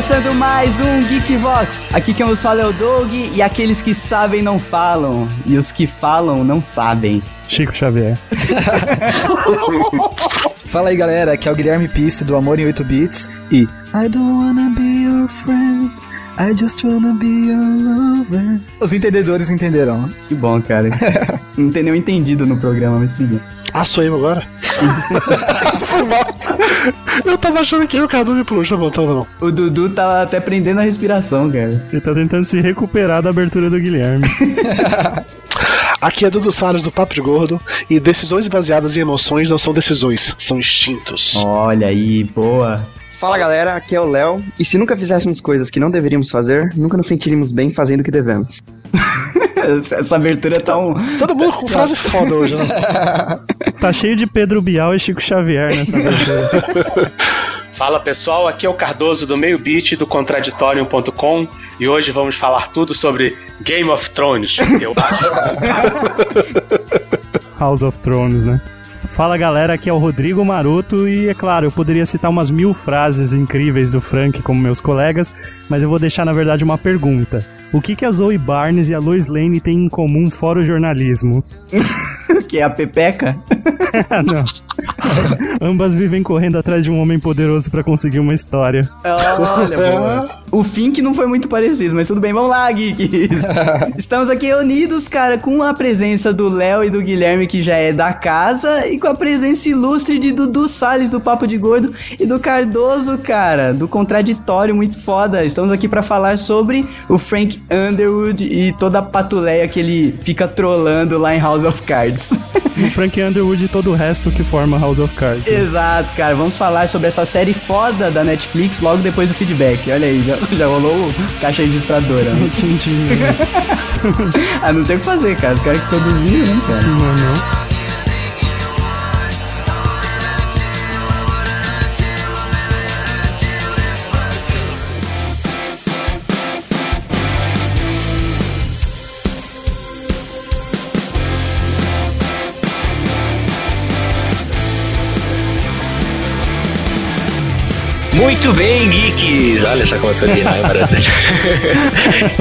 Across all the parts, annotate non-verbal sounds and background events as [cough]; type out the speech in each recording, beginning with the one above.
começando mais um Geekvox. Aqui quem vos fala é o Doug e aqueles que sabem não falam e os que falam não sabem. Chico Xavier. [laughs] Fala aí galera, aqui é o Guilherme Pisse do Amor em 8 Bits e I don't wanna be your friend. I just wanna be your lover. Os entendedores entenderão. Que bom, cara. [laughs] não tem nenhum entendido no programa, mas tudo Ah, sou eu agora? [laughs] eu tava achando que eu o Cadu por hoje, tá bom, tá bom. O Dudu tá até prendendo a respiração, cara. Ele tá tentando se recuperar da abertura do Guilherme. [laughs] Aqui é Dudu Salles do Papo de Gordo e decisões baseadas em emoções não são decisões, são instintos. Olha aí, boa. Fala galera, aqui é o Léo. E se nunca fizéssemos coisas que não deveríamos fazer, nunca nos sentiríamos bem fazendo o que devemos. [laughs] Essa abertura tá um. Todo mundo com frase foda hoje, né? Tá cheio de Pedro Bial e Chico Xavier nessa abertura. [laughs] Fala pessoal, aqui é o Cardoso do Meio Beat do Contraditorium.com e hoje vamos falar tudo sobre Game of Thrones. [laughs] Eu acho. House of Thrones, né? Fala galera, aqui é o Rodrigo Maroto e é claro, eu poderia citar umas mil frases incríveis do Frank como meus colegas, mas eu vou deixar na verdade uma pergunta. O que, que a Zoe Barnes e a Lois Lane têm em comum fora o jornalismo? [laughs] que é a Pepeca? [laughs] Não. Ambas vivem correndo atrás de um homem poderoso para conseguir uma história. Olha, boa. [laughs] O fim que não foi muito parecido, mas tudo bem, vamos lá, geeks. Estamos aqui reunidos, cara, com a presença do Léo e do Guilherme, que já é da casa, e com a presença ilustre de Dudu Salles, do Papo de Gordo, e do Cardoso, cara, do Contraditório, muito foda. Estamos aqui para falar sobre o Frank Underwood e toda a patuleia que ele fica trolando lá em House of Cards. [laughs] O Frank Underwood e todo o resto que forma House of Cards. né? Exato, cara. Vamos falar sobre essa série foda da Netflix logo depois do feedback. Olha aí, já, já rolou caixa registradora. né? [laughs] ah, não tem o que fazer, cara. Os caras que produziram, né, cara? Não, não. Muito bem, geeks! Olha só como eu sou dinâmico.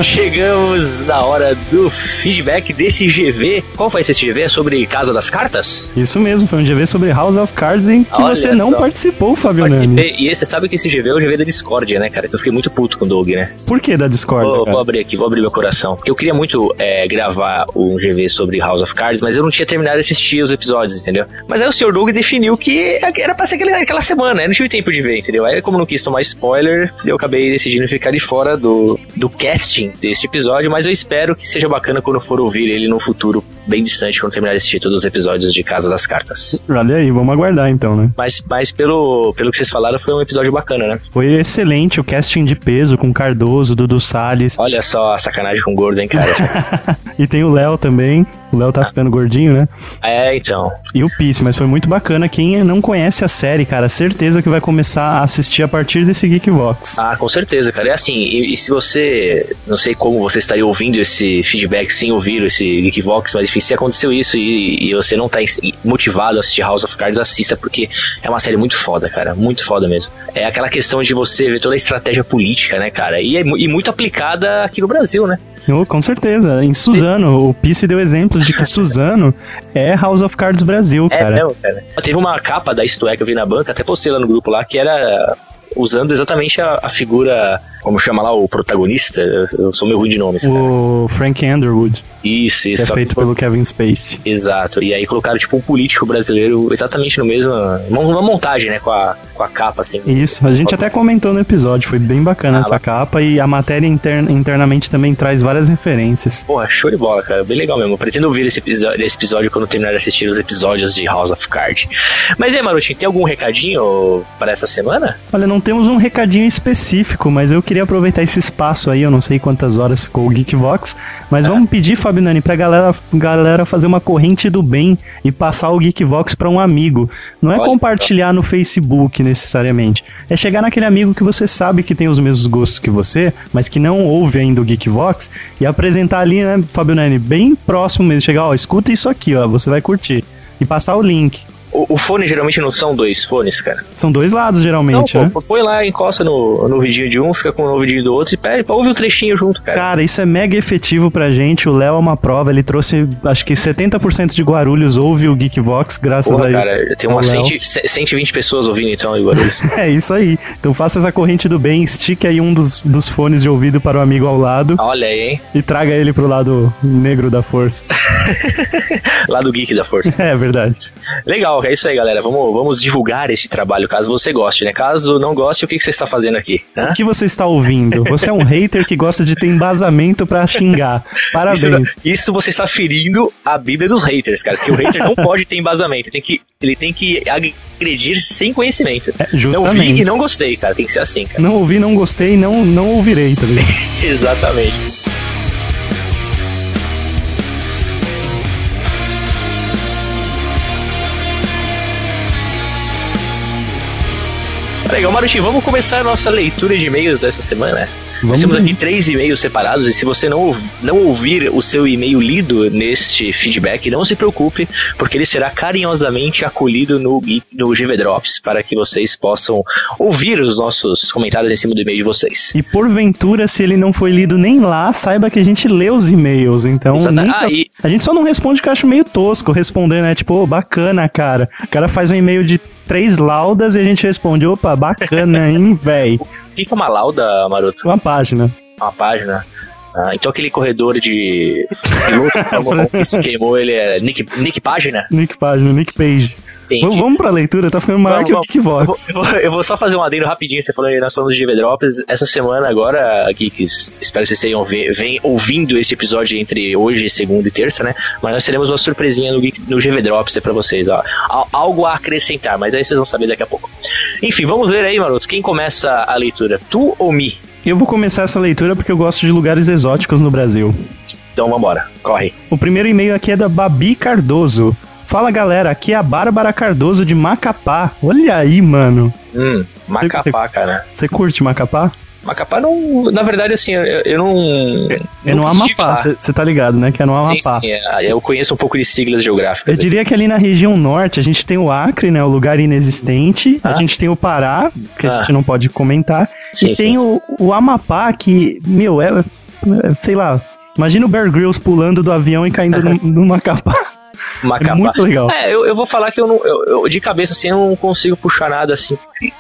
Chegamos na hora do feedback desse GV. Qual foi esse GV? É sobre Casa das Cartas? Isso mesmo, foi um GV sobre House of Cards em que Olha você não só. participou, Fabio Nani. Participei. E você sabe que esse GV é o GV da Discord, né, cara? Eu fiquei muito puto com o Doug, né? Por que da Discord? Vou, vou abrir aqui, vou abrir meu coração. Porque eu queria muito é, gravar um GV sobre House of Cards, mas eu não tinha terminado de assistir os episódios, entendeu? Mas aí o Sr. Doug definiu que era pra ser aquele, aquela semana, eu não tive tempo de ver, entendeu? Aí, como não quis tomar spoiler, eu acabei decidindo ficar de fora do, do casting deste episódio, mas eu espero que seja bacana quando for ouvir ele no futuro bem distante, quando terminar de assistir todos os episódios de Casa das Cartas. Olha aí, vamos aguardar então, né? Mas, mas pelo, pelo que vocês falaram, foi um episódio bacana, né? Foi excelente o casting de peso com Cardoso, Dudu Salles. Olha só a sacanagem com o gordo, hein, cara? [laughs] E tem o Léo também. O Léo tá ficando gordinho, né? é, então. E o Peace, mas foi muito bacana. Quem não conhece a série, cara, certeza que vai começar a assistir a partir desse Geekbox. Ah, com certeza, cara. É assim, e, e se você. Não sei como você estaria ouvindo esse feedback sem ouvir esse Geekvox, mas enfim, se aconteceu isso e, e você não tá motivado a assistir House of Cards, assista, porque é uma série muito foda, cara. Muito foda mesmo. É aquela questão de você ver toda a estratégia política, né, cara? E, é e muito aplicada aqui no Brasil, né? Oh, com certeza. Em Suzano, o Peace deu exemplos de que Suzano é House of Cards Brasil, É, cara. mesmo, cara. Teve uma capa da Isto É que eu vi na banca, até postei lá no grupo lá, que era usando exatamente a, a figura, como chama lá, o protagonista. Eu, sou meio ruim de nomes, cara. O Frank Underwood, Isso, que isso. é só que- feito pelo Kevin Spacey. Exato. E aí colocaram, tipo, um político brasileiro exatamente no mesmo. Uma, montagem, né? Com a, com a capa, assim. Isso, a gente até comentou no episódio, foi bem bacana Ah, essa lá. capa e a matéria interna- internamente também traz várias referências. Porra, show de bola, cara. Bem legal mesmo. Eu pretendo ouvir esse episódio, esse episódio quando terminar de assistir os episódios de House of Cards. Mas é, Marutinho, tem algum recadinho para essa semana? Olha, não temos um recadinho específico, mas eu queria aproveitar esse espaço aí, eu não sei quantas horas ficou o Geekvox, mas vamos pedir, Fábio Nani, pra galera, galera fazer uma corrente do bem e passar o Geekvox pra um amigo. Não é Olha compartilhar no Facebook necessariamente, é chegar naquele amigo que você sabe que tem os mesmos gostos que você, mas que não ouve ainda o Geekvox e apresentar ali, né, Fábio Nani, bem próximo mesmo, chegar, ó, escuta isso aqui, ó, você vai curtir. E passar o link. O, o, fone geralmente não são dois fones, cara. São dois lados, Não, geralmente, pô, né? pô, põe lá, encosta no, no vidinho de um, fica com o ouvidinho do outro e pede, ouve o trechinho junto, cara. Cara, isso é mega efetivo pra gente. O Léo é uma prova, ele trouxe, acho que 70% de Guarulhos ouve o Geekvox, graças Porra, a cara, tem umas ao Léo. 100, 120 pessoas ouvindo então em Guarulhos. [laughs] É isso aí. Então faça essa corrente do bem, estique aí um dos, dos fones de ouvido para o amigo ao lado Olha aí, hein? e traga ele pro lado negro da força. [laughs] Lá do Geek da Força. [laughs] É verdade. Legal, é isso aí, galera. Vamos, vamos divulgar esse trabalho, caso você goste, né? Caso não goste, o que, que você está fazendo aqui? Hã? O que você está ouvindo? Você é um hater que gosta de ter embasamento pra xingar. Parabéns. Isso, isso você está ferindo a Bíblia dos haters, cara. Porque o hater não pode ter embasamento. Tem que, ele tem que agredir sem conhecimento. É, Não vi justamente. e não gostei, cara. Tem que ser assim, cara. Não ouvi, não gostei, não, não ouvirei, tá ligado? [laughs] Exatamente. Legal, Marutinho, vamos começar a nossa leitura de e-mails dessa semana. Nós Vamos temos aí. aqui três e-mails separados e se você não, não ouvir o seu e-mail lido neste feedback, não se preocupe, porque ele será carinhosamente acolhido no, no GV Drops para que vocês possam ouvir os nossos comentários em cima do e-mail de vocês. E porventura, se ele não foi lido nem lá, saiba que a gente lê os e-mails. Então, Exata- nunca- Ah, e- a gente só não responde que eu acho meio tosco responder, né? Tipo, ô, bacana, cara. O cara faz um e-mail de três laudas e a gente responde, opa, bacana, hein, [laughs] véi. O que que é uma lauda, Maroto? Uma página. Uma página? Ah, então aquele corredor de piloto [laughs] que se queimou, ele é Nick, Nick Página? Nick página, Nick page. Entendi. Vamos, vamos pra leitura, tá ficando maior Vamos, que o vamos. Eu vou, Kickbox. eu, vou, eu vou só fazer um adendo rapidinho. Você falou aí, nós falamos de GV Drops. Essa semana agora, Geeks, espero que vocês tenham ve- vem ouvindo esse episódio entre hoje, segunda e terça, né? Mas nós teremos uma surpresinha no, Geek- no GV Drops pra vocês, ó. Al- Algo a acrescentar, mas aí vocês vão saber daqui a pouco. Enfim, vamos ver aí, Maroto. Quem começa a leitura? Tu ou Mi? Eu vou começar essa leitura porque eu gosto de lugares exóticos no Brasil. Então vambora, corre. O primeiro e-mail aqui é da Babi Cardoso. Fala galera, aqui é a Bárbara Cardoso de Macapá. Olha aí, mano. Hum, Macapá, cara. Você curte Macapá? Macapá não. Na verdade, assim, eu, eu não. É no estive lá. Amapá, você tá ligado, né? Que é no Sim, Amapá. sim, é, eu conheço um pouco de siglas geográficas. Eu diria que ali na região norte a gente tem o Acre, né? O lugar inexistente. A Ah. gente tem o Pará, que a Ah. gente não pode comentar. Sim, e sim. tem o, o Amapá, que, meu, é, é, Sei lá. Imagina o Bear Grylls pulando do avião e caindo [laughs] no, no Macapá. É muito legal. É, eu, eu vou falar que eu, não, eu, eu, de cabeça assim, eu não consigo puxar nada assim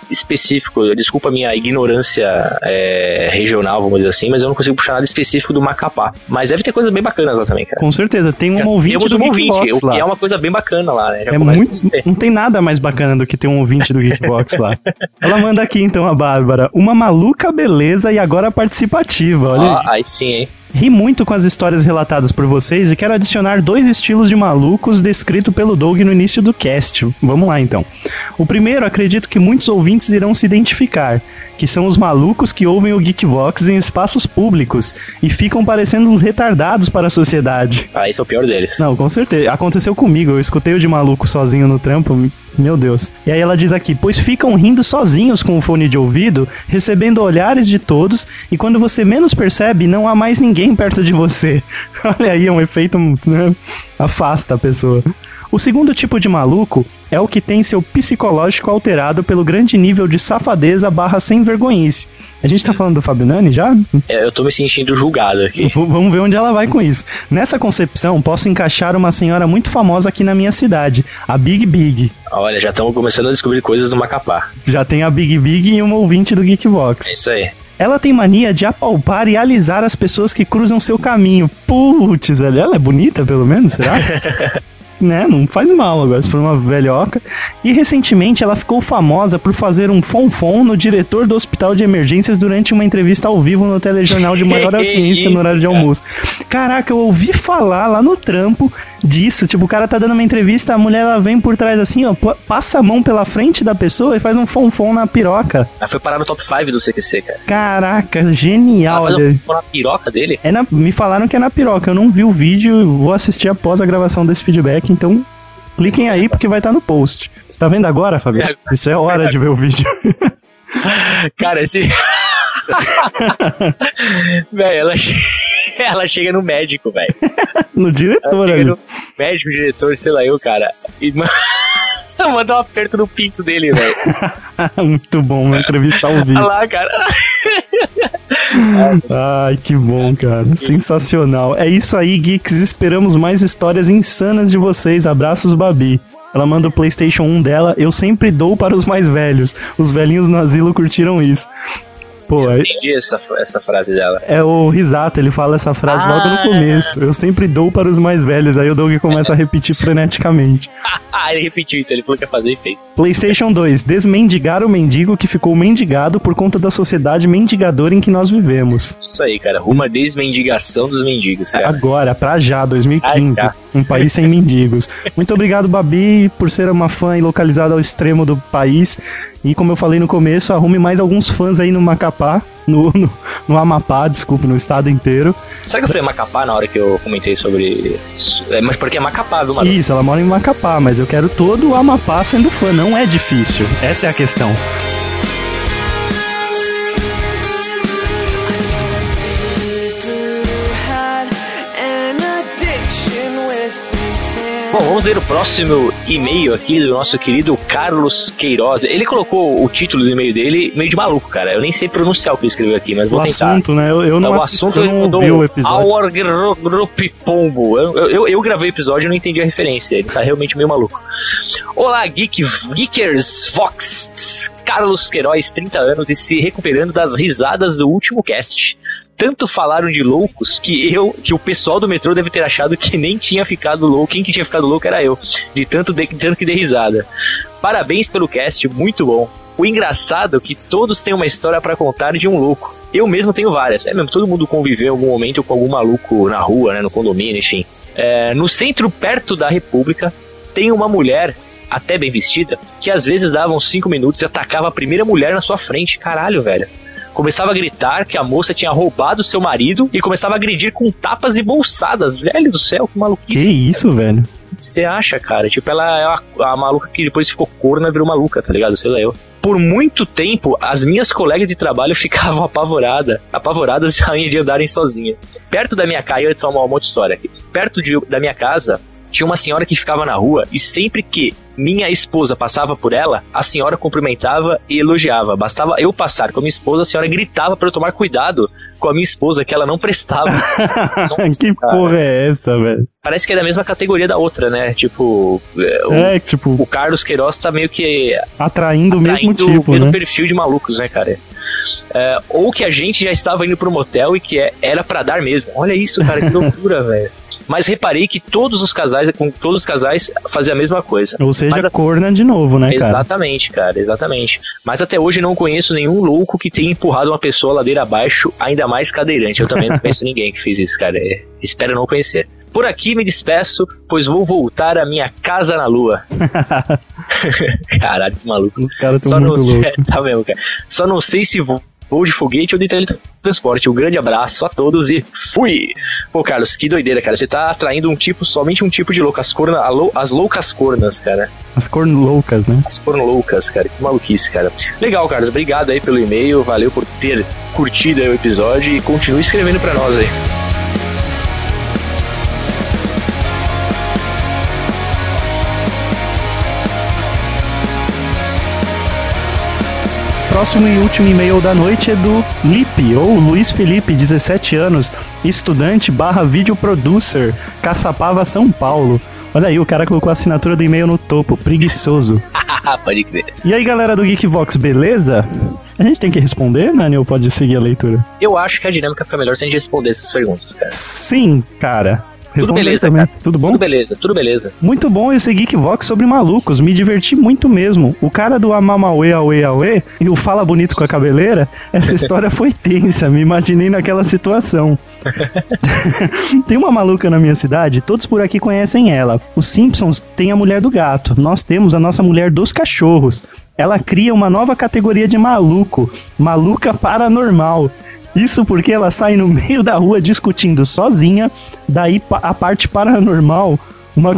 específico. Desculpa a minha ignorância é, regional, vamos dizer assim, mas eu não consigo puxar nada específico do Macapá. Mas deve ter coisas bem bacanas lá também, cara. Com certeza. Tem um ouvinte Temos do um ouvinte, o que é uma coisa bem bacana lá, né? Já É muito. Não tem nada mais bacana do que ter um ouvinte do Geekbox lá. [laughs] Ela manda aqui então a Bárbara. Uma maluca beleza e agora participativa. Olha aí. Ó, aí sim, hein? Ri muito com as histórias relatadas por vocês e quero adicionar dois estilos de malucos descrito pelo Doug no início do cast. Vamos lá então. O primeiro, acredito que muitos ouvintes irão se identificar, que são os malucos que ouvem o Geekvox em espaços públicos e ficam parecendo uns retardados para a sociedade. Ah, esse é o pior deles. Não, com certeza. Aconteceu comigo. Eu escutei o de maluco sozinho no trampo. Meu Deus. E aí ela diz aqui: pois ficam rindo sozinhos com o fone de ouvido, recebendo olhares de todos, e quando você menos percebe, não há mais ninguém perto de você. [laughs] Olha aí, é um efeito, né? Afasta a pessoa. O segundo tipo de maluco é o que tem seu psicológico alterado pelo grande nível de safadeza barra sem vergonhice. A gente tá falando do Fabio Nani já? É, eu tô me sentindo julgado aqui. V- Vamos ver onde ela vai com isso. Nessa concepção, posso encaixar uma senhora muito famosa aqui na minha cidade, a Big Big. Olha, já estamos começando a descobrir coisas do Macapá. Já tem a Big Big e uma ouvinte do É Geekbox. isso aí. Ela tem mania de apalpar e alisar as pessoas que cruzam seu caminho. Putz, ela é bonita pelo menos, será? [laughs] né, não faz mal agora se for uma velhoca. E recentemente ela ficou famosa por fazer um fonfon no diretor do hospital de emergências durante uma entrevista ao vivo no telejornal de maior [laughs] audiência no horário de almoço. Caraca, eu ouvi falar lá no trampo disso. Tipo, o cara tá dando uma entrevista, a mulher ela vem por trás assim, ó, passa a mão pela frente da pessoa e faz um fonfon na piroca. Ela foi parar no top 5 do CQC, cara. Caraca, genial. Ela faz um fofo na piroca dele? É na- me falaram que é na piroca. Eu não vi o vídeo, vou assistir após a gravação desse feedback, então cliquem aí porque vai estar no post. Você tá vendo agora, Fabio? [laughs] Isso é hora de ver o vídeo. Cara, esse. [laughs] velho, ela, che- [laughs] ela chega no médico, velho. No diretor ali. no médico, diretor, sei lá eu, cara. E, mano, [laughs] Mandou um aperto no pinto dele, velho. [laughs] Muito bom, uma entrevista ao Olha vivo. lá, cara. [laughs] Ai, que bom, cara. Sensacional. É isso aí, geeks. Esperamos mais histórias insanas de vocês. Abraços, Babi. Ela manda o PlayStation 1 dela. Eu sempre dou para os mais velhos. Os velhinhos no asilo curtiram isso. Pô, é, Entendi essa, essa frase dela. é o Risato, ele fala essa frase logo no Ah, começo. Eu sempre dou para os mais velhos. Aí o Doug começa a repetir freneticamente. [laughs] Ah, ele repetiu, então ele falou que ia fazer e fez. PlayStation 2. Desmendigar o mendigo que ficou mendigado por conta da sociedade mendigadora em que nós vivemos. Isso aí, cara. Rumo à desmendigação dos mendigos, cara. Agora, pra já, 2015. Ai, tá. Um país sem mendigos. Muito obrigado, Babi, por ser uma fã e localizada ao extremo do país. E como eu falei no começo, arrume mais alguns fãs aí no Macapá, no, no, no Amapá, desculpa, no estado inteiro. Será que eu falei Macapá na hora que eu comentei sobre. É, mas porque é Macapá, viu, mano? Isso, ela mora em Macapá, mas eu quero todo o Amapá sendo fã. Não é difícil. Essa é a questão. Bom, vamos ver o próximo e-mail aqui do nosso querido Carlos Queiroz. Ele colocou o título do e-mail dele meio de maluco, cara. Eu nem sei pronunciar o que ele escreveu aqui, mas vou o tentar. assunto, né? Eu, eu não, o assisti, assunto eu não ouvi o episódio. Pombo. Eu, eu, eu gravei o episódio e não entendi a referência. Ele tá realmente meio maluco. Olá, Geek, Geekers Vox. Carlos Queiroz, 30 anos e se recuperando das risadas do último cast. Tanto falaram de loucos que eu, que o pessoal do metrô deve ter achado que nem tinha ficado louco. Quem que tinha ficado louco era eu, de tanto, de, tanto que dei risada. Parabéns pelo cast, muito bom. O engraçado é que todos têm uma história pra contar de um louco. Eu mesmo tenho várias. É mesmo, todo mundo conviveu em algum momento com algum maluco na rua, né, no condomínio, enfim. É, no centro, perto da República, tem uma mulher, até bem vestida, que às vezes dava uns 5 minutos e atacava a primeira mulher na sua frente. Caralho, velho. Começava a gritar que a moça tinha roubado seu marido e começava a agredir com tapas e bolsadas. Velho do céu, que Que maluquice. isso, velho? Você acha, cara? Tipo, ela é a, a maluca que depois ficou corna, virou maluca, tá ligado? Sei lá eu. Por muito tempo, as minhas colegas de trabalho [laughs] ficavam apavoradas, apavoradas de andarem sozinhas. Perto da minha casa, eu ia uma outra história aqui. Perto de- da minha casa, tinha uma senhora que ficava na rua e sempre que minha esposa passava por ela, a senhora cumprimentava e elogiava. Bastava eu passar com a minha esposa, a senhora gritava para eu tomar cuidado com a minha esposa, que ela não prestava. [laughs] Nossa, que cara. porra é essa, velho? Parece que é da mesma categoria da outra, né? Tipo, é, o, É, tipo, o Carlos Queiroz tá meio que atraindo o mesmo tipo, o mesmo né? perfil de malucos, né, cara? É, ou que a gente já estava indo pro motel e que é- era pra dar mesmo. Olha isso, cara, que [laughs] loucura, velho. Mas reparei que todos os casais, com todos os casais, faziam a mesma coisa. Ou seja, Mas a- corna de novo, né, cara? Exatamente, cara, exatamente. Mas até hoje não conheço nenhum louco que tenha empurrado uma pessoa ladeira abaixo, ainda mais cadeirante. Eu também não conheço [laughs] ninguém que fez isso, cara. É, espero não conhecer. Por aqui me despeço, pois vou voltar à minha casa na lua. [laughs] [laughs] Caralho, que maluco. Os caras Só tão não muito loucos. tá mesmo, cara. Só não sei se vou vou de foguete ou de teletransporte. Um grande abraço a todos e fui! Pô, Carlos, que doideira, cara. Você tá atraindo um tipo, somente um tipo de louco. As, corna, lou- as loucas cornas, cara. As corno loucas, né? As corno loucas, cara. Que maluquice, cara. Legal, Carlos. Obrigado aí pelo e-mail. Valeu por ter curtido o episódio e continue escrevendo pra nós aí. Próximo e último e-mail da noite é do Lipe, ou Luiz Felipe, 17 anos, estudante barra video producer, Caçapava, São Paulo. Olha aí, o cara colocou a assinatura do e-mail no topo, preguiçoso. [laughs] Pode crer. E aí, galera do Geekvox, beleza? A gente tem que responder, Nani, ou pode seguir a leitura? Eu acho que a dinâmica foi melhor se a gente responder essas perguntas, cara. Sim, cara. Aí beleza, também. cara. Tudo bom? Tudo beleza, tudo beleza. Muito bom esse Geekvox sobre malucos, me diverti muito mesmo. O cara do Amamauê, Auê, Auê e o Fala Bonito com a Cabeleira, essa história foi tensa, me imaginei naquela situação. [laughs] Tem uma maluca na minha cidade, todos por aqui conhecem ela. Os Simpsons têm a mulher do gato, nós temos a nossa mulher dos cachorros. Ela cria uma nova categoria de maluco, maluca paranormal. Isso porque ela sai no [laughs] meio da rua discutindo sozinha, daí a parte paranormal, uma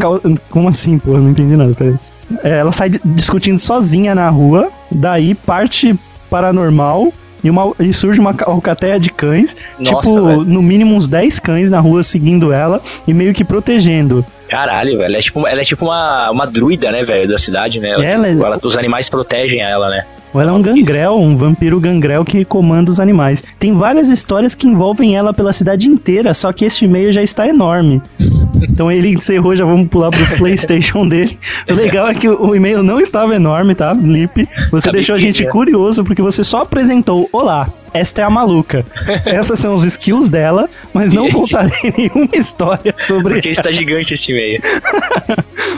Como assim, pô? Não entendi nada, peraí. É, ela sai di- discutindo sozinha na rua, daí parte paranormal e, uma, e surge uma ca- alcateia de cães. Nossa, tipo, velho. no mínimo uns 10 cães na rua seguindo ela e meio que protegendo. Caralho, velho. Ela é tipo, ela é tipo uma, uma druida, né, velho, da cidade, né? Ela, Ela é- tipo, ela- os animais protegem ela, né? Ou ela é um gangrel, um vampiro gangrel que comanda os animais. Tem várias histórias que envolvem ela pela cidade inteira, só que este e-mail já está enorme. Então ele encerrou, já vamos pular pro [laughs] PlayStation dele. O legal é que o e-mail não estava enorme, tá, Lipe? Você Tá deixou a gente curioso porque você só apresentou: Olá, esta é a maluca. [laughs] Essas são os skills dela, mas não contarei [laughs] nenhuma história sobre Porque está gigante esse e-mail.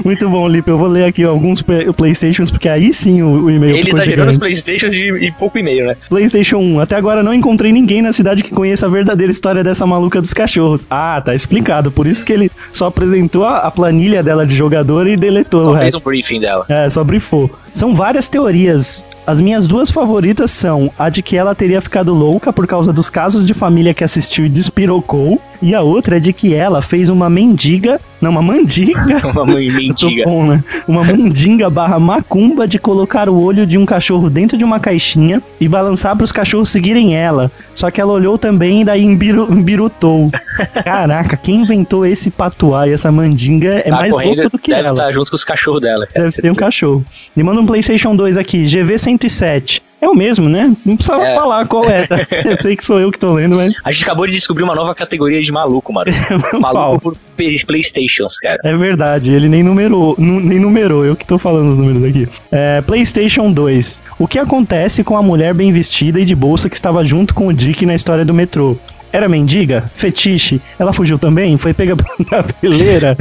Muito bom, Lipe. Eu vou ler aqui alguns play- Playstations, porque aí sim o, e-mail Ele ficou exagerou nos gigante. Playstations e, e pouco e-mail, né? PlayStation 1. Até agora não encontrei ninguém na cidade que conheça a verdadeira história dessa maluca dos cachorros. Ah, tá explicado. Por isso que ele só apresentou a, a planilha dela de jogador e deletou o Só fez um briefing dela. É, só brifou. São várias teorias. As minhas duas favoritas são a de que ela teria ficado louca por causa dos casos de família que assistiu e despirocou. E a outra é de que ela fez uma mendiga. Não, uma mandiga. [laughs] Uma mendiga. [laughs] bom, né? Uma mandinga barra macumba de colocar o olho de um cachorro dentro de uma caixinha e balançar para os cachorros seguirem ela. Só que ela olhou também e daí embiru, embirutou. Caraca, quem inventou esse patuá e essa mandinga é Tá mais louco do que deve ela. estar junto com os cachorros dela. cara. Deve ser um cachorro. Me manda um PlayStation 2 aqui, GV107. É o mesmo, né? Não precisava É. falar qual é. [laughs] Eu sei que sou eu que tô lendo, mas A gente acabou de descobrir uma nova categoria de maluco, mano. [laughs] Qual? maluco por Playstations, cara. É verdade, ele nem numerou, nu- nem numerou, eu que tô falando os números aqui. É, PlayStation 2. O que acontece com a mulher bem vestida e de bolsa que estava junto com o Dick na história do metrô? Era mendiga? Fetiche? Ela fugiu também? Foi pega na [laughs] peleira?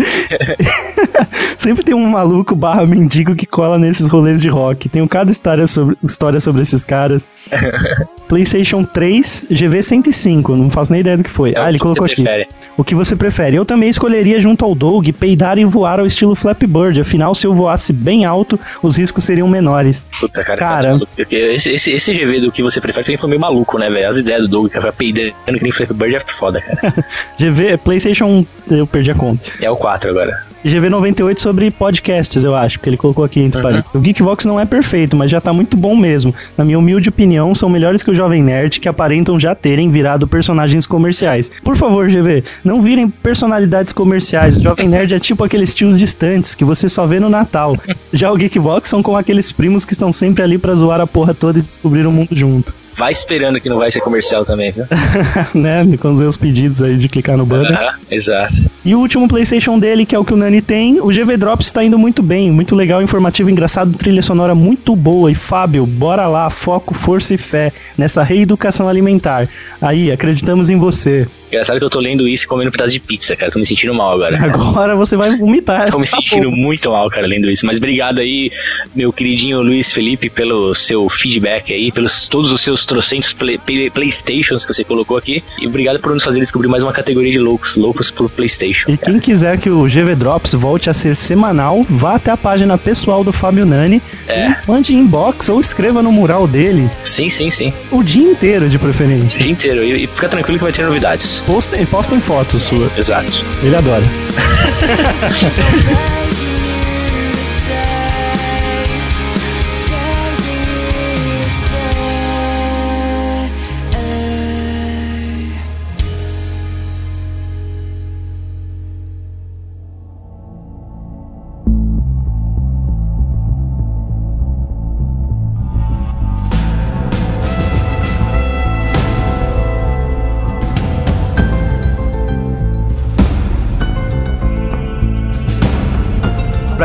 [laughs] Sempre tem um maluco barra mendigo que cola nesses rolês de rock. Tenho cada história sobre, história sobre esses caras. [laughs] PlayStation 3 GV105, não faço nem ideia do que foi. É ah, o ele que você colocou aqui. prefere. O que você prefere? Eu também escolheria junto ao Doug peidar e voar ao estilo Flappy Bird. Afinal, se eu voasse bem alto, os riscos seriam menores. Puta, cara. Cara. tá maluco. Porque esse, esse, esse GV do que você prefere também foi meio maluco, né, velho? As ideias do Doug, cara, peidando que nem Flappy Bird é foda, cara. [laughs] GV, PlayStation, eu perdi a conta. É o 4 agora. GV98 sobre podcasts, eu acho, porque ele colocou aqui entre Uhum. parênteses. O Geekvox não é perfeito, mas já tá muito bom mesmo. Na minha humilde opinião, são melhores que o Jovem Nerd, que aparentam já terem virado personagens comerciais. Por favor, GV, não virem personalidades comerciais. O Jovem Nerd é tipo aqueles tios distantes que você só vê no Natal. Já o Geekvox são como aqueles primos que estão sempre ali pra zoar a porra toda e descobrir o mundo junto. Vai esperando que não vai ser comercial também, viu? [laughs] né? Com os meus pedidos aí de clicar no banner. Aham, exato. E o último PlayStation dele, que é o que o Nani tem, o GV Drops está indo muito bem, muito legal, informativo, engraçado, trilha sonora muito boa. E Fábio, bora lá, foco, força e fé nessa reeducação alimentar. Aí, acreditamos em você. Engraçado que eu tô lendo isso e comendo um pedaço de pizza, cara. Tô me sentindo mal agora. [laughs] Agora você vai vomitar. Tô me essa sentindo porra. muito mal, cara, lendo isso. Mas obrigado aí, meu queridinho Luiz Felipe, pelo seu feedback aí, pelos todos os seus trocentos play, play- Playstations que você colocou aqui. E obrigado por nos fazer descobrir mais uma categoria de loucos, loucos por Playstation. E quem quiser que o GV Drops volte a ser semanal, vá até a página pessoal do Fábio Nani, É. e mande inbox ou escreva no mural dele Sim, sim, sim. o dia inteiro de O preferência. dia inteiro. E, e fica tranquilo que vai ter novidades. Postem, postem fotos suas. Exato. Ele adora. [laughs]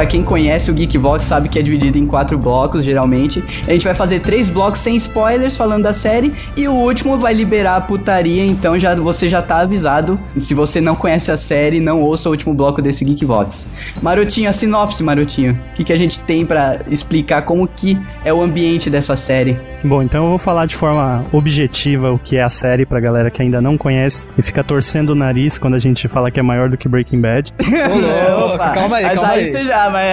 quem conhece o Geekvox sabe que é dividido em quatro blocos, geralmente. A gente vai fazer três blocos sem spoilers falando da série e o último vai liberar a putaria, então já você já tá avisado. Se você não conhece a série, não ouça o último bloco desse Geekvox. Marotinho, a sinopse, Marotinho. O que, que a gente tem pra explicar como que é o ambiente dessa série? Bom, então eu vou falar de forma objetiva o que é a série pra galera que ainda não conhece e fica torcendo o nariz quando a gente fala que é maior do que Breaking Bad. Ô, louco, [laughs] calma aí, mas calma aí. você já, mas,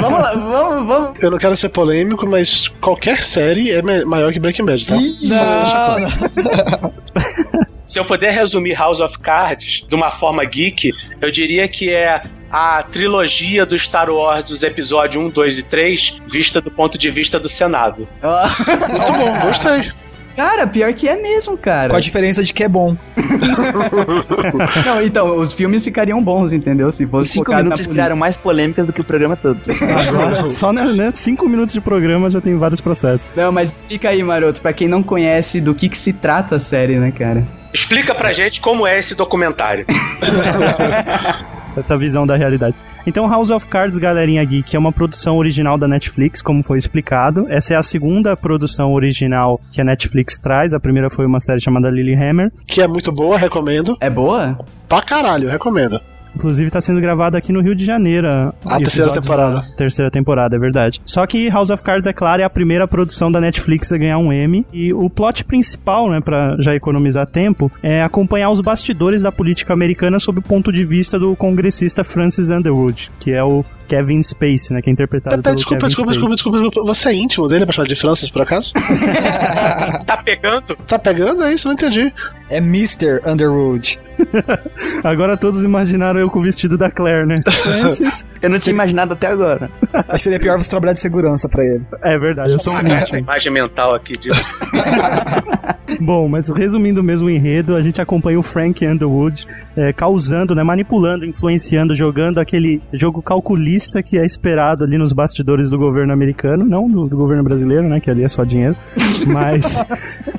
vamos lá, vamos, vamos. Eu não quero ser polêmico, mas qualquer série é maior que Breaking Bad, tá? Não, não. Se eu puder resumir House of Cards de uma forma geek, eu diria que é a trilogia do Star Wars dos episódios 1, 2 e 3, vista do ponto de vista do Senado. Muito bom, gostei. Cara, pior que é mesmo, cara. Com a diferença de que é bom. [laughs] Não, então, os filmes ficariam bons, entendeu? Se fosse cinco focado na minutos eles criaram mais polêmicas do que o programa todo. [laughs] Agora, [laughs] só né, né, cinco minutos de programa já tem vários processos. Não, mas fica aí, maroto, pra quem não conhece do que que se trata a série, né, cara? Explica pra gente como é esse documentário. essa visão da realidade. Então, House of Cards, galerinha geek, é uma produção original da Netflix, como foi explicado. Essa é a segunda produção original que a Netflix traz. A primeira foi uma série chamada Lilyhammer. Que é muito boa, recomendo. É boa? Pra caralho, recomendo. Inclusive está sendo gravada aqui no Rio de Janeiro. A terceira temporada. Terceira temporada, é verdade. Só que House of Cards, é claro, é a primeira produção da Netflix a ganhar um Emmy. E o plot principal, né, pra já economizar tempo, é acompanhar os bastidores da política americana sob o ponto de vista do congressista Francis Underwood, que é o Kevin Spacey, né, que é interpretado pelo desculpa, Kevin desculpa, desculpa, desculpa, desculpa. Você é íntimo dele, pra chamar de Francis, por acaso? [laughs] Tá pegando? Tá pegando? É isso? Não entendi. É Mr. Underwood. [laughs] Agora todos imaginaram eu com o vestido da Claire, né? [laughs] Francis. Eu não tinha imaginado até agora. Acho que seria pior você trabalhar de segurança pra ele. É verdade, eu sou um Essa íntimo. imagem mental aqui de. Bom, mas resumindo mesmo o enredo, a gente acompanha o Frank Underwood é, causando, né, manipulando, influenciando, jogando aquele jogo calculista que é esperado ali nos bastidores do governo americano, não do, do governo brasileiro, né, que ali é só dinheiro, [laughs] mas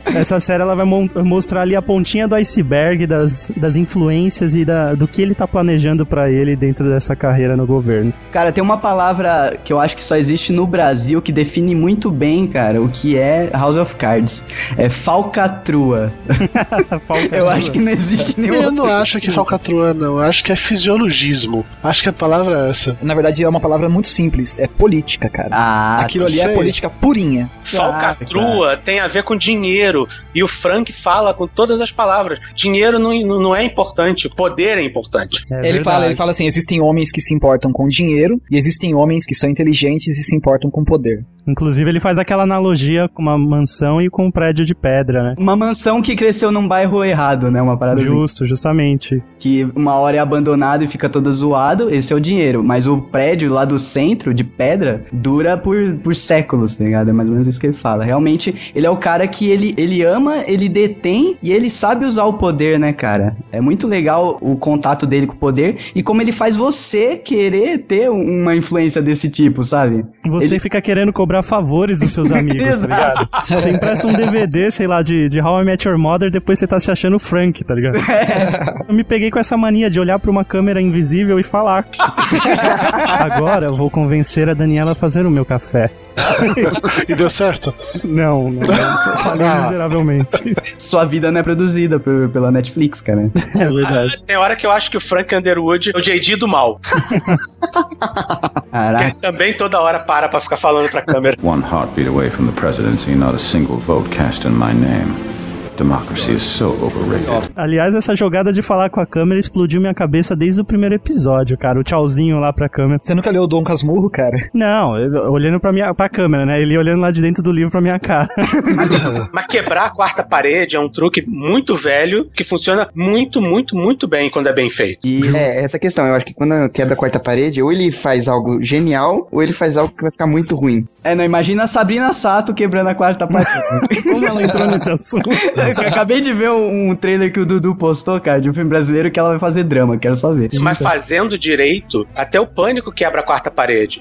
essa série ela vai mostrar ali a pontinha do iceberg das, das influências e da, do que ele tá planejando pra ele dentro dessa carreira no governo. Cara, tem uma palavra que eu acho que só existe no Brasil que define muito bem, cara, o que é House of Cards. É falcatrua. [laughs] Falta Eu acho que não existe nenhum. Eu não acho que falcatrua, não. Eu acho que é fisiologismo. Acho que a palavra é essa. Na verdade, é uma palavra muito simples. É política, cara. Ah, Aquilo ali é sei. política purinha. Falcatrua tem a ver com dinheiro. E o Frank fala com todas as palavras. Dinheiro não, não é importante, poder é importante. É ele, verdade. fala, ele fala assim: existem homens que se importam com dinheiro e existem homens que são inteligentes e se importam com poder. Inclusive ele faz aquela analogia com uma mansão e com um prédio de pedra, né? Uma mansão que cresceu num bairro errado, né? Uma parada assim. Justo, justamente. Que uma hora é abandonado e fica todo zoado, esse é o dinheiro. Mas o prédio lá do centro, de pedra, dura por, por séculos, tá ligado? É mais ou menos isso que ele fala. Realmente, ele é o cara que ele, ele ama, ele detém e ele sabe usar o poder, né, cara? É muito legal o contato dele com o poder e como ele faz você querer ter uma influência desse tipo, sabe? Você Ele- fica querendo cobrar favores dos seus [laughs] amigos, tá ligado? Você empresta um DVD, sei lá, de, de How I Met Your Mother, depois você tá se achando Frank, tá ligado? Eu me peguei com essa mania de olhar pra uma câmera invisível e falar. [laughs] Agora eu vou convencer a Daniela a fazer o meu café. E deu certo? Não, não, [laughs] falei Ah. miseravelmente. Sua vida não é produzida pela Netflix, cara. É verdade. Tem hora que eu acho que o Frank Underwood é o JD do mal. [laughs] Que Caraca. ele também toda hora para pra ficar falando pra câmera. One heartbeat away from the presidency, not a single vote cast in my name. Democracy is so overrated. Aliás, essa jogada de falar com a câmera explodiu minha cabeça desde o primeiro episódio, cara. O tchauzinho lá pra câmera. Você nunca leu o Dom Casmurro, cara? Não, eu- olhando pra, minha, pra câmera, né? Ele olhando lá de dentro do livro pra minha cara. [laughs] Mas quebrar a quarta parede é um truque muito velho que funciona muito, muito, muito bem quando é bem feito. E É, essa questão. Eu acho que quando quebra a quarta parede, ou ele faz algo genial, ou ele faz algo que vai ficar muito ruim. É, não, imagina a Sabrina Sato quebrando a quarta [laughs] parede. Como ela entrou nesse assunto? [laughs] Eu [laughs] acabei de ver um, um trailer que o Dudu postou, cara, de um filme brasileiro que ela vai fazer drama, quero só ver. Mas fazendo direito, até o pânico quebra a quarta parede.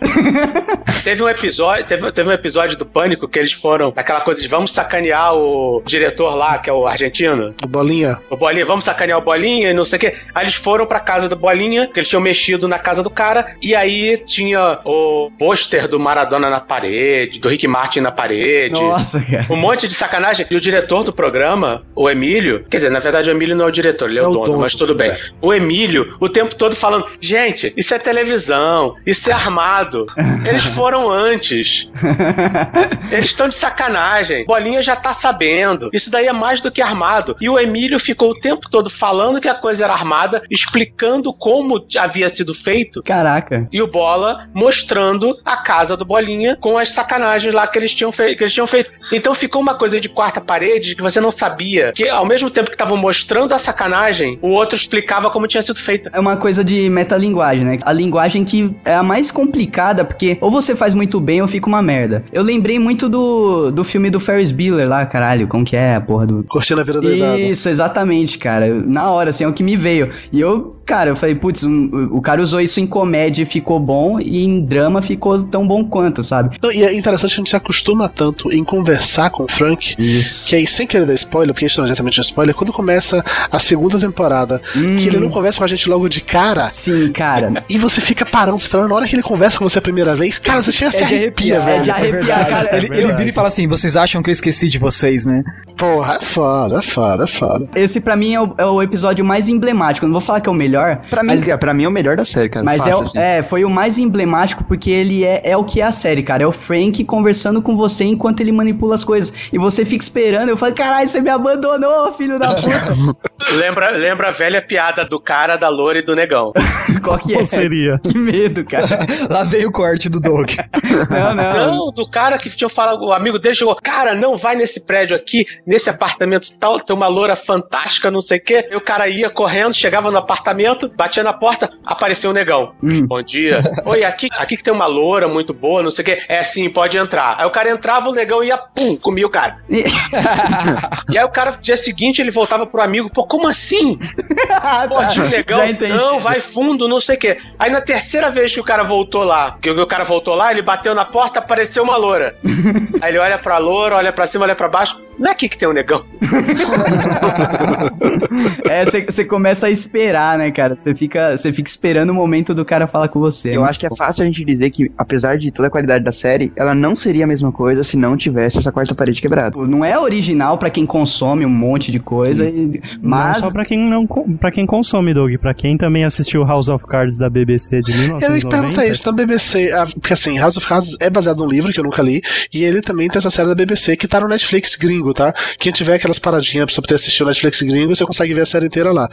[laughs] teve um episódio, teve, teve um episódio do pânico que eles foram aquela coisa de vamos sacanear o diretor lá, que é o argentino. O Bolinha. O Bolinha, vamos sacanear o Bolinha e não sei o quê. Aí eles foram pra casa do Bolinha, que eles tinham mexido na casa do cara, e aí tinha o pôster do Maradona na parede, do Rick Martin na parede. Nossa, cara. Um monte de sacanagem. E o diretor do programa, o Emílio, quer dizer, na verdade o Emílio não é o diretor, ele é, É o dono, dono, mas tudo bem. é. O Emílio, o tempo todo falando: gente, isso é televisão, isso é armado. [laughs] Eles foram antes. [laughs] Eles estão de sacanagem. Bolinha já tá sabendo. Isso daí é mais do que armado. E o Emílio ficou o tempo todo falando que a coisa era armada, explicando como havia sido feito. Caraca. E o Bola mostrando a casa do Bolinha com as sacanagens lá que eles tinham, que eles tinham feito. Então ficou uma coisa de quarta parede que você não sabia que ao mesmo tempo que estavam mostrando a sacanagem, o outro explicava como tinha sido feita. É uma coisa de metalinguagem, né? A linguagem que é a mais complicada, porque ou você faz muito bem ou fica uma merda. Eu lembrei muito do, do filme do Ferris Bueller lá, caralho, como que é a porra do... Curtindo a vida doidada. Isso, exatamente, cara. Na hora, assim, é o que me veio. E eu, cara, eu falei, putz, um- o cara usou isso em comédia e ficou bom, e em drama ficou tão bom quanto, sabe? Não, e é interessante que a gente se acostuma tanto em conversar com o Frank, Isso. que aí, sem querer dar spoiler, porque isso não é exatamente um spoiler, quando começa a segunda temporada, Hum. que ele não conversa com a gente logo de cara, Sim, cara. e você fica parando, esperando, na hora que ele conversa com você a primeira vez, cara, você chega a se É de arrepia, arrepiar, velho. É de arrepiar, cara. Ele, ele vira e fala assim: vocês acham que eu esqueci de vocês, né? Porra, é foda, é foda, é foda. Esse pra mim é o, é o episódio mais emblemático. Eu não vou falar que é o melhor. Pra mim, mas, pra mim é o melhor da série, cara. mas é, Fácil, assim. é, foi o mais emblemático porque ele é, é o que é a série, cara. É o Frank conversando com você enquanto ele manipula as coisas. E você fica esperando. Eu falo, caralho, me abandonou, filho da puta. [laughs] Lembra, lembra a velha piada do cara, da loura e do negão. [laughs] Qual que é? Qual seria? Que medo, cara. [laughs] Lá veio o corte do Doug. [laughs] Não, não. Não, do cara que tinha falado, o amigo dele chegou, cara, não vai nesse prédio aqui, nesse apartamento tal, tem uma loura fantástica, não sei o quê. E o cara ia correndo, chegava no apartamento, batia na porta, apareceu o negão. Hum. Bom dia. Oi, aqui, aqui que tem uma loura muito boa, não sei o quê. É sim, pode entrar. Aí o cara entrava, o negão ia, pum, comia o cara. E aí o cara, dia seguinte, ele voltava pro amigo, pô, como assim? [laughs] Ah, Pô, tá. um entendi. não, vai fundo, não sei o quê. Aí na terceira vez que o cara voltou lá, que o cara voltou lá, ele bateu na porta, apareceu uma loura. [laughs] Aí ele olha pra loura, olha pra cima, olha pra baixo. Não é aqui que tem um negão. [laughs] É, você começa a esperar, né, cara? Você fica, você fica esperando o momento do cara falar com você. Eu acho que é fácil a gente dizer que, apesar de toda a qualidade da série, ela não seria a mesma coisa se não tivesse essa quarta parede quebrada. Não é original pra quem consome um monte de coisa, e- mas Não só pra quem não para quem consome, Doug, pra quem também assistiu House of Cards da BBC de Eu ia 1990. perguntar isso, na BBC, ah, porque assim, House of Cards é baseado num livro que eu nunca li, e ele também tem essa série da BBC que tá no Netflix gringo, tá? Quem tiver aquelas paradinhas pra você poder assistir o Netflix gringo, você consegue ver a série inteira lá.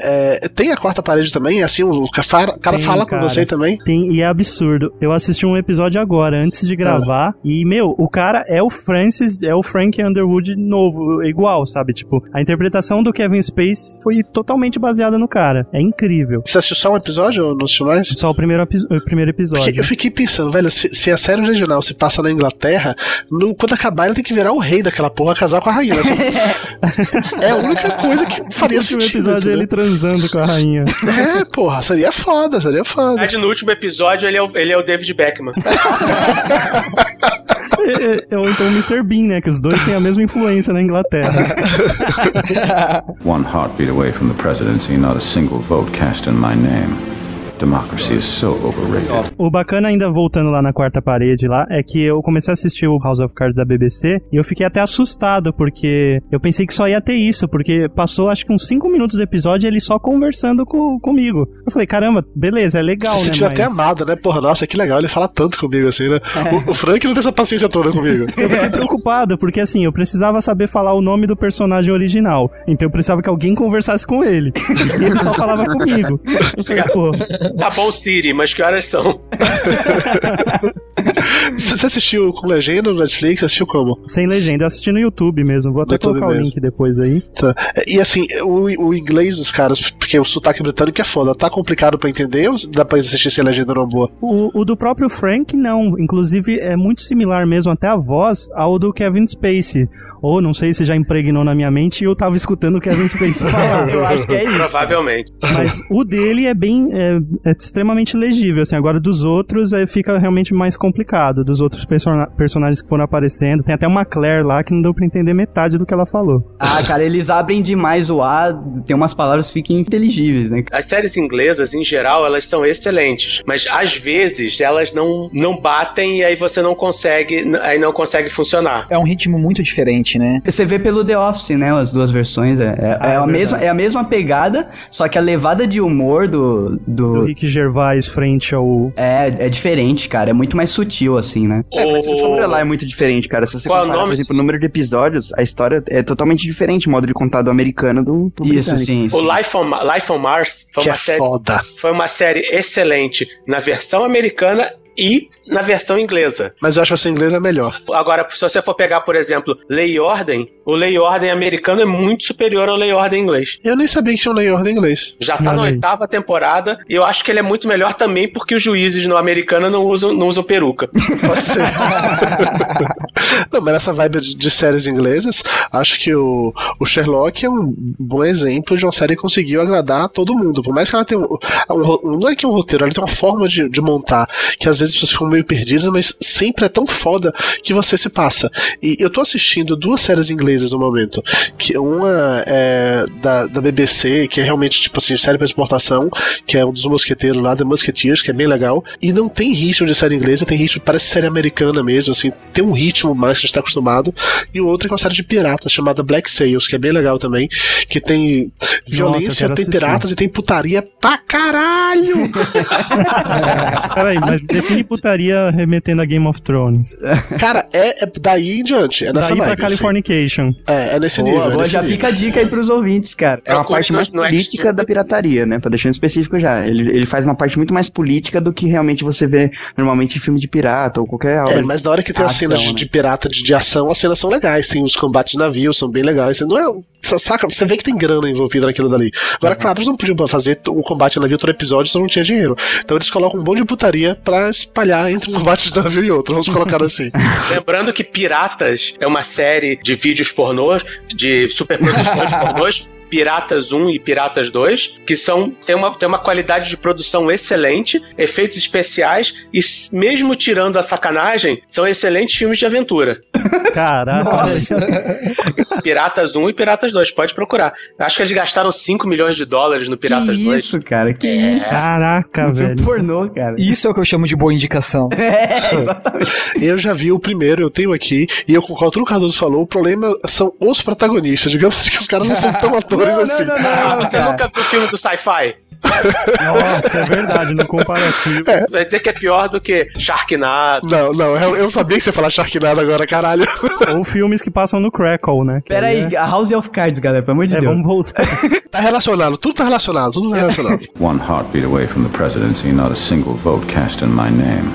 É, tem a quarta parede também, assim, o cara, o cara Tem, fala cara. com você também. Tem, e é absurdo. Eu assisti um episódio agora, antes de gravar, e, meu, o cara é o Francis, é o Frank Underwood novo, igual, sabe? Tipo, a interpretação do Kevin Space foi totalmente baseada no cara. É incrível. Você assistiu só um episódio ou não assistiu mais? Só o primeiro, o primeiro episódio. Porque eu fiquei pensando, velho, se, se a série original se passa na Inglaterra, no- quando acabar ele tem que virar o rei daquela porra, casar com a rainha. assim. [laughs] é a única coisa que faria O último sentido. episódio é ele transando com a rainha. É, porra, seria foda, seria foda. verdade, no último episódio, ele é o, ele é o David Beckman. [laughs] É, é, ou então o Mr. Bean, né? Que os dois têm a mesma influência na Inglaterra. [laughs] One heartbeat away from the presidency, not a single vote cast in my name. Democracy is so overrated. O bacana, ainda voltando lá na quarta parede lá, é que eu comecei a assistir o House of Cards da BBC e eu fiquei até assustado, porque eu pensei que só ia ter isso, porque passou acho que uns 5 minutos do episódio ele só conversando com, comigo. Eu falei, caramba, beleza, é legal, Você se né? sentiu até mas- amado, né? Porra, nossa, que legal, ele fala tanto comigo assim, né? É. O, o Frank não tem essa paciência toda comigo. [laughs] Eu fiquei preocupado, porque assim, eu precisava saber falar o nome do personagem original. Então eu precisava que alguém conversasse com ele. [laughs] E ele só falava comigo. Eu falei, pô, Tá bom, Siri, mas que horas são? [laughs] [laughs] Você assistiu com legenda no Netflix? Assistiu como? sem legenda, eu assisti no YouTube mesmo. Vou até YouTube colocar o mesmo. link depois aí. Tá. E assim, o, o inglês dos caras, porque o sotaque britânico é foda, tá complicado pra entender ou dá pra assistir sem legenda numa boa? O, o do próprio Frank, não. Inclusive, é muito similar mesmo, até a voz, ao do Kevin Spacey. Ou não sei se já impregnou na minha mente e eu tava escutando o Kevin Spacey falar. [laughs] eu acho que é isso. Provavelmente. Mas o dele é bem. É, é extremamente legível, assim. Agora, dos outros, é, fica realmente mais complicado. Dos outros persona- personagens que foram aparecendo. Tem até uma Claire lá que não deu pra entender metade do que ela falou. Ah, cara, eles abrem demais o A, tem umas palavras que ficam inteligíveis, né? As séries inglesas, em geral, elas são excelentes, mas às vezes elas não, não batem e aí você não consegue, aí não consegue funcionar. É um ritmo muito diferente, né? Você vê pelo The Office, né? As duas versões. É, é, Ah, é é a, mesma, é a mesma pegada, só que a levada de humor do. O do Rick Gervais frente ao. é, é diferente, cara. É muito mais sutil, assim, né? É, mas se O- olhar é muito diferente, cara. Se você Qual é o comparar, nome? por exemplo, o número de episódios, a história é totalmente diferente, o modo de contar do americano do, do Isso, britânico. sim. O sim. Life on, Life on Mars foi Que uma, é série, foda. foi uma série excelente na versão americana e na versão inglesa. Mas eu acho que a versão inglesa é melhor. Agora, se você for pegar, por exemplo, Lei e Ordem, o Lei e Ordem americano é muito superior ao Lei e Ordem inglês. Eu nem sabia que tinha um lei e ordem em inglês. Já tá na oitava temporada e eu acho que ele é muito melhor também porque os juízes no americano não usam, não usam peruca. [laughs] Pode ser. [laughs] Não, mas nessa vibe de, de séries inglesas, acho que o, o Sherlock é um bom exemplo de uma série que conseguiu agradar todo mundo. Por mais que ela tenha um, um ro- não é que um roteiro, ela tem uma forma de, de montar que às vezes as pessoas ficam meio perdidas, mas sempre é tão foda que você se passa. E eu tô assistindo duas séries inglesas no momento. Que uma é da, da BBC, que é realmente tipo assim, série pra exportação, que é um dos mosqueteiros lá, The Musketeers, que é bem legal. E não tem ritmo de série inglesa, tem ritmo, parece série americana mesmo, assim, tem um ritmo mais que a gente tá acostumado. E o outro é uma série de piratas chamada Black Sails, que é bem legal também, que tem violência, tem assistir. piratas e tem putaria pra caralho! [laughs] [laughs] Peraí, mas define putaria remetendo a Game of Thrones. [laughs] Cara, é, é daí em diante, é nessa Daí pra vibe, assim. Californication. É, é nesse Boa, nível. é já nível. fica a dica aí pros ouvintes, cara. É uma Procure parte mais política Xtube. da pirataria, né? Pra deixar em específico já. Ele, ele faz uma parte muito mais política do que realmente você vê normalmente em filme de pirata ou qualquer obra. É, mas na hora que tem as cenas de, né? de pirata de, de ação, as cenas são legais. Tem os combates de navio, são bem legais. Não é. Saca? Você vê que tem grana envolvida naquilo dali. Agora, claro, eles não podiam fazer um combate de navio todo episódio, senão não tinha dinheiro. Então eles colocam um monte de putaria pra espalhar entre um combate de navio e outro. Vamos colocar assim. [laughs] Lembrando que Piratas é uma série de vídeos pornôs, de superproduções pornôs. Piratas 1 e Piratas 2, que são tem uma, tem uma qualidade de produção excelente, efeitos especiais e mesmo tirando a sacanagem, são excelentes filmes de aventura. [laughs] Caraca. [laughs] Piratas 1 e Piratas 2, pode procurar. Acho que eles gastaram 5 milhões de dólares no Piratas que 2. isso, cara, que isso. Caraca, Um velho. pornô, cara. Isso é o que eu chamo de boa indicação. [laughs] É, exatamente. Eu já vi o primeiro, eu tenho aqui, e eu concordo com tudo que o Cardoso falou. O problema são os protagonistas. Digamos que os caras não são tão atores Não, assim. não, não, não, não, você nunca viu o filme do sci-fi? Nossa, é verdade, no comparativo. Vai dizer que é pior do que Sharknado. Não, não, eu, eu sabia que você ia falar Sharknado agora, caralho. Ou filmes que passam no Crackle, né? Pera aí aí, a House of Cards, galera, pelo amor de É, é, Deus. vamos voltar. [laughs] Tá relacionado, tudo tá relacionado, tudo tá relacionado. One heartbeat away from the presidency, not a single vote cast in my name.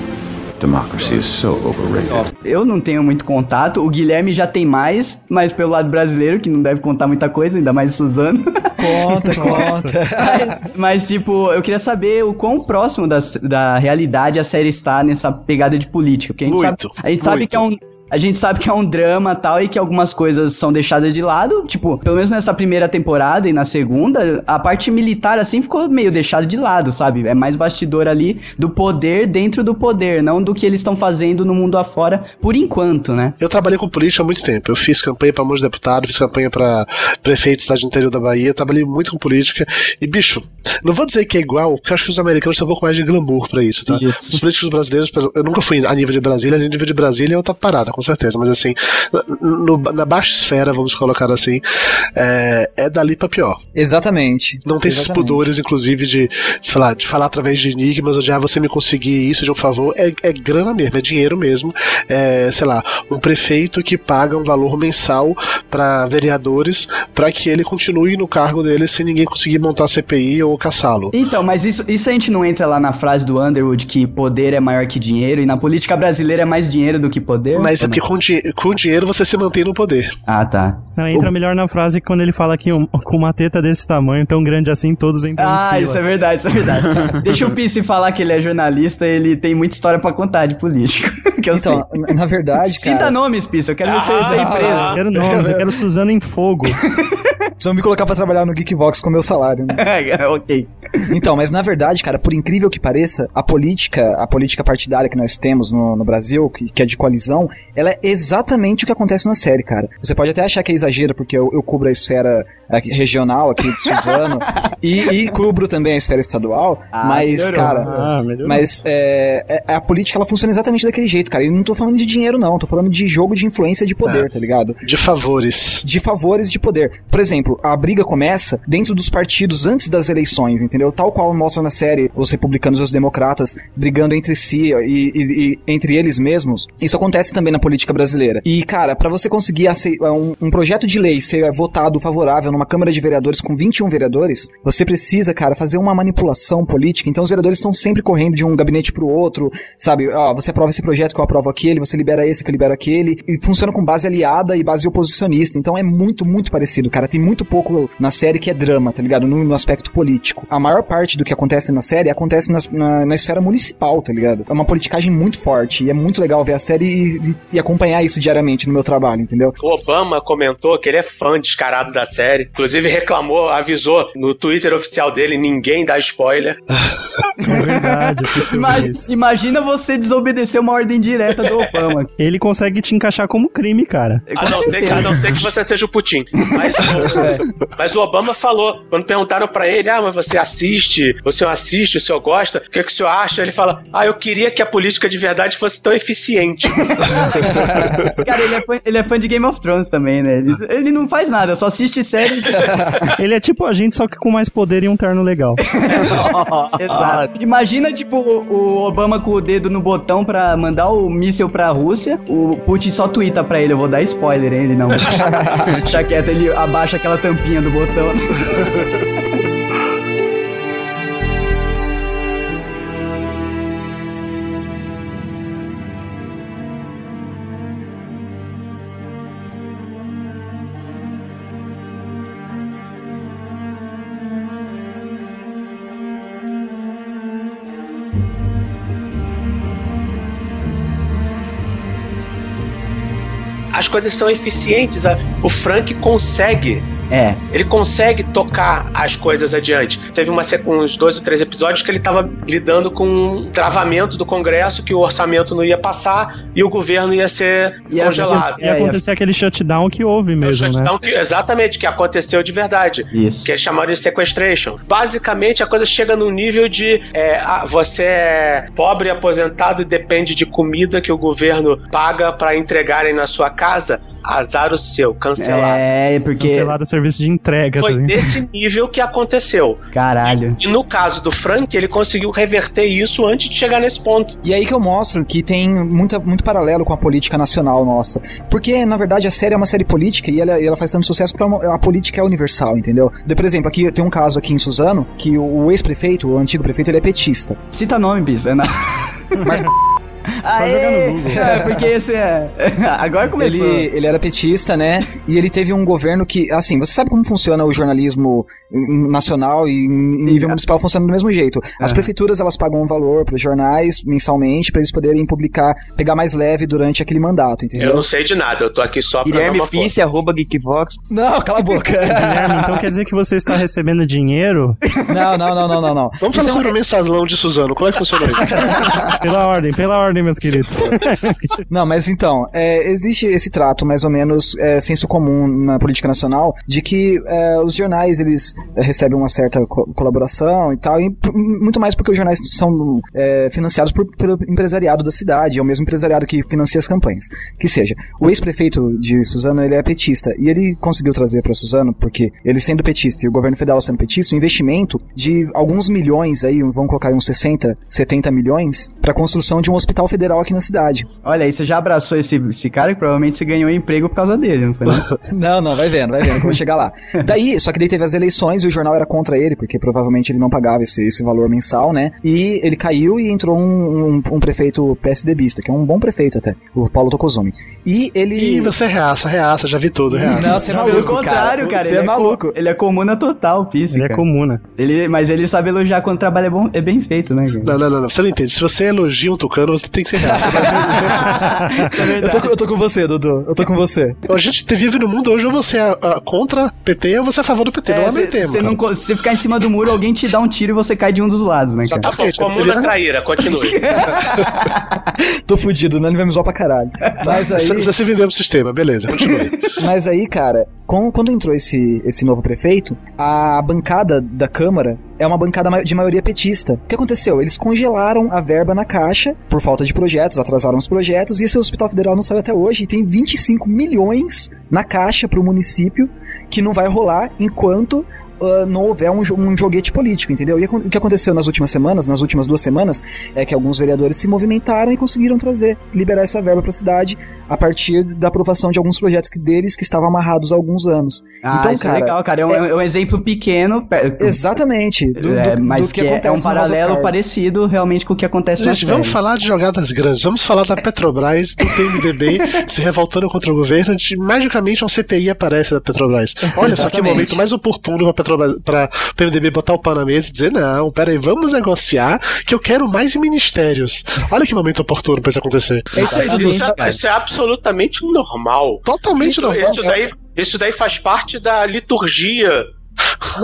Democracy is so overrated. Eu não tenho muito contato, o Guilherme já tem mais, mas pelo lado brasileiro, que não deve contar muita coisa, ainda mais Suzano. Conta, [laughs] conta. mas, mas, tipo, eu queria saber o quão próximo da, da realidade a série está nessa pegada de política. Porque a gente Muito, sabe, a gente sabe que é um. A gente sabe que é um drama tal e que algumas coisas são deixadas de lado. Tipo, pelo menos nessa primeira temporada e na segunda, a parte militar assim ficou meio deixada de lado, sabe? É mais bastidor ali do poder dentro do poder, não do que eles estão fazendo no mundo afora por enquanto, né? Eu trabalhei com política há muito tempo. Eu fiz campanha para muitos deputados, fiz campanha para prefeito da cidade do interior da Bahia, trabalhei muito com política. E, bicho, não vou dizer que é igual, porque eu acho que os americanos têm um pouco mais de glamour pra isso, tá? Isso. Os políticos brasileiros, eu nunca fui a nível de Brasília, a nível de Brasília é outra parada, com certeza. Mas assim, no- na baixa esfera, vamos colocar assim, é, é dali pra pior. Exatamente. Não tem esses Exatamente. pudores, inclusive, de, de, falar, de falar através de enigmas, ou de ah, você me conseguir isso de um favor. É, é grana mesmo, é dinheiro mesmo. É, sei lá, um prefeito que paga um valor mensal para vereadores para que ele continue no cargo dele sem ninguém conseguir montar CPI ou caçá-lo. Então, mas isso, isso a gente não entra lá na frase do Underwood que poder é maior que dinheiro e na política brasileira é mais dinheiro do que poder? Mas é porque com, di- com dinheiro você se mantém no poder. Ah, tá. Não, entra melhor na frase quando ele fala que um- com uma teta desse tamanho, tão grande assim, todos entram Ah, em fila. isso é verdade, isso é verdade. [laughs] Deixa o Pisse falar que ele é jornalista, ele tem muita história pra contar de político. [laughs] que eu Então, sei. na- verdade, Sinta cara, nomes, Pisse, eu quero ver você Ah. ser Eu preso. quero [laughs] nomes, eu quero Suzano em fogo. [laughs] vocês vão me colocar pra trabalhar no Geekvox com meu salário, né? [laughs] ok. Então, mas na verdade, cara, por incrível que pareça, a política, a política partidária que nós temos no, no Brasil, que, que é de coalizão, ela é exatamente o que acontece na série, cara. Você pode até achar que é exagero, porque eu, eu cubro a esfera aqui, regional aqui de Suzano [laughs] e, e cubro também a esfera estadual, Ah, mas, melhorou. cara, Ah, mas é, é- a política ela funciona exatamente daquele jeito, cara. E não tô falando de dinheiro, não. Tô falando de jogo de influência de poder, É. tá ligado? De favores. de favores de poder. Por exemplo, exemplo, a briga começa dentro dos partidos antes das eleições, entendeu? Tal qual mostra na série os republicanos e os democratas brigando entre si e, e- e entre eles mesmos. Isso acontece também na política brasileira. E, cara, pra você conseguir acei- um, um projeto de lei ser votado favorável numa Câmara de Vereadores com 21 vereadores, você precisa, cara, fazer uma manipulação política. Então os vereadores estão sempre correndo de um gabinete pro outro, sabe? Ó, você aprova esse projeto que eu aprovo aquele, você libera esse que eu libero aquele. E funciona com base aliada e base oposicionista. Então é muito, muito parecido, cara. Tem muito pouco na série que é drama, tá ligado? No, no aspecto político. A maior parte do que acontece na série acontece nas- na, na esfera municipal, tá ligado? É uma politicagem muito forte. E é muito legal ver a série e, e- e acompanhar isso diariamente no meu trabalho, entendeu? O Obama comentou que ele é fã descarado da série. Inclusive reclamou, avisou no Twitter oficial dele, ninguém dá spoiler. [laughs] É verdade, eu fico Ima- sobre isso. imagina você desobedecer uma ordem direta do Obama. Ele consegue te encaixar como crime, cara. A não, ser que, a não ser que você seja o Putin. Mas [laughs] o, mas o Obama falou, quando perguntaram pra ele, ah, mas você assiste, o senhor assiste, o senhor gosta, o que, que o senhor acha? Ele fala, ah, eu queria que a política de verdade fosse tão eficiente. [laughs] Cara, ele é, fã, ele é fã de Game of Thrones também, né? Ele, ele não faz nada, só assiste série. [laughs] Ele é tipo a gente, só que com mais poder e um terno legal. [laughs] Exato. Imagina, tipo, o o Obama com o dedo no botão pra mandar o míssel pra Rússia. O Putin só twitta pra ele. Eu vou dar spoiler, hein? Ele não. Deixa quieto, ele abaixa aquela tampinha do botão. As coisas são eficientes, o Frank consegue É. ele consegue tocar as coisas adiante. Teve uma, uns dois ou três episódios que ele estava lidando com um travamento do Congresso, que o orçamento não ia passar e o governo ia ser Ia- congelado. E acontecer aquele shutdown que houve É o mesmo, né? shutdown que- exatamente, que aconteceu de verdade. Isso. Que eles chamaram de sequestration. Basicamente, a coisa chega num nível de é, ah, você é pobre, aposentado e depende de comida que o governo paga para entregarem na sua casa. Azar o seu, cancelado. É, porque. Cancelar o serviço de entrega Foi também. desse nível que aconteceu. Caralho. E no caso do Frank, ele conseguiu reverter isso antes de chegar nesse ponto. E aí que eu mostro que tem muita, muito paralelo com a política nacional nossa. Porque, na verdade, a série é uma série política e ela, ela faz tanto sucesso porque é uma- a política é universal, entendeu? De, por exemplo, aqui tem um caso aqui em Suzano que o, o ex-prefeito, o antigo prefeito, ele é petista. Cita nome, Bis. É na... Mas [laughs] Aê! jogar no Google. [laughs] É, porque esse é. [laughs] Agora começou. ele, ele era petista, né? E ele teve um governo que, assim, você sabe como funciona o jornalismo nacional e em nível municipal funciona do mesmo jeito. As Aham. prefeituras elas pagam um valor para os jornais mensalmente para eles poderem publicar, pegar mais leve durante aquele mandato, entendeu? Eu não sei de nada, eu tô aqui só pra dar uma força. Pisse, arroba Geekvox. Não, cala a boca. [laughs] Guilherme, então quer dizer que você está recebendo dinheiro não, não, não, não, não, não. Vamos falar é um- sobre o mensalão de Suzano. Como é que funciona isso? pela ordem, pela ordem, meus queridos. [laughs] Não, mas então, é, existe esse trato mais ou menos é, senso comum na política nacional de que é, os jornais eles é, recebem uma certa co- colaboração e tal, e muito mais porque os jornais são é, financiados por- pelo empresariado da cidade, é o mesmo empresariado que financia as campanhas. Que seja, o ex-prefeito de Suzano ele é petista e ele conseguiu trazer para Suzano porque ele sendo petista e o governo federal sendo petista, um investimento de alguns milhões aí, vamos colocar uns 60, 70 milhões para construção de um hospital federal aqui na cidade. Olha aí, você já abraçou esse, esse cara e provavelmente você ganhou emprego por causa dele, não foi? Não? [laughs] Não, não, vai vendo, vai vendo que eu vou chegar lá. [laughs] Daí, só que daí teve as eleições e o jornal era contra ele, porque provavelmente ele não pagava esse, esse valor mensal, né? E ele caiu e entrou um, um, um prefeito PSDBista, que é um bom prefeito até, o Paulo Tokozumi. E ele. Ih, você reaça, reaça, já vi tudo, reaça. Não, você é maluco. Pelo contrário, cara. Você ele é maluco. co- ele é comuna total, Pisse. Ele é comuna. Ele, mas ele sabe elogiar quando o trabalho é, bom, é bem feito, né, cara? Não, não, não, não, você não entende. Se você elogia um tucano, você tem que ser reaça. [laughs] Eu tô, com- eu tô com você, Dudu. Eu tô com você. a gente vive no mundo hoje, ou você é ah, contra PT ou você é a favor do PT. não é meio termo. Você cara. não co- se você ficar em cima do muro, alguém te dá um tiro e você cai de um dos lados, né, Tá cara? bom, Exatamente, comuna seria- traíra, continue. [laughs] [laughs] Tô fudido, né? Ele vai me zoar pra caralho. Mas aí. Você se vendeu pro sistema, beleza. [laughs] Mas aí, cara, com- quando entrou esse, esse novo prefeito, a bancada da Câmara é uma bancada de maioria petista. O que aconteceu? Eles congelaram a verba na caixa por falta de projetos, atrasaram os projetos, e esse hospital federal não saiu até hoje e tem 25 milhões na caixa para o município que não vai rolar enquanto ah, não houver um, um joguete político, entendeu? E o que aconteceu nas últimas semanas, nas últimas duas semanas, é que alguns vereadores se movimentaram e conseguiram trazer, liberar essa verba para a cidade a partir da aprovação de alguns projetos que deles que estavam amarrados há alguns anos. Ah, então, isso cara, é legal, cara. É um, é um exemplo pequeno, pe- Exatamente. do- é, do- mas do que, é- é, um paralelo parecido realmente com o que acontece na Gente, vamos série. falar de jogadas grandes. Vamos falar da Petrobras, do PMDB [laughs] se revoltando contra o governo. De, magicamente, um CPI aparece da Petrobras. Olha só que momento mais oportuno pra Petrobras, pra PMDB botar o pau na mesa e dizer: não, peraí, vamos negociar que eu quero mais ministérios. Olha que momento oportuno pra isso acontecer. É isso aí, Dudu. Isso, é- isso é absolutamente normal. Totalmente Isso, normal. isso daí, isso daí faz parte da liturgia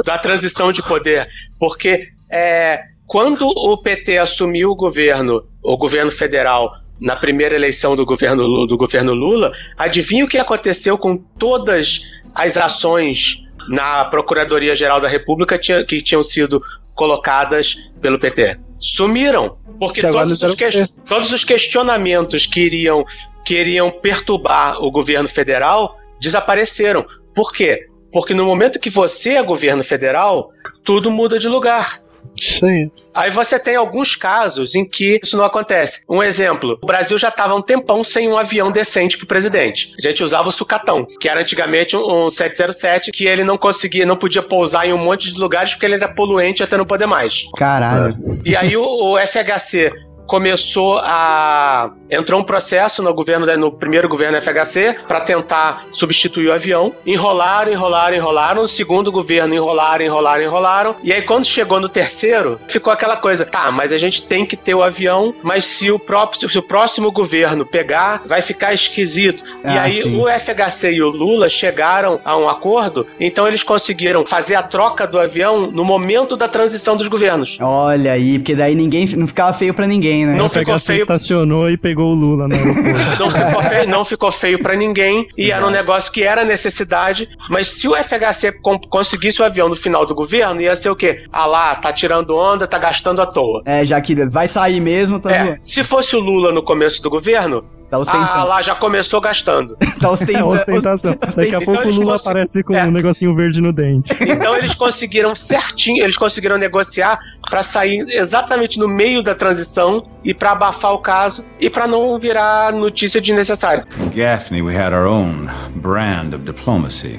da transição de poder. Porque é, quando o PT assumiu o governo, o governo federal, na primeira eleição do governo, do governo Lula, adivinha o que aconteceu com todas as ações na Procuradoria-Geral da República tinha- que tinham sido colocadas pelo PT? Sumiram. Porque Que todos os, ques- todos os questionamentos que iriam, que iriam perturbar o governo federal desapareceram. Por quê? Porque no momento que você é governo federal, tudo muda de lugar. Isso aí. Aí você tem alguns casos em que isso não acontece. Um exemplo: o Brasil já estava um tempão sem um avião decente para o presidente. A gente usava o sucatão, que era antigamente um, um 707, que ele não conseguia, não podia pousar em um monte de lugares porque ele era poluente até não poder mais. Caralho. E aí o, o FHC começou a entrou um processo no governo no primeiro governo FHC para tentar substituir o avião. Enrolaram, enrolaram, enrolaram. No segundo governo enrolaram, enrolaram, enrolaram. E aí quando chegou no terceiro, ficou aquela coisa, tá, mas a gente tem que ter o avião, mas se o próprio se o próximo governo pegar, vai ficar esquisito. e Ah, aí sim. o FHC e o Lula chegaram a um acordo, então eles conseguiram fazer a troca do avião no momento da transição dos governos. Olha aí, porque daí ninguém não ficava feio pra ninguém, né? Não o ficou FHC feio. estacionou e pegou o Lula no aeroporto. [laughs] Não ficou feio, não ficou feio para ninguém e era um negócio que era necessidade, mas se o FHC conseguisse o avião no final do governo, ia ser o quê? Ah lá, tá tirando onda, tá gastando à toa. É, já que vai sair mesmo, tá, É, se fosse o Lula no começo do governo, tá ah ostentando. lá já começou gastando. [laughs] tá É ostentando. ostentação. Daqui a Então pouco o eles Lula fossem- aparece com É. um negocinho verde no dente. [laughs] Então eles conseguiram certinho, eles conseguiram negociar para sair exatamente no meio da transição e para abafar o caso e para não virar notícia desnecessária. In Gaffney, we had our own brand of diplomacy.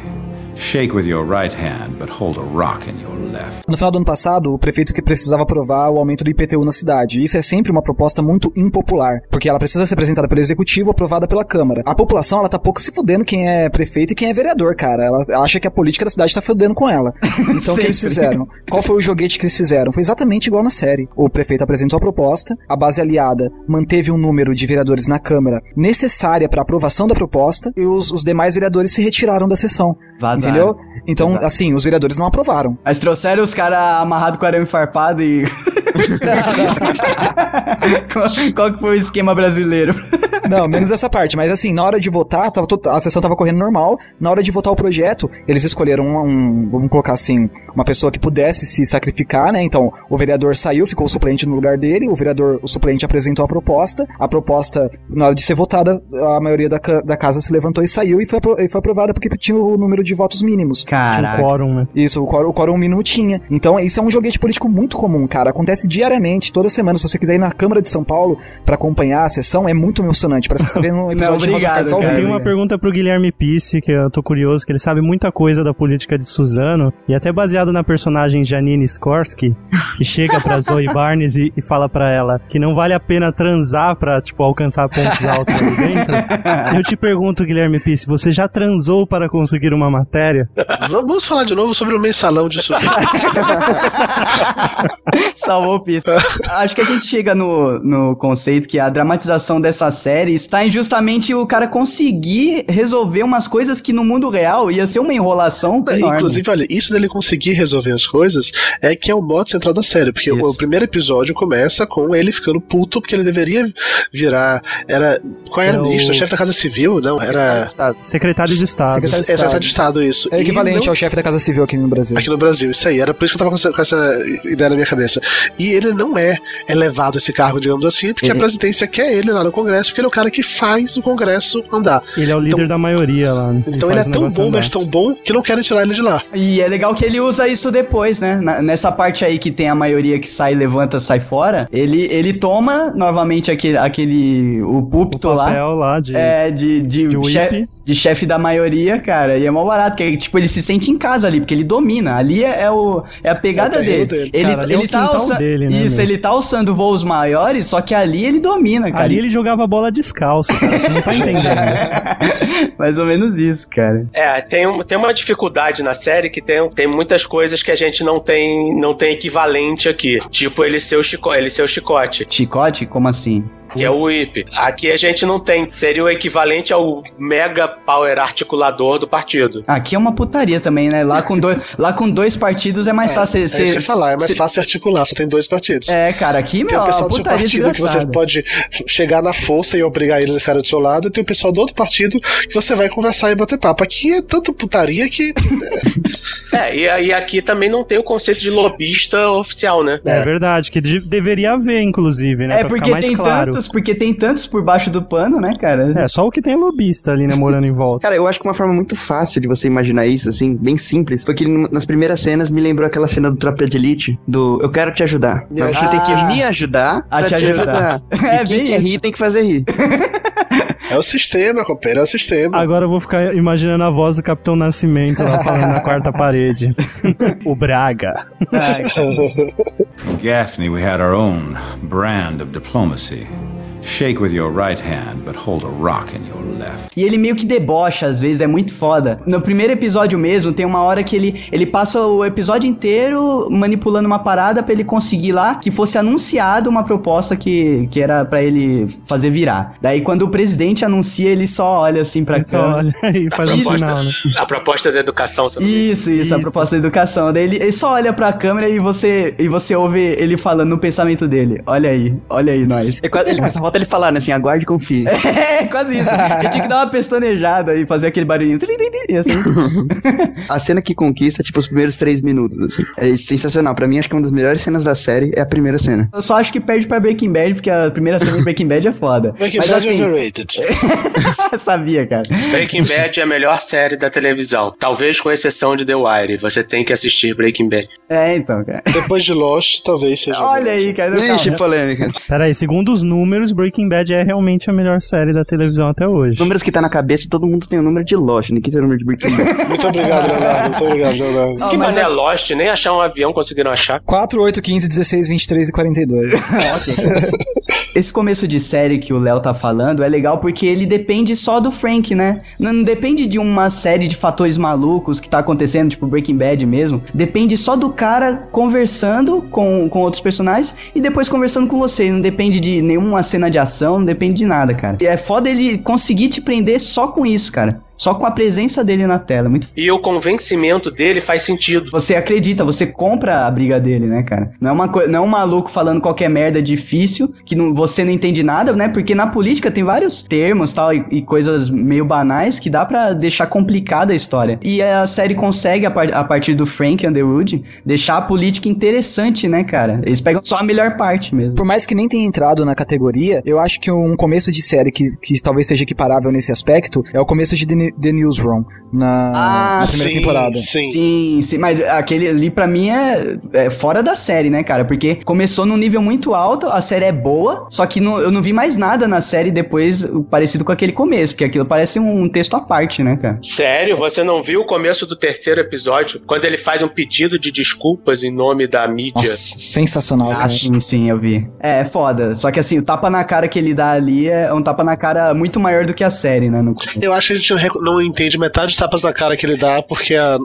Shake with your right hand, but hold a rock in your left. No final do ano passado, o prefeito que precisava aprovar o aumento do IPTU na cidade. Isso é sempre uma proposta muito impopular, porque ela precisa ser apresentada pelo executivo, aprovada pela Câmara. A população, ela tá pouco se fudendo quem é prefeito e quem é vereador, cara. Ela acha que a política da cidade tá fudendo com ela. [laughs] Então o que eles fizeram? Qual foi o joguete que eles fizeram? Foi exatamente igual na série. O prefeito apresentou a proposta, a base aliada manteve um número de vereadores na Câmara necessária para aprovação da proposta e os, os demais vereadores se retiraram da sessão. Vazaram. Entendeu? Então, assim, os vereadores não aprovaram. Mas trouxeram os caras amarrados com arame farpado e. [laughs] [laughs] qual, qual que foi o esquema brasileiro? Não, menos essa parte. Mas assim, na hora de votar, tava a sessão tava correndo normal. Na hora de votar o projeto, eles escolheram um, um- vamos colocar assim, uma pessoa que pudesse se sacrificar, né? Então, o vereador saiu, ficou o suplente no lugar dele. O vereador, o suplente apresentou a proposta. A proposta, na hora de ser votada, a maioria da, da casa se levantou e saiu e foi, e foi aprovada porque tinha o número de votos mínimos. Um Caraca. quórum, né? Isso, o quórum, o quórum mínimo tinha. Então, isso é um joguete político muito comum, cara. Acontece diariamente, toda semana. Se você quiser ir na Câmara de São Paulo pra acompanhar a sessão, é muito emocionante. Parece que você tá vendo um episódio de of obrigado, ao cara. Eu tenho uma pergunta pro Guilherme Pisse, que eu tô curioso, que ele sabe muita coisa da política de Suzano, e até baseado na personagem Janine Skorsky, que chega pra [laughs] Zoe Barnes e, e fala pra ela que não vale a pena transar pra, tipo, alcançar pontos altos ali dentro. [laughs] Eu te pergunto, Guilherme Pisse, você já transou para conseguir uma matéria? Vamos falar de novo sobre o mensalão de Suzano. [laughs] Salvou o piso. Acho que a gente chega no, no conceito que a dramatização dessa série série está em justamente o cara conseguir resolver umas coisas que no mundo real ia ser uma enrolação É. Inclusive, olha, isso dele conseguir resolver as coisas é que é o modo central da série, porque o, Isso. o primeiro episódio começa com ele ficando puto porque ele deveria virar. Era. Qual era É o ministro? o- Chefe da Casa Civil? Não, era. Secretário de Estado. Secretário de É, Estado. secretário de Estado, isso. É equivalente não- ao chefe da Casa Civil aqui no Brasil. Aqui no Brasil, isso aí. Era por isso que eu tava com essa, com essa ideia na minha cabeça. E ele não é elevado a esse cargo, digamos assim, porque a presidência quer ele lá no Congresso, porque ele é o cara que faz o Congresso andar. Ele é o líder Então- da maioria lá. Então ele é o tão bom, andar. mas tão bom, que não querem tirar ele de lá. E é legal que ele usa isso depois, né? Na- nessa parte aí que tem a maioria que sai, levanta, sai fora, ele, ele toma novamente aquele, aquele o O púlpito lá. papel lá de... É, de, de, de chefe, de chefe da maioria, cara. E é mó barato, que tipo, ele se sente em casa ali, porque ele domina. Ali é, é o, é a pegada É o dele. dele. Ele, Cara, é ele o tá alçando. dele, né, Isso, meu? ele tá alçando voos maiores, só que ali ele domina, cara. Ali ele jogava bola descalço, cara. Você não tá entendendo. [laughs] Mais ou menos isso, cara. É, tem, um- tem uma dificuldade na série que tem, tem muitas coisas que a gente não tem, não tem equivalente aqui. Tipo, ele ser o, chico, ele ser o chicote, Chicote? Como assim? Que é o whip. Aqui a gente não tem. Seria o equivalente ao mega power articulador do partido. Aqui é uma putaria também, né? Lá com dois, lá com dois partidos é mais fácil É isso que falar, é mais cê- fácil articular, você tem dois partidos. É, cara, aqui, Tem meu, o é pessoal uma do seu partido que você pode chegar na força e obrigar eles a ficarem do seu lado, e tem o pessoal do outro partido que você vai conversar e bater papo. Aqui é tanto putaria que. [laughs] É, e aí aqui também não tem o conceito de lobista oficial, né? É, verdade, que de- deveria haver, inclusive, né? É pra porque ficar mais tem claro. Tantos, porque tem tantos por baixo do pano, né, cara? É, só o que tem lobista ali, né, morando em volta. Cara, eu acho que uma forma muito fácil de você imaginar isso, assim, bem simples, foi que nas primeiras cenas me lembrou aquela cena do Tropa de Elite, do eu quero te ajudar. Me Mas você tem que me ajudar A te te ajudar. ajudar. [laughs] É, e quem bem quer isso. rir tem que fazer rir. É o sistema, companheiro, é o sistema. Agora eu vou ficar imaginando a voz do Capitão Nascimento lá falando na quarta parede. [laughs] o Braga. In [laughs] Gaffney, we had our own brand of diplomacy. Shake with your right hand, but hold a rock in your left. E ele meio que debocha, às vezes, é muito foda. No primeiro episódio mesmo, tem uma hora que ele, ele passa o episódio inteiro manipulando uma parada pra ele conseguir lá que fosse anunciado uma proposta que, que era pra ele fazer virar. Daí, quando o presidente anuncia, ele só olha assim pra Ele só câmera. olha e faz A um proposta, sinal, né? a proposta da educação. se eu não me engano. Isso, isso, a Isso. proposta da educação. Daí ele, ele só olha pra câmera e você, e você ouve ele falando no pensamento dele. Olha aí, olha aí nós. É ele, só falta ele falar, né, assim, aguarde e confie. [laughs] É, quase isso. Ele tinha que dar uma pestanejada e fazer aquele barulhinho. Bom. [laughs] A cena que conquista, tipo, os primeiros três minutos, assim. É sensacional. Pra mim, acho que uma das melhores cenas da série é a primeira cena. Eu só acho que perde pra Breaking Bad, porque a primeira cena de Breaking Bad é foda. [laughs] Breaking Mas Bad assim, overrated. sabia, cara. Breaking Bad é a melhor série da televisão. Talvez com exceção de The Wire. Você tem que assistir Breaking Bad. É, então, cara. Depois de Lost, talvez seja. Olha aí, cara. Ixi, polêmica. Peraí, segundo os números, Breaking Bad é realmente a melhor série da televisão até hoje. Números que tá na cabeça, todo mundo tem o número de Lost, ninguém tem o número de Breaking Bad. [laughs] Muito obrigado, Leonardo. Muito obrigado, Leonardo. Que mas mané assim- Lost, nem achar um avião conseguiram achar. 4, 8, 15, 16, 23 e 42. [laughs] Esse começo de série que o Léo tá falando é legal porque ele depende só do Frank, né? Não, não depende de uma série de fatores malucos que tá acontecendo, tipo Breaking Bad mesmo. Depende só do cara conversando com, com outros personagens e depois conversando com você. Não depende de nenhuma cena de ação, não depende de nada, cara. E é foda ele conseguir te prender só com isso, cara. Só com a presença dele na tela. É Muito E o convencimento dele faz sentido. você acredita, você compra a briga dele, né, cara? Não é, uma coi- não é um maluco falando qualquer merda difícil, que não- você não entende nada, né? Porque na política tem vários termos tal, e, e coisas meio banais que dá pra deixar complicada a história. E a série consegue, a, par- a partir do Frank Underwood, deixar a política interessante, né, cara? Eles pegam só a melhor parte mesmo. Por mais que nem tenha entrado na categoria, eu acho que um começo de série que, que talvez seja equiparável nesse aspecto é o começo de The, The Newsroom na, Ah, na primeira sim, temporada. Sim. Sim, sim, mas aquele ali pra mim é, é fora da série, né, cara? Porque começou num nível muito alto, a série é boa, só que não- eu não vi mais nada na série depois parecido com aquele começo, porque aquilo parece um texto à parte, né, cara? Sério? Você não viu o começo do terceiro episódio? Quando ele faz um pedido de desculpas em nome da mídia? Nossa, sensacional, Ah, cara. sim, sim, eu vi. É, é foda. Só que assim, o tapa na cara que ele dá ali é um tapa na cara muito maior do que a série, né? no- Eu acho que a gente não, entende metade dos tapas na cara que ele dá, porque a,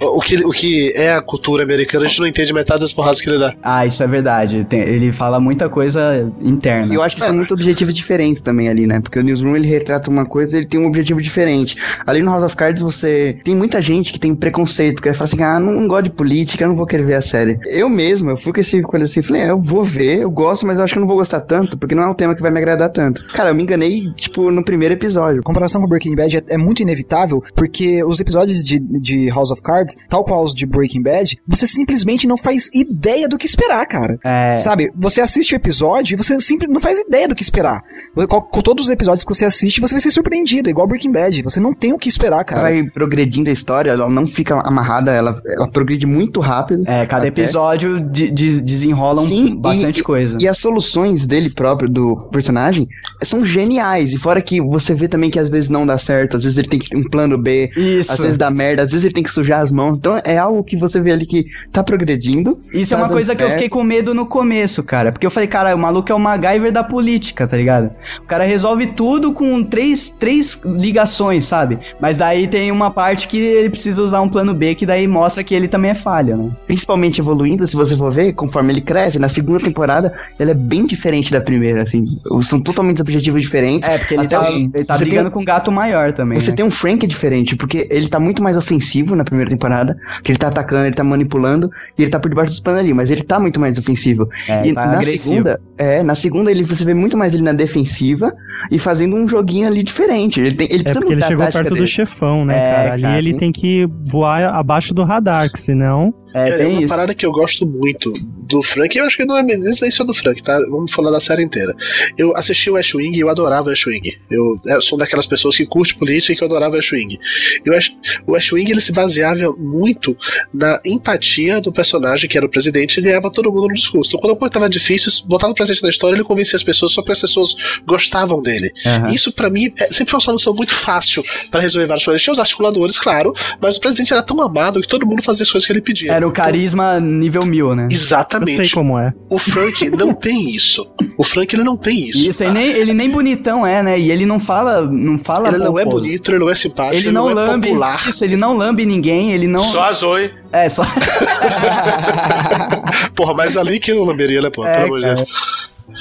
o, que, o que é a cultura americana, a gente não entende metade das porradas que ele dá. Ah, isso é verdade. Tem- ele fala muita coisa interna. E eu acho que são muito objetivos diferentes também ali, né? Porque o Newsroom ele retrata uma coisa ele tem um objetivo diferente. Ali no House of Cards você tem muita gente que tem preconceito, que fala assim: ah, não, não gosto de política, eu não vou querer ver a série. Eu mesmo, eu fui com esse coisa assim, falei: é, eu vou ver, eu gosto, mas eu acho que eu não vou gostar tanto, porque não é um tema que vai me agradar tanto. Cara, eu me enganei, tipo, no primeiro episódio. A comparação com Breaking Bad é, é muito inevitável, porque os episódios de, de House of Cards, tal qual os de Breaking Bad, você simplesmente não faz ideia do que esperar, cara. É. Sabe, você assiste o episódio e você simplesmente não faz ideia do que esperar. Com, com todos os episódios que você assiste, você vai ser surpreendido, igual Breaking Bad. Você não tem o que esperar, cara. Vai progredindo a história, ela não fica amarrada, ela, ela progride muito rápido. É, cada Até. episódio de, de- desenrola um- Sim, bastante e- coisa. E as soluções dele próprio, do personagem, são geniais. E fora que você vê também que às vezes não dá certo, às vezes ele tem que ter um plano B, Isso. às vezes dá merda, às vezes ele tem que sujar as mãos. Então é algo que você vê ali que tá progredindo. Isso é tá uma dando coisa que eu fiquei com medo no começo, cara. Porque eu falei, cara, o maluco é o MacGyver da política, tá ligado? O cara resolve tudo com três, três ligações, sabe? Mas daí tem uma parte que ele precisa usar um plano B, que daí mostra que ele também é falha, né? Principalmente evoluindo, se você for ver, conforme ele cresce, na segunda temporada, ele é bem diferente da primeira, assim. São totalmente objetivos diferentes. É, porque ele Até tá, ele tá você tem- brigando com um gato maior também. Você né? tem um Frank diferente, porque ele tá muito mais ofensivo na primeira temporada, que ele tá atacando, ele tá manipulando, e ele tá por debaixo dos panos ali, mas ele tá muito mais ofensivo. É, e tá na agressivo. segunda, é, na segunda ele você vê muito mais ele na defensiva e fazendo um joguinho ali diferente. Ele tem, ele É precisa porque ele mudar a chegou perto do dele. chefão, né, É, cara? Ali cara, ele sim. tem que voar abaixo do radar, que senão. É, É, tem uma isso. parada que eu gosto muito do Frank, eu acho que não é isso nem só do Frank, tá? Vamos falar da série inteira. Eu assisti o Ash Wing e eu adorava o Ash Wing. Eu, eu sou daquelas pessoas que curte política e que eu adorava o Ash Wing. E o Ash, o Ash Wing ele se baseava muito na empatia do personagem, que era o presidente, e ganhava todo mundo no discurso. Então, quando a coisa tava difícil, botava o presente na história, ele convencia as pessoas só porque as pessoas gostavam dele. Aham. Isso, pra mim, é- sempre foi uma solução muito fácil pra resolver vários problemas. Tinha os articuladores, claro, mas o presidente era tão amado que todo mundo fazia as coisas que ele pedia. Era o carisma nível mil, né? Eu sei Exatamente. como é. O Frank não [laughs] tem isso. O Frank ele não tem isso. Isso, ele nem, ele nem bonitão é, né? E ele não fala, não fala Ele não é bonito, ele não é simpático, Ele ele, não, é lambe, popular. isso, ele não lambe ninguém, ele não... Só a Zoe. É, só... [laughs] Porra, mas ali que eu não lamberia, né, pô? É, Pelo amor de. Deus.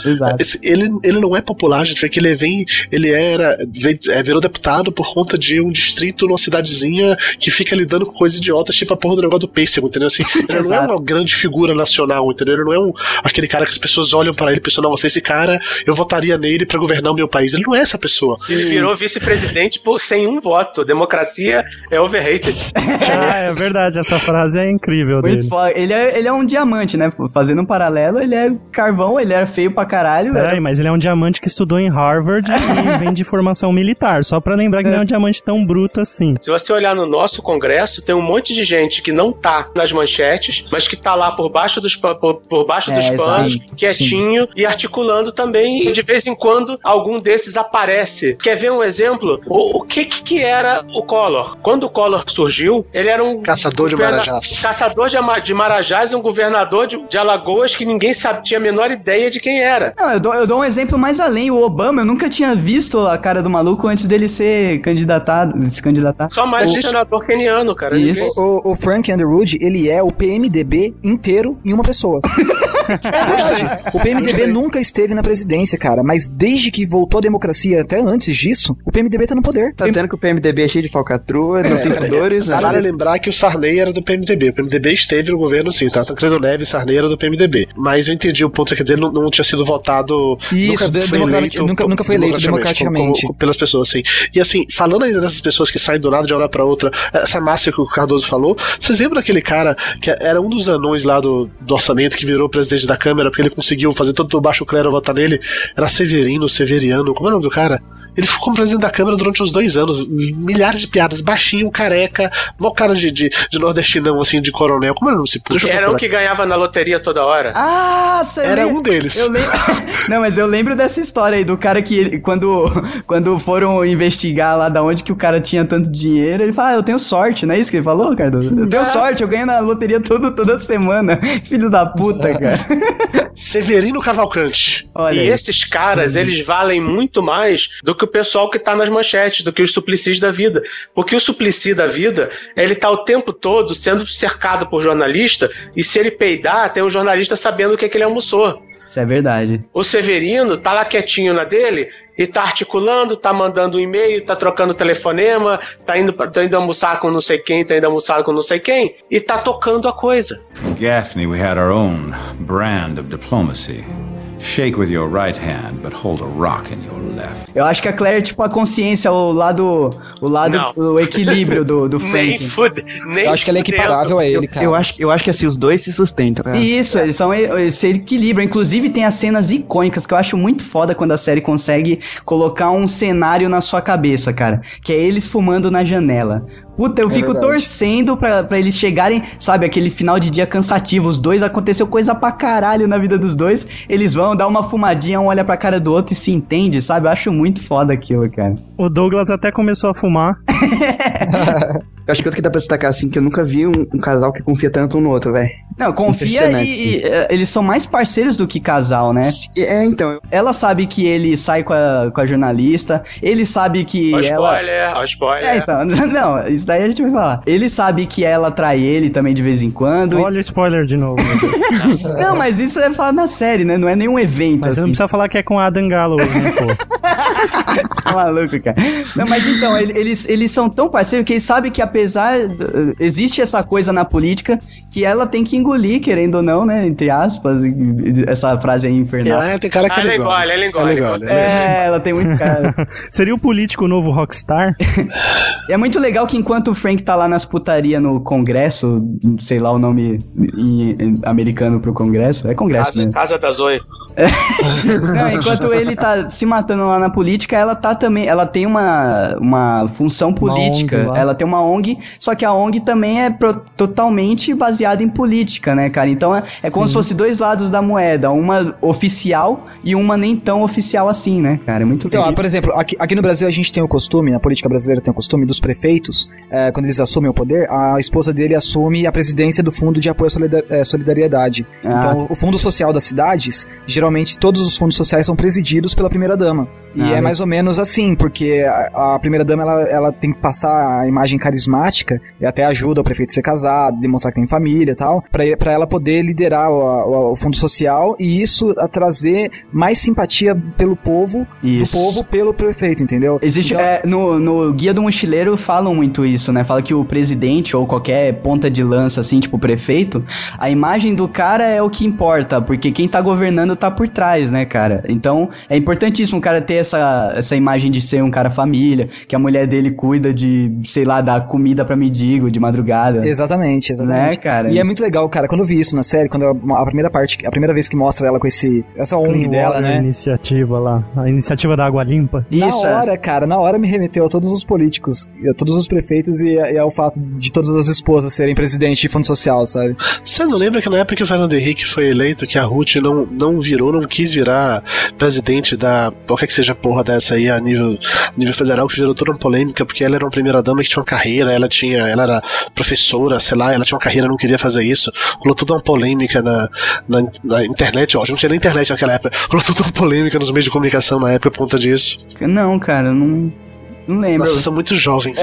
Exato. Esse- ele, ele não é popular, a gente vê que ele vem. Ele era. veio- é, virou deputado por conta de um distrito numa cidadezinha que fica lidando com coisas idiotas, tipo a porra do negócio do pêssego, entendeu? Assim, [laughs] ele não é uma grande figura nacional, entendeu? Ele não é um, aquele cara que as pessoas olham pra ele e pensam, não, você, esse cara, eu votaria nele pra governar o meu país. Ele não é essa pessoa. Ele virou vice-presidente por sem um voto. Democracia é overrated. [laughs] Ah, é verdade, essa frase é incrível Muito dele. Ele é, ele é um diamante, né? Fazendo um paralelo, ele é carvão, ele era feio pra caralho. Peraí, era- mas ele é um diamante que estudou em Harvard e [laughs] vem de formação militar. Só pra lembrar que não é um diamante tão bruto assim. Se você olhar no nosso congresso, tem um monte de gente que não tá nas manchetes, mas que tá lá por baixo dos, por, por baixo dos É, panos, sim, quietinho e articulando também. E de vez em quando, algum desses aparece. Quer ver um exemplo? O, o que que era o Collor? Quando o Collor surgiu, ele era um Caçador de Marajás. Caçador de, de Marajás, um governador de, de Alagoas que ninguém sabe, tinha a menor ideia de quem era. Não, eu dou, eu dou um exemplo mais além. O Obama, eu nunca tinha visto a cara do maluco antes dele ser candidatado, se candidatar. Só mais O- um senador keniano, cara. Isso. O, o Frank Underwood, ele é o PMDB inteiro em uma pessoa. [laughs] é verdade. O PMDB nunca esteve na presidência, cara, mas desde que voltou a democracia até antes disso, o PMDB tá no poder. Tá dizendo que o PMDB é cheio de falcatrua, não tem pudores, né? Vale lembrar que o Sarney era do PMDB. O PMDB esteve no governo sim, tá? Tancredo Neves, Sarney era do PMDB. Mas eu entendi o ponto, quer dizer, não, não tinha sido votado. Isso, de- democrati- nunca- nunca foi eleito democraticamente. como- como- pelas pessoas, assim. E assim, falando ainda dessas pessoas que saem do nada de uma hora pra outra, essa massa que o Cardoso falou, vocês lembram daquele cara que era um dos anões lá do, do orçamento que virou presidente da Câmara porque ele conseguiu fazer todo o baixo clero votar nele? Era Severino, Severiano, como é o nome do cara? Ele ficou como presidente da Câmara durante uns dois anos. Milhares de piadas. Baixinho, careca, mó cara de, de, de nordestinão, assim, de coronel. Como era o nome? Deixa eu Era um que ganhava na loteria toda hora. Ah, sei Era um deles. Eu lembro. [laughs] Não, mas eu lembro dessa história aí do cara que ele- quando, quando foram investigar lá da onde que o cara tinha tanto dinheiro, ele fala: ah, eu tenho sorte, não é isso que ele falou, Cardoso? Eu tenho sorte, eu ganho na loteria todo, toda semana. [laughs] Filho da puta, cara. Severino Cavalcante. Olha e aí. esses caras, eles valem muito mais do que o pessoal que tá nas manchetes, do que os suplicis da vida. Porque o suplici da vida, ele tá o tempo todo sendo cercado por jornalista, e se ele peidar, tem um jornalista sabendo o que, que ele almoçou. Isso é verdade. O Severino tá lá quietinho na dele e tá articulando, tá mandando um e-mail, tá trocando telefonema, tá indo, pra- tá indo almoçar com não sei quem, tá indo almoçar com não sei quem, e tá tocando a coisa. Gaffney, we had our own brand of diplomacy. Shake with your right hand, but hold a rock in your left. Eu acho que a Claire é tipo a consciência, o lado, o lado, Não. o equilíbrio do, do [laughs] Nem Frank. fude, nem Eu acho que ela é equiparável a ele, cara. Eu acho, eu acho que assim, os dois se sustentam. cara. Isso, eles são esse equilíbrio. Inclusive, tem as cenas icônicas que eu acho muito foda quando a série consegue colocar um cenário na sua cabeça, cara. Que é eles fumando na janela. Puta, eu É fico verdade. torcendo pra, pra eles chegarem, sabe, aquele final de dia cansativo. Os dois aconteceu coisa pra caralho na vida dos dois. Eles vão dar uma fumadinha, um olha pra cara do outro e se entende, sabe? Eu acho muito foda aquilo, cara. O Douglas até começou a fumar. [laughs] Eu acho que outro que dá pra destacar, assim, que eu nunca vi um, um casal que confia tanto um no outro, velho. Não, confia e, e, eh, eles são mais parceiros do que casal, né? É, então, Ela sabe que ele sai com a, com a jornalista, ele sabe que Ó, ela. spoiler, ó, spoiler. É, então, [laughs] não, isso daí a gente vai falar. Ele sabe que ela trai ele também de vez em quando. Olha o spoiler de novo. [laughs] Não, mas isso é falar na série, né? Não é nenhum evento Mas você não assim. precisa falar que é com a Adam Gallo, né, pô? [laughs] tá maluco, cara. Não, mas então, ele- eles, eles são tão parceiros que eles sabem que apesar. Existe essa coisa na política que ela tem que engolir, querendo ou não, né? Entre aspas, essa frase aí infernal. É, tem cara que Ah, ela gosta. engole, ela engole. Ela engole, ela engole. É, ela tem muito cara. [laughs] Seria o político novo rockstar? [laughs] É muito legal que enquanto o Frank tá lá nas putaria no Congresso, sei lá o nome em- em americano pro Congresso, é Congresso Casa, mesmo. casa da Zoe. Não, enquanto ele tá se matando lá na política, ela tá também, ela tem uma, uma função política, lá. ela tem uma ONG, só que a ONG também é pro- totalmente baseada em política, né, cara? Então é, é como se fosse dois lados da moeda, uma oficial e uma nem tão oficial assim, né, cara? É muito Então, ah, por exemplo, aqui, aqui no Brasil a gente tem o costume, a política brasileira tem o costume dos prefeitos, eh, quando eles assumem o poder, a esposa dele assume a presidência do Fundo de Apoio à eh, Solidariedade. Ah, então, o Fundo Social das cidades, geralmente todos os fundos sociais são presididos pela primeira-dama. E Ah, é mais ou menos assim, porque a, a primeira-dama ela, ela tem que passar a imagem carismática e até ajuda o prefeito a ser casado, demonstrar que tem família e tal, pra pra ela poder liderar o, o- o fundo social e isso a trazer mais simpatia pelo povo Isso. do povo pelo prefeito, entendeu? Existe, Então- é, no, no Guia do Mochileiro falam muito isso, né? Fala que o presidente ou qualquer ponta de lança, assim, tipo prefeito, a imagem do cara é o que importa, porque quem tá governando tá por trás, né, cara? Então, é importantíssimo o cara ter essa, essa imagem de ser um cara família, que a mulher dele cuida de, sei lá, dar comida pra mendigo de madrugada. Exatamente, exatamente. Né, cara? E é muito legal, cara, quando eu vi isso na série, quando eu- a primeira parte, a primeira vez que mostra ela com esse essa ONG Clean dela, Water né? iniciativa lá. A iniciativa da água limpa. Isso, na é. hora, cara, na hora me remeteu a todos os políticos, a todos os prefeitos e, e ao fato de todas as esposas serem presidente de fundo social, sabe? Você não lembra que na época que o Fernando Henrique foi eleito, que a Ruth não, não virou, não quis virar presidente da. qualquer que seja a porra dessa aí a nível, a nível federal, que gerou toda uma polêmica, porque ela era uma primeira dama que tinha uma carreira, ela tinha. ela era professora, sei lá, ela tinha uma carreira, não queria fazer isso. Rolou toda uma polêmica na, na, na internet, ó, não tinha nem internet naquela época. [laughs] Rolou toda uma polêmica nos meios de comunicação na época por conta disso. Não, cara, eu não, não lembro. Nossa, vocês são muito jovens.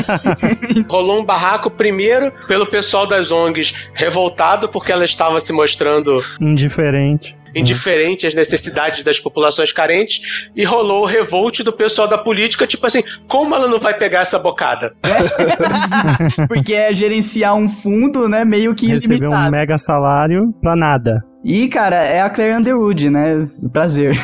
[laughs] Rolou um barraco primeiro pelo pessoal das ONGs revoltado porque ela estava se mostrando Indiferente. Indiferente às necessidades das populações carentes e rolou o revolt do pessoal da política, tipo assim, como ela não vai pegar essa bocada? [laughs] Porque é gerenciar um fundo, né, meio que Recebeu ilimitado. um mega salário pra nada. E, cara, é a Claire Underwood, né? Prazer.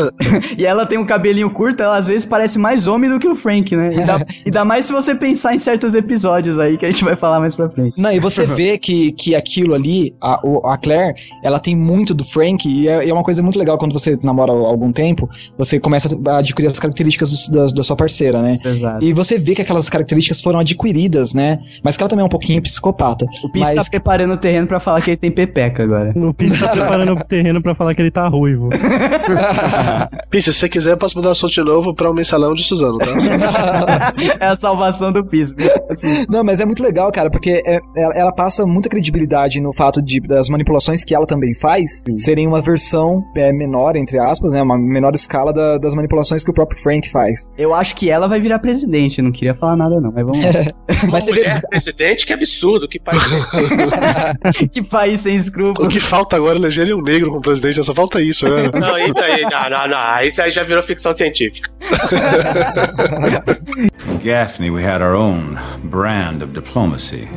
[laughs] e ela tem um cabelinho curto, ela às vezes parece mais homem do que o Frank, né? E dá, [laughs] e dá mais se você pensar em certos episódios aí que a gente vai falar mais pra frente. Não, e você vê que, que aquilo ali, a, a Claire, ela tem muito do Frank, e é, e é uma coisa muito legal quando você namora há algum tempo, você começa a adquirir as características do- da, da sua parceira, né? Exato. E você vê que aquelas características foram adquiridas, né? Mas que ela também é um pouquinho psicopata. O Pisse Mas- tá preparando o terreno pra falar que ele tem pepeca agora. O Pita preparando [laughs] o terreno pra falar que ele tá ruivo. [laughs] Pisse, se você quiser, eu posso mudar o assunto de novo pra um mensalão de Suzano, tá? é a salvação do piso. Assim, Não, mas é muito legal, cara, porque é- ela, ela passa muita credibilidade no fato de das manipulações que ela também faz serem uma versão é, menor, entre aspas, né? Uma menor escala da- das manipulações que o próprio Frank faz. eu acho que ela vai virar presidente, não queria falar nada não, mas vamos lá. [laughs] Mas vê, Mulher presidente, que absurdo, que país. que país sem o escrúpulos. que falta agora é eleger um negro como presidente, só falta isso, né? [laughs] Não, isso aí, não, não, não. Isso aí já virou ficção científica. [laughs] Gaffney, we had our own brand of diplomacy.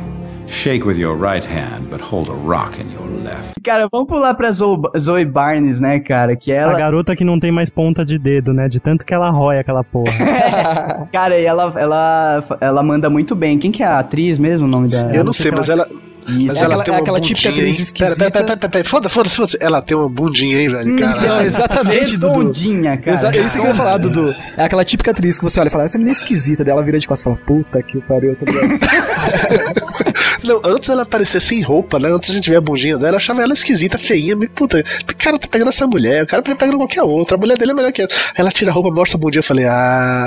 Shake with your right hand, but hold a rock in your left. Cara, vamos pular pra Zoe, Zoe Barnes, né, cara, que A ela... garota que não tem mais ponta de dedo, né? De tanto que ela rói aquela porra. [laughs] Cara, e ela, ela, ela manda muito bem. Quem que é a atriz mesmo, o nome da... Eu não sei, mas ela, Isso. É ela aquela- tem é uma aquela típica bundinha, atriz esquisita. Pera, pera, pera, pera, pera. Foda, foda-se, foda-se. Ela tem uma bundinha, hein, velho? Então, [laughs] exatamente, Dudu. Redondinha, cara. Exa- é isso que eu ia falar, Dudu. É aquela típica atriz que você olha e fala, essa menina é esquisita, dela vira de costas e fala, puta que pariu, tá ligado? [laughs] Não, antes ela aparecer sem roupa, né? Antes a gente ver a bundinha dela, eu achava ela esquisita, feinha, me puta. O cara tá pegando essa mulher, o cara tá pegando qualquer outra. A mulher dele é melhor que ela. Ela tira a roupa, mostra a bundinha, eu falei, ah,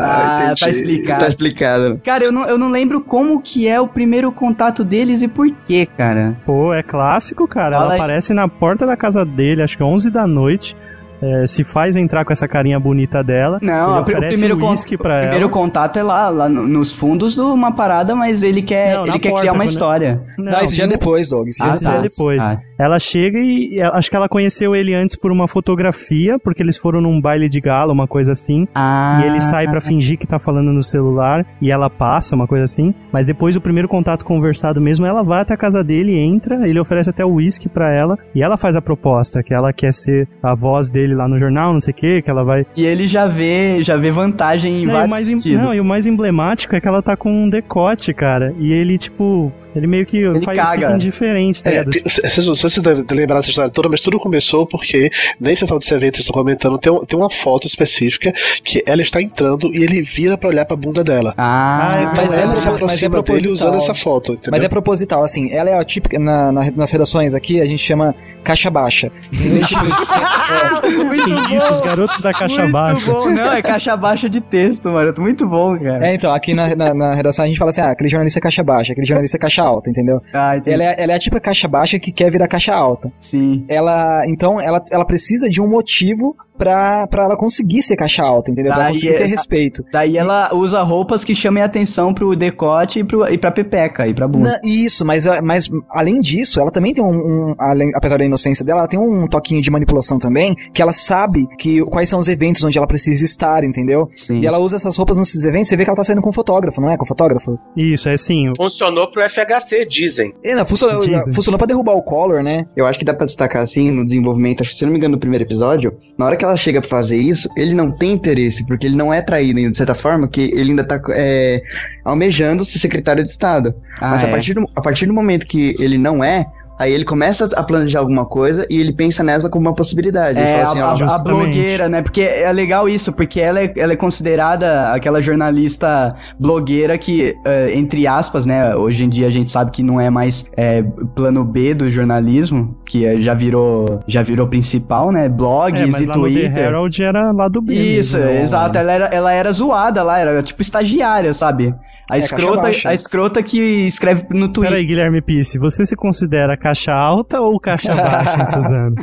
Ah, entendi. tá explicado. Tá explicado. Cara, eu não, eu não lembro como que é o primeiro contato deles e por quê, cara. Pô, é clássico, cara. Fala Ela aí. aparece na porta da casa dele, acho que 11 da noite. É, se faz entrar com essa carinha bonita dela. Não, ele o primeiro, con- uísque pra o primeiro contato é lá, lá no- nos fundos de uma parada, mas ele quer, Não, ele quer porta, criar uma quando- história. Não, isso já é depois, Doug. Isso já é Esse já é depois. Ah. Ela chega e acho que ela conheceu ele antes por uma fotografia, porque eles foram num baile de gala, uma coisa assim. Ah, E ele sai pra fingir que tá falando no celular e ela passa, uma coisa assim. Mas depois do primeiro contato conversado mesmo, ela vai até a casa dele, entra, ele oferece até o uísque pra ela e ela faz a proposta, que ela quer ser a voz dele lá no jornal, não sei o que, que ela vai. E ele já vê, já vê vantagem em Não, e vários mais em- sentidos. não, e o mais emblemático é que ela tá com um decote, cara. E ele, tipo, ele meio que faz, caga. fica indiferente, tá É, vocês não sei se lembrado dessa história toda, mas tudo começou porque nesse tal desse evento que vocês estão comentando, tem, um- tem uma foto específica que ela está entrando e ele vira pra olhar pra bunda dela. Ah, então mas é ela pro- se mas é aproxima dele usando essa foto, entendeu? Mas é proposital, assim, ela é a típica, na, na- nas redações aqui, a gente chama caixa baixa. [laughs] Tipo, muito Isso, os bom. garotos da caixa muito baixa. bom. Não, é caixa baixa de texto, mano. Muito bom, cara. É, então, aqui na, na, na redação a gente fala assim, ah, aquele jornalista é caixa baixa, aquele jornalista é caixa alta, entendeu? Ah, entendi. Ela é, ela é a típica caixa baixa que quer virar caixa alta. Sim. Ela, então, ela, ela precisa de um motivo pra, pra ela conseguir ser caixa alta, entendeu? Pra Daí conseguir é- ter respeito. Daí ela usa roupas que chamem atenção pro decote e, pro, e pra pepeca e pra bunda. Na- isso, mas, ah, mas além disso, ela também tem um, um- além- apesar da inocência dela, ela tem um toquinho de manipulação também, que ela sabe que quais são os eventos onde ela precisa estar, entendeu? Sim. E ela usa essas roupas nesses eventos, você vê que ela tá saindo com fotógrafo, não é? Com fotógrafo? Isso, é assim. Funcionou pro FHC, dizem. É, não, funcionou, Dizem. funcionou pra derrubar o Collor, né? Eu acho que dá pra destacar assim no desenvolvimento, acho que se eu não me engano no primeiro episódio, na hora que ela chega pra fazer isso, ele não tem interesse, porque ele não é traído ainda, de certa forma, que ele ainda tá é, almejando ser secretário de Estado. Ah, Mas a, é. partir do, a partir do momento que ele não é, aí ele começa a planejar alguma coisa e ele pensa nela como uma possibilidade. É, assim, a, ó, a- blogueira, né? Porque é legal isso, porque ela é, ela é considerada aquela jornalista blogueira que, eh, entre aspas, né? Hoje em dia a gente sabe que não é mais eh, plano B do jornalismo, que eh, já virou já virou principal, né? Blogs É, mas e lá no The Twitter. Herald era lá do B. Isso, mesmo, exato. Ela era, ela era zoada lá, era tipo estagiária, sabe? A É, escrota, baixa. a escrota que escreve no Twitter. Peraí, Guilherme Pisse, você se considera caixa alta ou caixa baixa, hein, Suzano?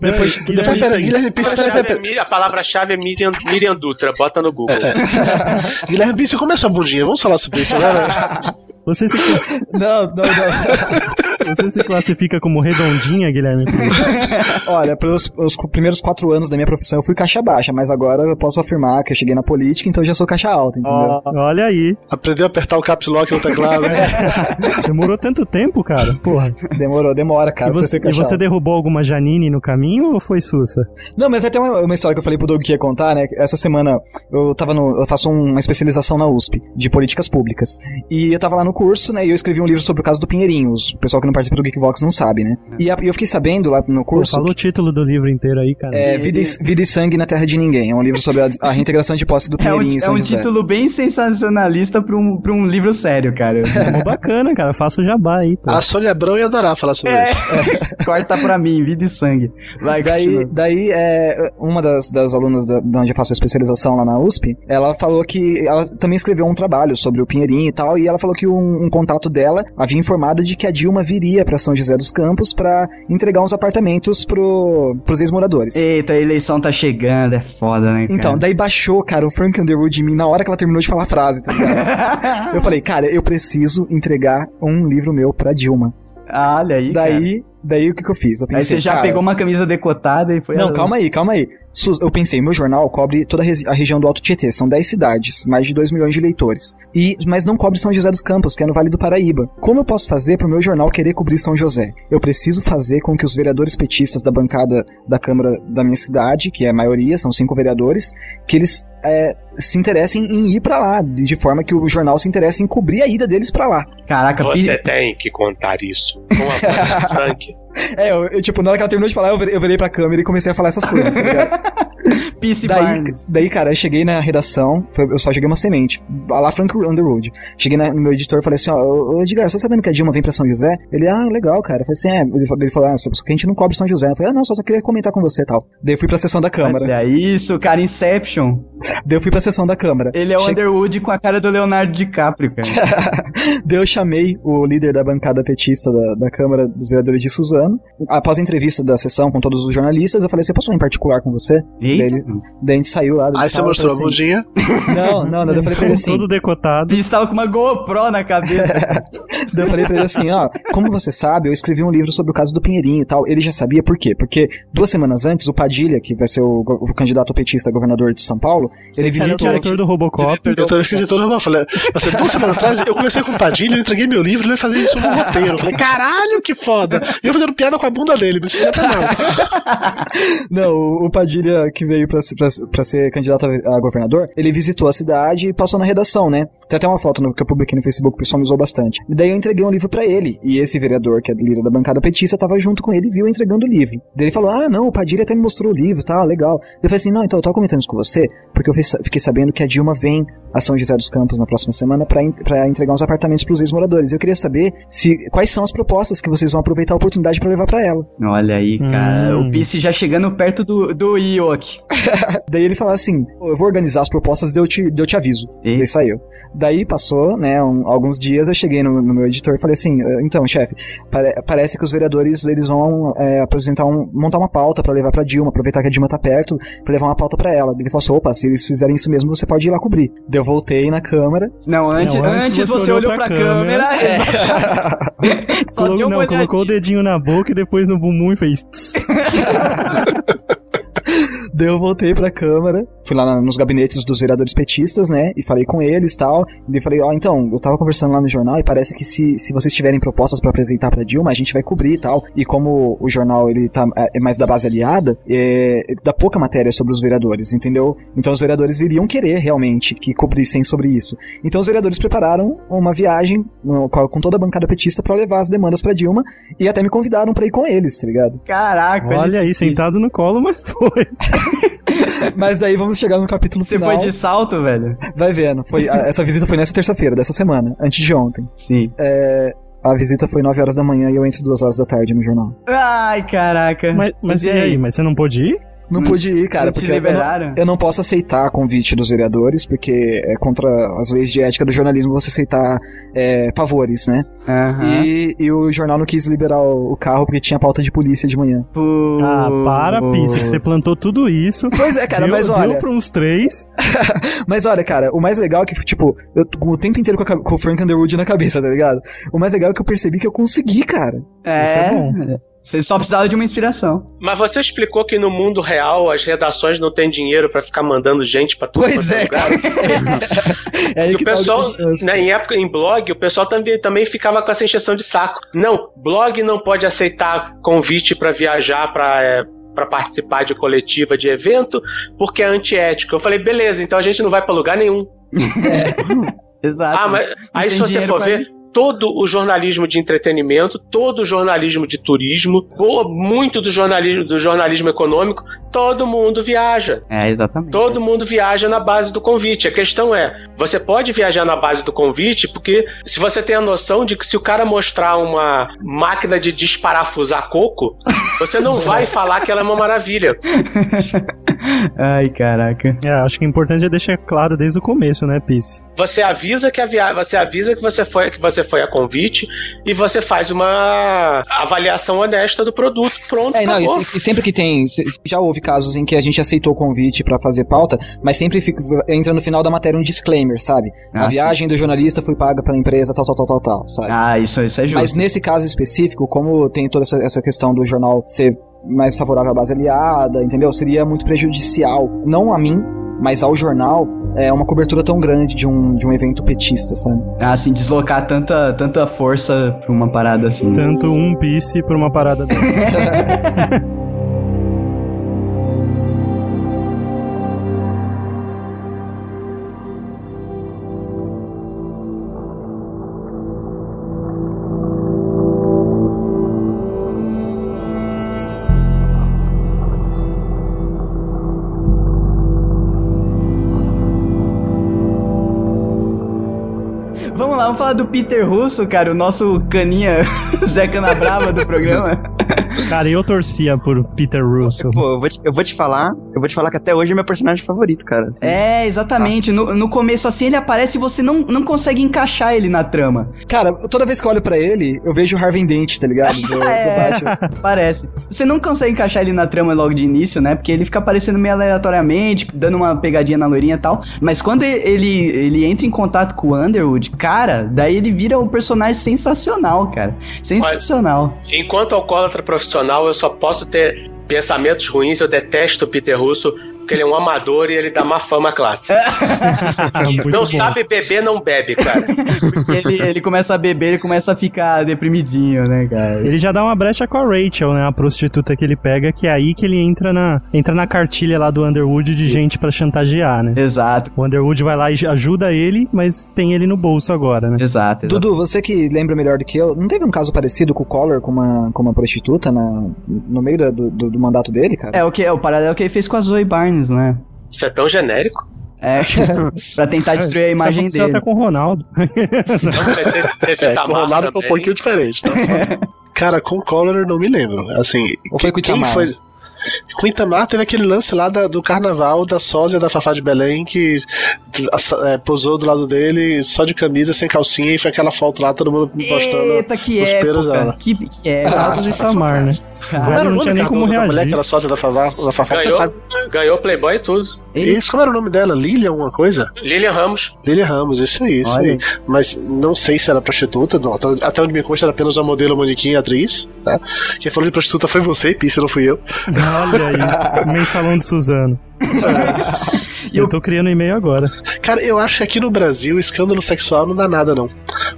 Depois, Guilherme pera, Pisse. Guilherme Pisse, pera, pera, A, pera. a palavra-chave é Miriam, Miriam Dutra, bota no Google. [laughs] Guilherme Pisse, como é a sua bundinha? Vamos falar sobre isso agora? Você se, Não, não, não. [laughs] você se classifica como redondinha, Guilherme? [laughs] Olha, pelos os primeiros quatro anos da minha profissão eu fui caixa baixa, mas agora eu posso afirmar que eu cheguei na política, então eu já sou caixa alta, entendeu? Olha aí. Aprendeu a apertar o caps lock no teclado, né? [laughs] Demorou tanto tempo, cara. Porra. Demorou, demora, cara, e você e você derrubou alguma Janine no caminho ou foi Sussa? Não, mas até uma, uma história que eu falei pro Doug que ia contar, né? Essa semana eu tava no. Eu faço uma especialização na USP de políticas públicas. E eu tava lá no curso, né? E eu escrevi um livro sobre o caso do Pinheirinho. Os- O pessoal que não participa do Geekbox não sabe, né? E a- eu fiquei sabendo lá no Pô, curso. falou o título do livro inteiro aí, cara. É, Vida e, Vida e Sangue na Terra de Ninguém. É um livro sobre a, a reintegração de posse do [laughs] É um, Pinheirinho em é São um José. título bem sensacionalista pra um, pra um livro sério, cara. [laughs] É bacana, cara. Faça o jabá aí, pô. A Sônia Abrão ia adorar falar sobre É. isso. [laughs] Corta pra mim, vida e sangue. Vai, Daí, continua. daí é, uma das, das alunas da, de onde eu faço a especialização lá na USP, ela falou que ela também escreveu um trabalho sobre o Pinheirinho e tal, e ela falou que um, um contato dela havia informado de que a Dilma viria pra São José dos Campos pra entregar uns apartamentos pro, pros ex-moradores. Eita, a eleição tá chegando, é foda, né, cara? Então, daí baixou, cara, o Frank Underwood em mim na hora que ela terminou de falar a frase, tá ligado? [laughs] eu falei, cara, eu preciso entregar um livro meu pra Dilma. Ah, Olha aí, cara. Daí, daí o que, que eu fiz? Eu Aí você já cara, pegou uma camisa decotada e foi... Não, calma aí, calma aí. Eu pensei, meu jornal cobre toda a, região do Alto Tietê, são 10 cidades, mais de 2 milhões de leitores. E, mas não cobre São José dos Campos, que é no Vale do Paraíba. Como eu posso fazer para o meu jornal querer cobrir São José? Eu preciso fazer com que os vereadores petistas da bancada da Câmara da minha cidade, que é a maioria, são cinco vereadores, que eles é, se interessem em ir para lá, de, forma que o jornal se interesse em cobrir a ida deles para lá. Caraca, Você pi- tem que contar isso com a voz Frank. [laughs] É, eu, eu, tipo, na hora que ela terminou de falar, eu eu virei pra câmera e comecei a falar essas coisas, tá ligado? [laughs] [laughs] Peace Daí, daí, cara, eu cheguei na redação, foi- eu só joguei uma semente, lá Frank Underwood. Cheguei na- no meu editor e falei assim, ó, ô Edgar, você tá sabendo que a Dilma vem pra São José? Ele, ah, legal, cara. Eu falei assim, é, ele falou, ele falou ah, só que a gente não cobre São José. Eu falei, ah, não, só queria comentar com você e tal. Daí eu fui pra sessão da Câmara. Olha isso, cara, Inception. Daí eu fui pra sessão da Câmara. Ele é o Che- Underwood com a cara do Leonardo DiCaprio, cara. [laughs] Daí eu chamei o líder da bancada petista da, da Câmara dos Vereadores de Suzano. Após a entrevista da sessão com todos os jornalistas, eu falei assim, posso falar em particular com você? Daí, Eita, daí a gente saiu lá. Aí você mostrou a bundinha. Não, não, não. Eu falei pra ele assim, Todo decotado. Piss tava com uma GoPro na cabeça. [laughs] Daí eu falei pra ele assim, ó, como você sabe, eu escrevi um livro sobre o caso do Pinheirinho e tal. Ele já sabia por quê? Porque duas semanas antes, o Padilha, que vai ser o, o candidato petista a governador de São Paulo, ele Era o visitou... diretor do Robocop. Eu também fiquei todo eu falei, assim, duas semanas atrás, eu conversei com o Padilha, eu entreguei meu livro, ele vai fazer isso no roteiro. Eu falei, caralho, que foda. E eu fazendo piada com a bunda dele, não precisa não. Não, o- o Padilha que veio pra, ser- candidato a, a governador, ele visitou a cidade e passou na redação, né? Tem até uma foto no- que eu publiquei no Facebook, o pessoal me usou bastante. E daí eu entreguei um livro pra ele. E esse vereador, que é líder da bancada petista, tava junto com ele e viu entregando o livro. Daí ele falou: Ah, não, o Padilha até me mostrou o livro, tá, legal. Eu falei assim: Não, então eu tava comentando isso com você, porque eu fiquei sabendo que a Dilma vem a São José dos Campos na próxima semana en- pra entregar uns apartamentos pros ex-moradores. Eu queria saber se quais são as propostas que vocês vão aproveitar a oportunidade pra levar pra ela. Olha aí, cara. Hum. O Piss já chegando perto do, do Ioki. [laughs] Daí ele falou assim: eu vou organizar as propostas e eu te, eu te aviso. Daí saiu. Daí passou, né, um- alguns dias, eu cheguei no, no meu editor e falei assim, "Eh, então, chefe, pare- parece que os vereadores, eles vão é, apresentar um, montar uma pauta pra levar pra Dilma, aproveitar que a Dilma tá perto, pra levar uma pauta pra ela. Ele falou assim, opa, se eles fizerem isso mesmo, você pode ir lá cobrir. Daí eu voltei na câmara, Não, antes, Não, antes antes, você você olhou olhou pra, pra câmera. câmera. [laughs] Só Colocou, deu uma não, olhadinha. colocou o dedinho na boca e depois no bumbum e fez. [laughs] Daí eu voltei pra Câmara, fui lá na- nos gabinetes dos vereadores petistas, né? E falei com eles e tal. E daí falei, ó, então, eu tava conversando lá no jornal e parece que se, se vocês tiverem propostas pra apresentar pra Dilma, a gente vai cobrir e tal. E como o jornal ele tá é mais da base aliada, é, dá pouca matéria sobre os vereadores, entendeu? Então os vereadores iriam querer realmente que cobrissem sobre isso. Então os vereadores prepararam uma viagem no- com toda a bancada petista pra levar as demandas pra Dilma e até me convidaram pra ir com eles, tá ligado? Caraca, Olha isso- aí, isso. sentado no colo, mas foi. [laughs] [laughs] Mas aí vamos chegar no capítulo Você final. foi de salto, velho? Vai vendo. Foi, a- essa visita foi nessa terça-feira, dessa semana, antes de ontem. Sim. A visita foi 9 horas da manhã e eu entro 2 horas da tarde no jornal. Ai, caraca. Mas, mas e aí? Mas você não pôde ir? Não Hum, pude ir, cara, não te porque eu não, eu não posso aceitar convite dos vereadores, porque é contra as leis de ética do jornalismo você aceitar é, favores, né? Aham. E, e o jornal não quis liberar o, carro porque tinha pauta de polícia de manhã. Pô. Ah, para, Pisse, que você plantou tudo isso. Pois é, cara, deu, mas deu olha. pra uns três. [laughs] Mas olha, cara, o mais legal é que, tipo, eu o tempo inteiro com, a com o Frank Underwood na cabeça, tá ligado? O mais legal é que eu percebi que eu consegui, cara. É, Isso é bom. Você só precisava de uma inspiração. Mas você explicou que no mundo real as redações não têm dinheiro pra ficar mandando gente pra tudo Pois é. É [laughs] E o que tá pessoal, diferença. né, em época, em blog, o pessoal também, também ficava com essa encheção de saco. Não, blog não pode aceitar convite pra viajar pra. É, para participar de coletiva de evento, porque é antiético. Eu falei, beleza, então a gente não vai pra lugar nenhum. [laughs] Exato. Ah, mas aí se você for ver, ir. Todo o jornalismo de entretenimento, todo o jornalismo de turismo, boa- muito do jornalismo, do jornalismo econômico, todo mundo viaja. É, exatamente. Todo mundo viaja na base do convite. A questão é, você pode viajar na base do convite, porque se você tem a noção de que se o cara mostrar uma máquina de desparafusar coco, [laughs] você não vai falar que ela é uma maravilha. [laughs] Ai, caraca. É, acho que o importante é deixar claro desde o começo, né, Peace? Você avisa que a via... você avisa que você foi que você foi a convite e você faz uma avaliação honesta do produto. Pronto, É, não, e, se- e sempre que tem. se- Já houve casos em que a gente aceitou o convite pra fazer pauta, mas sempre fica, entra no final da matéria um disclaimer, sabe? Ah, a viagem do jornalista foi paga pela empresa, tal, tal, tal, tal, tal, sabe? Ah, isso, isso é justo. Mas nesse caso específico, como tem toda essa, essa questão do jornal ser mais favorável à base aliada, entendeu? Seria muito prejudicial, não a mim, mas ao jornal, é uma cobertura tão grande de um, de um evento petista, sabe? Ah, assim, deslocar tanta, tanta força pra uma parada assim. Tanto um Piece por uma parada dessa. [laughs] falar do Peter Russo, cara, o nosso caninha [laughs] Zé Canabrava do programa. [laughs] Cara, eu torcia por Peter Russell. Pô, eu vou, te, eu vou te falar, eu vou te falar que até hoje é meu personagem favorito, cara. É, exatamente. No, no começo, assim, ele aparece e você não, não consegue encaixar ele na trama. Cara, toda vez que eu olho pra ele, eu vejo o Harvey Dent, tá ligado? Do, do [laughs] É, Batman. parece. Você não consegue encaixar ele na trama logo de início, né? Porque ele fica aparecendo meio aleatoriamente, dando uma pegadinha na loirinha e tal. Mas quando ele, ele entra em contato com o Underwood, cara, daí ele vira um personagem sensacional, cara. Sensacional. Enquanto alcoólatra profissional, eu só posso ter pensamentos ruins, eu detesto o Peter Russo, porque ele é um amador e ele dá má fama à classe. [laughs] Muito não bom. sabe beber, não bebe, cara. Porque ele, ele começa a beber, ele começa a ficar deprimidinho, né, cara? Ele já dá uma brecha com a Rachel, né? A prostituta que ele pega, que é aí que ele entra na, entra na cartilha lá do Underwood de gente pra chantagear, né? Exato, O Underwood vai lá e ajuda ele, mas tem ele no bolso agora, né? exato. exato. Dudu, você que lembra melhor do que eu, não teve um caso parecido com o Collor com uma, com uma prostituta na, no meio da- do, do, do mandato dele, cara? É o que é o paralelo que ele fez com a Zoe Barnes, né? Isso é tão genérico. É, [laughs] pra tentar destruir a imagem dele. até com o Ronaldo. Teve É, com o Ronaldo foi um pouquinho diferente. tá? [laughs] Cara, com o Collor eu não me lembro. Assim, foi quem foi. Com o Itamar teve aquele lance lá da- do carnaval da sósia da Fafá de Belém que é, posou do lado dele só de camisa, sem calcinha, e foi aquela foto lá, todo mundo postando. Eita, que os pelos época. dela. Que, que é. Carlos de Itamar, né? Como Velho, era o não nome, tinha nem como da mulher que era sósia da Fafá? Da Fafá você Ganhou, sabe. ganhou Playboy e tudo. Isso, como era o nome dela? Lilian alguma coisa? Lilian Ramos. Lilian Ramos, isso aí, isso Olha. aí. Mas não sei se era prostituta, não, até- até onde me consta era apenas uma modelo, manequim e atriz, tá? Quem falou de prostituta foi você, Pisse, não fui eu. Olha aí, mensalão de Suzano. [laughs] eu tô criando e-mail agora. Cara, eu acho que aqui no Brasil, escândalo sexual não dá nada, não.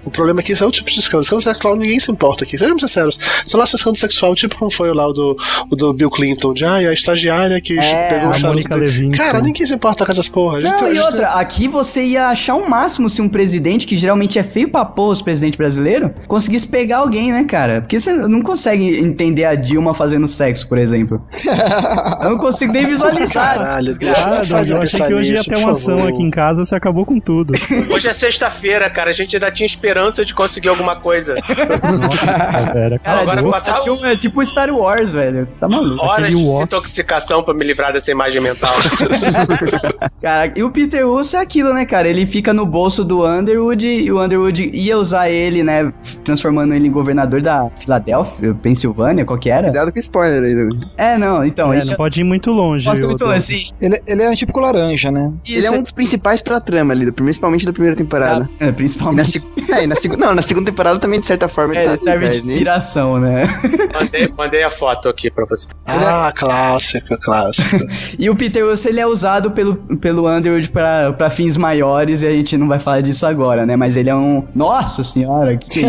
O problema é que isso é outro tipo de escândalo. Escândalo sexual ninguém se importa aqui, sejamos sinceros. Só lá esse escândalo sexual, tipo como foi lá o do, o do Bill Clinton, de ai, a estagiária que É, pegou o a charuto. Cara, ninguém se importa com essas porra. A gente- Não, a e gente- outra, aqui você ia achar um máximo se um presidente, que geralmente é feio pra pôr os presidentes brasileiros, conseguisse pegar alguém, né, cara? Porque você não consegue entender a Dilma fazendo sexo, por exemplo. [laughs] Eu não consigo nem visualizar. Caralho, essa Deus. desgraça. Ah, eu eu achei que hoje ia ter uma ação favor. aqui em casa, você acabou com tudo. Hoje é sexta-feira, cara. A gente ainda tinha esperança de conseguir alguma coisa. Nossa, velho. Cara, Agora passar- é tipo- é tipo Star Wars, velho. Você tá maluco. Horas Aquele de walk. intoxicação pra me livrar dessa imagem mental. [laughs] Cara, e o Peter Russo é aquilo, né, cara? Ele fica no bolso do Underwood e o Underwood ia usar ele, né? Transformando ele em governador da Filadélfia, Pensilvânia, qual que era? Cuidado com spoiler aí, Dudu. É, não, então. É, ele- não pode ir muito longe. Nossa, o- então, assim, Ele, ele é um típico laranja, né? Ele isso é um dos principais pra trama ali, principalmente da primeira temporada. é, E na principalmente. é, na seg- Não, na segunda temporada também, de certa forma, É, tá ele serve de ali, né? inspiração, né? Mandei, [laughs] mandei a foto aqui pra você. Ah, clássico, clássico. [laughs] E o Peter Russo, ele é usado pelo, pelo Underwood pra, pra fins maiores e a gente não vai falar disso agora, né? Mas ele é um... Nossa senhora, que que é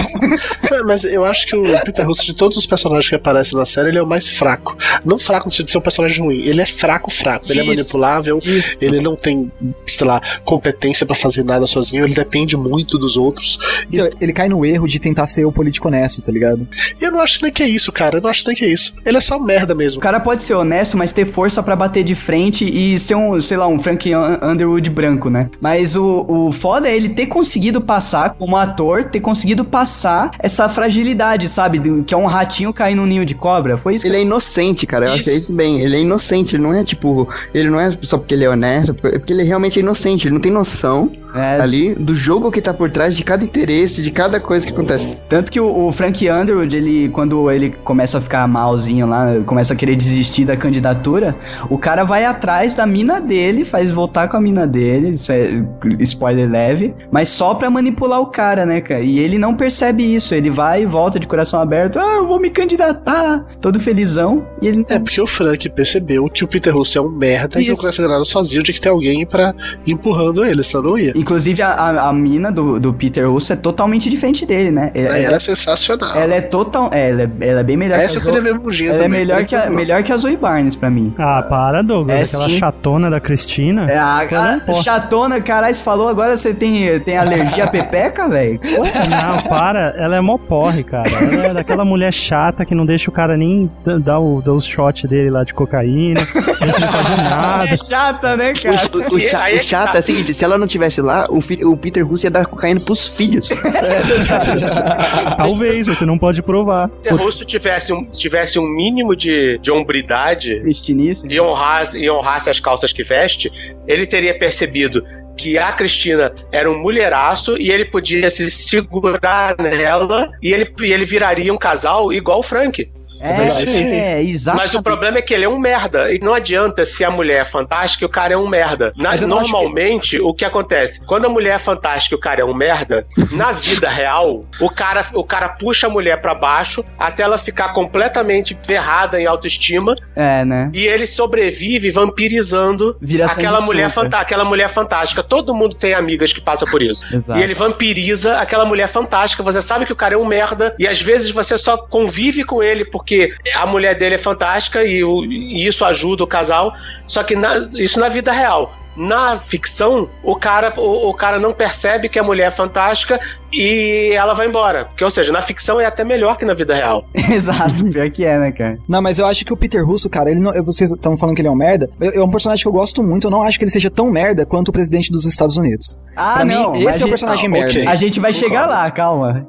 isso? [laughs] É, Mas eu acho que o Peter Russo, de todos os personagens que aparecem na série, ele é o mais fraco. Não fraco no sentido de ser um personagem ruim, ele é fraco fraco, fraco. Ele é Isso. manipulável, Isso. ele não tem, sei lá, competência pra fazer nada sozinho, ele depende muito dos outros. E Então, ele cai no erro de tentar ser o político honesto, tá ligado? eu não acho nem que é isso, cara. Eu não acho nem que é isso. Ele é só merda mesmo. O cara pode ser honesto, mas ter força pra bater de frente e ser um, sei lá, um Frank Un- Underwood branco, né? Mas o, o foda é ele ter conseguido passar, como ator, ter conseguido passar essa fragilidade, sabe? Que é um ratinho cair num ninho de cobra. Foi isso que Ele é inocente, cara. Eu acho que é Isso. isso bem. Ele é inocente, ele não é tipo. Ele não é só porque ele é honesto, é porque ele realmente é inocente. Ele não tem noção É, ali do jogo que tá por trás de cada interesse, de cada coisa que acontece. Tanto que o, o Frank Underwood, ele, quando ele começa a ficar malzinho lá, começa a querer desistir da candidatura, o cara vai atrás da mina dele, faz voltar com a mina dele, isso é spoiler leve, mas só pra manipular o cara, né, cara? E ele não percebe isso, ele vai e volta de coração aberto, ah, eu vou me candidatar, todo felizão, e ele É porque o Frank percebeu que o Peter Russo é um merda e Isso. vai fazer nada sozinho, tinha que ter alguém pra ir empurrando ele, senão não ia. Inclusive, a, a, a mina do, do Peter Russo é totalmente diferente dele, né? Ela, Aí ela, era sensacional. ela é total. é, Ela é, ela é bem melhor Essa que a Zoe, Ela é também. melhor que, a, melhor que a Zoe Barnes pra mim. Ah, para, Douglas. É, Aquela sim. chatona da Cristina. É, a, Ela é chatona, caralho, você falou agora você tem, tem alergia à pepeca, velho? Não, para. Ela é mó porre, cara. Ela é daquela mulher chata que não deixa o cara nem dar, o, dar os shots dele lá de cocaína. [laughs] Deixa fazer [laughs] nada. É chata, né, O, cara? o, o, cha- é o que chato tá. é o seguinte: se ela não tivesse lá, o, fi- o Peter Russo ia dar cocaína pros filhos. [laughs] Talvez, você não pode provar. Se o Russo tivesse um, tivesse um mínimo de, de hombridade Cristinice. e honrasse, e honrasse as calças que veste, ele teria percebido que a Cristina era um mulheraço e ele podia se segurar nela e ele, e ele viraria um casal igual o Frank. É, Sim. é, exato. Mas o problema é que ele é um merda. E não adianta se a mulher é fantástica e o cara é um merda. Mas normalmente, o que acontece? Quando a mulher é fantástica e o cara é um merda, na vida real, o cara, o cara puxa a mulher pra baixo até ela ficar completamente ferrada em autoestima É, né? e ele sobrevive vampirizando aquela mulher, aquela mulher fantástica. Todo mundo tem amigas que passam por isso. Exato. E ele vampiriza aquela mulher fantástica. Você sabe que o cara é um merda. E às vezes você só convive com ele porque a mulher dele é fantástica e, o- e isso ajuda o casal. Só que na- isso na vida real. Na ficção, o cara, o, o cara não percebe que a mulher é fantástica e ela vai embora. Porque, ou seja, na ficção é até melhor que na vida real. [laughs] Exato, pior que é, né, cara? Não, mas eu acho que o Peter Russo, cara, ele não, vocês estão falando que ele é um merda. eu- É um personagem que eu gosto muito. Eu não acho que ele seja tão merda quanto o presidente dos Estados Unidos. Ah, pra não. mim, esse é o personagem Ah, merda. ok. gente- A gente vai chegar lá, calma.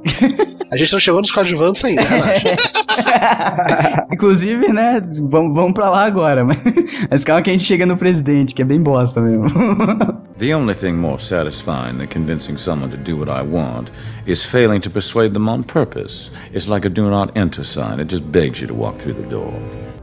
A gente não chegou nos coadjuvantes ainda, relaxa. [laughs] Inclusive, né, vamos, vamos pra lá agora. Mas, mas calma que a gente chega no presidente, que é bem bosta mesmo. [laughs] The only thing more satisfying than convincing someone to do what I want is failing to persuade them on purpose. It's like a do not enter sign, it just begs you to walk through the door.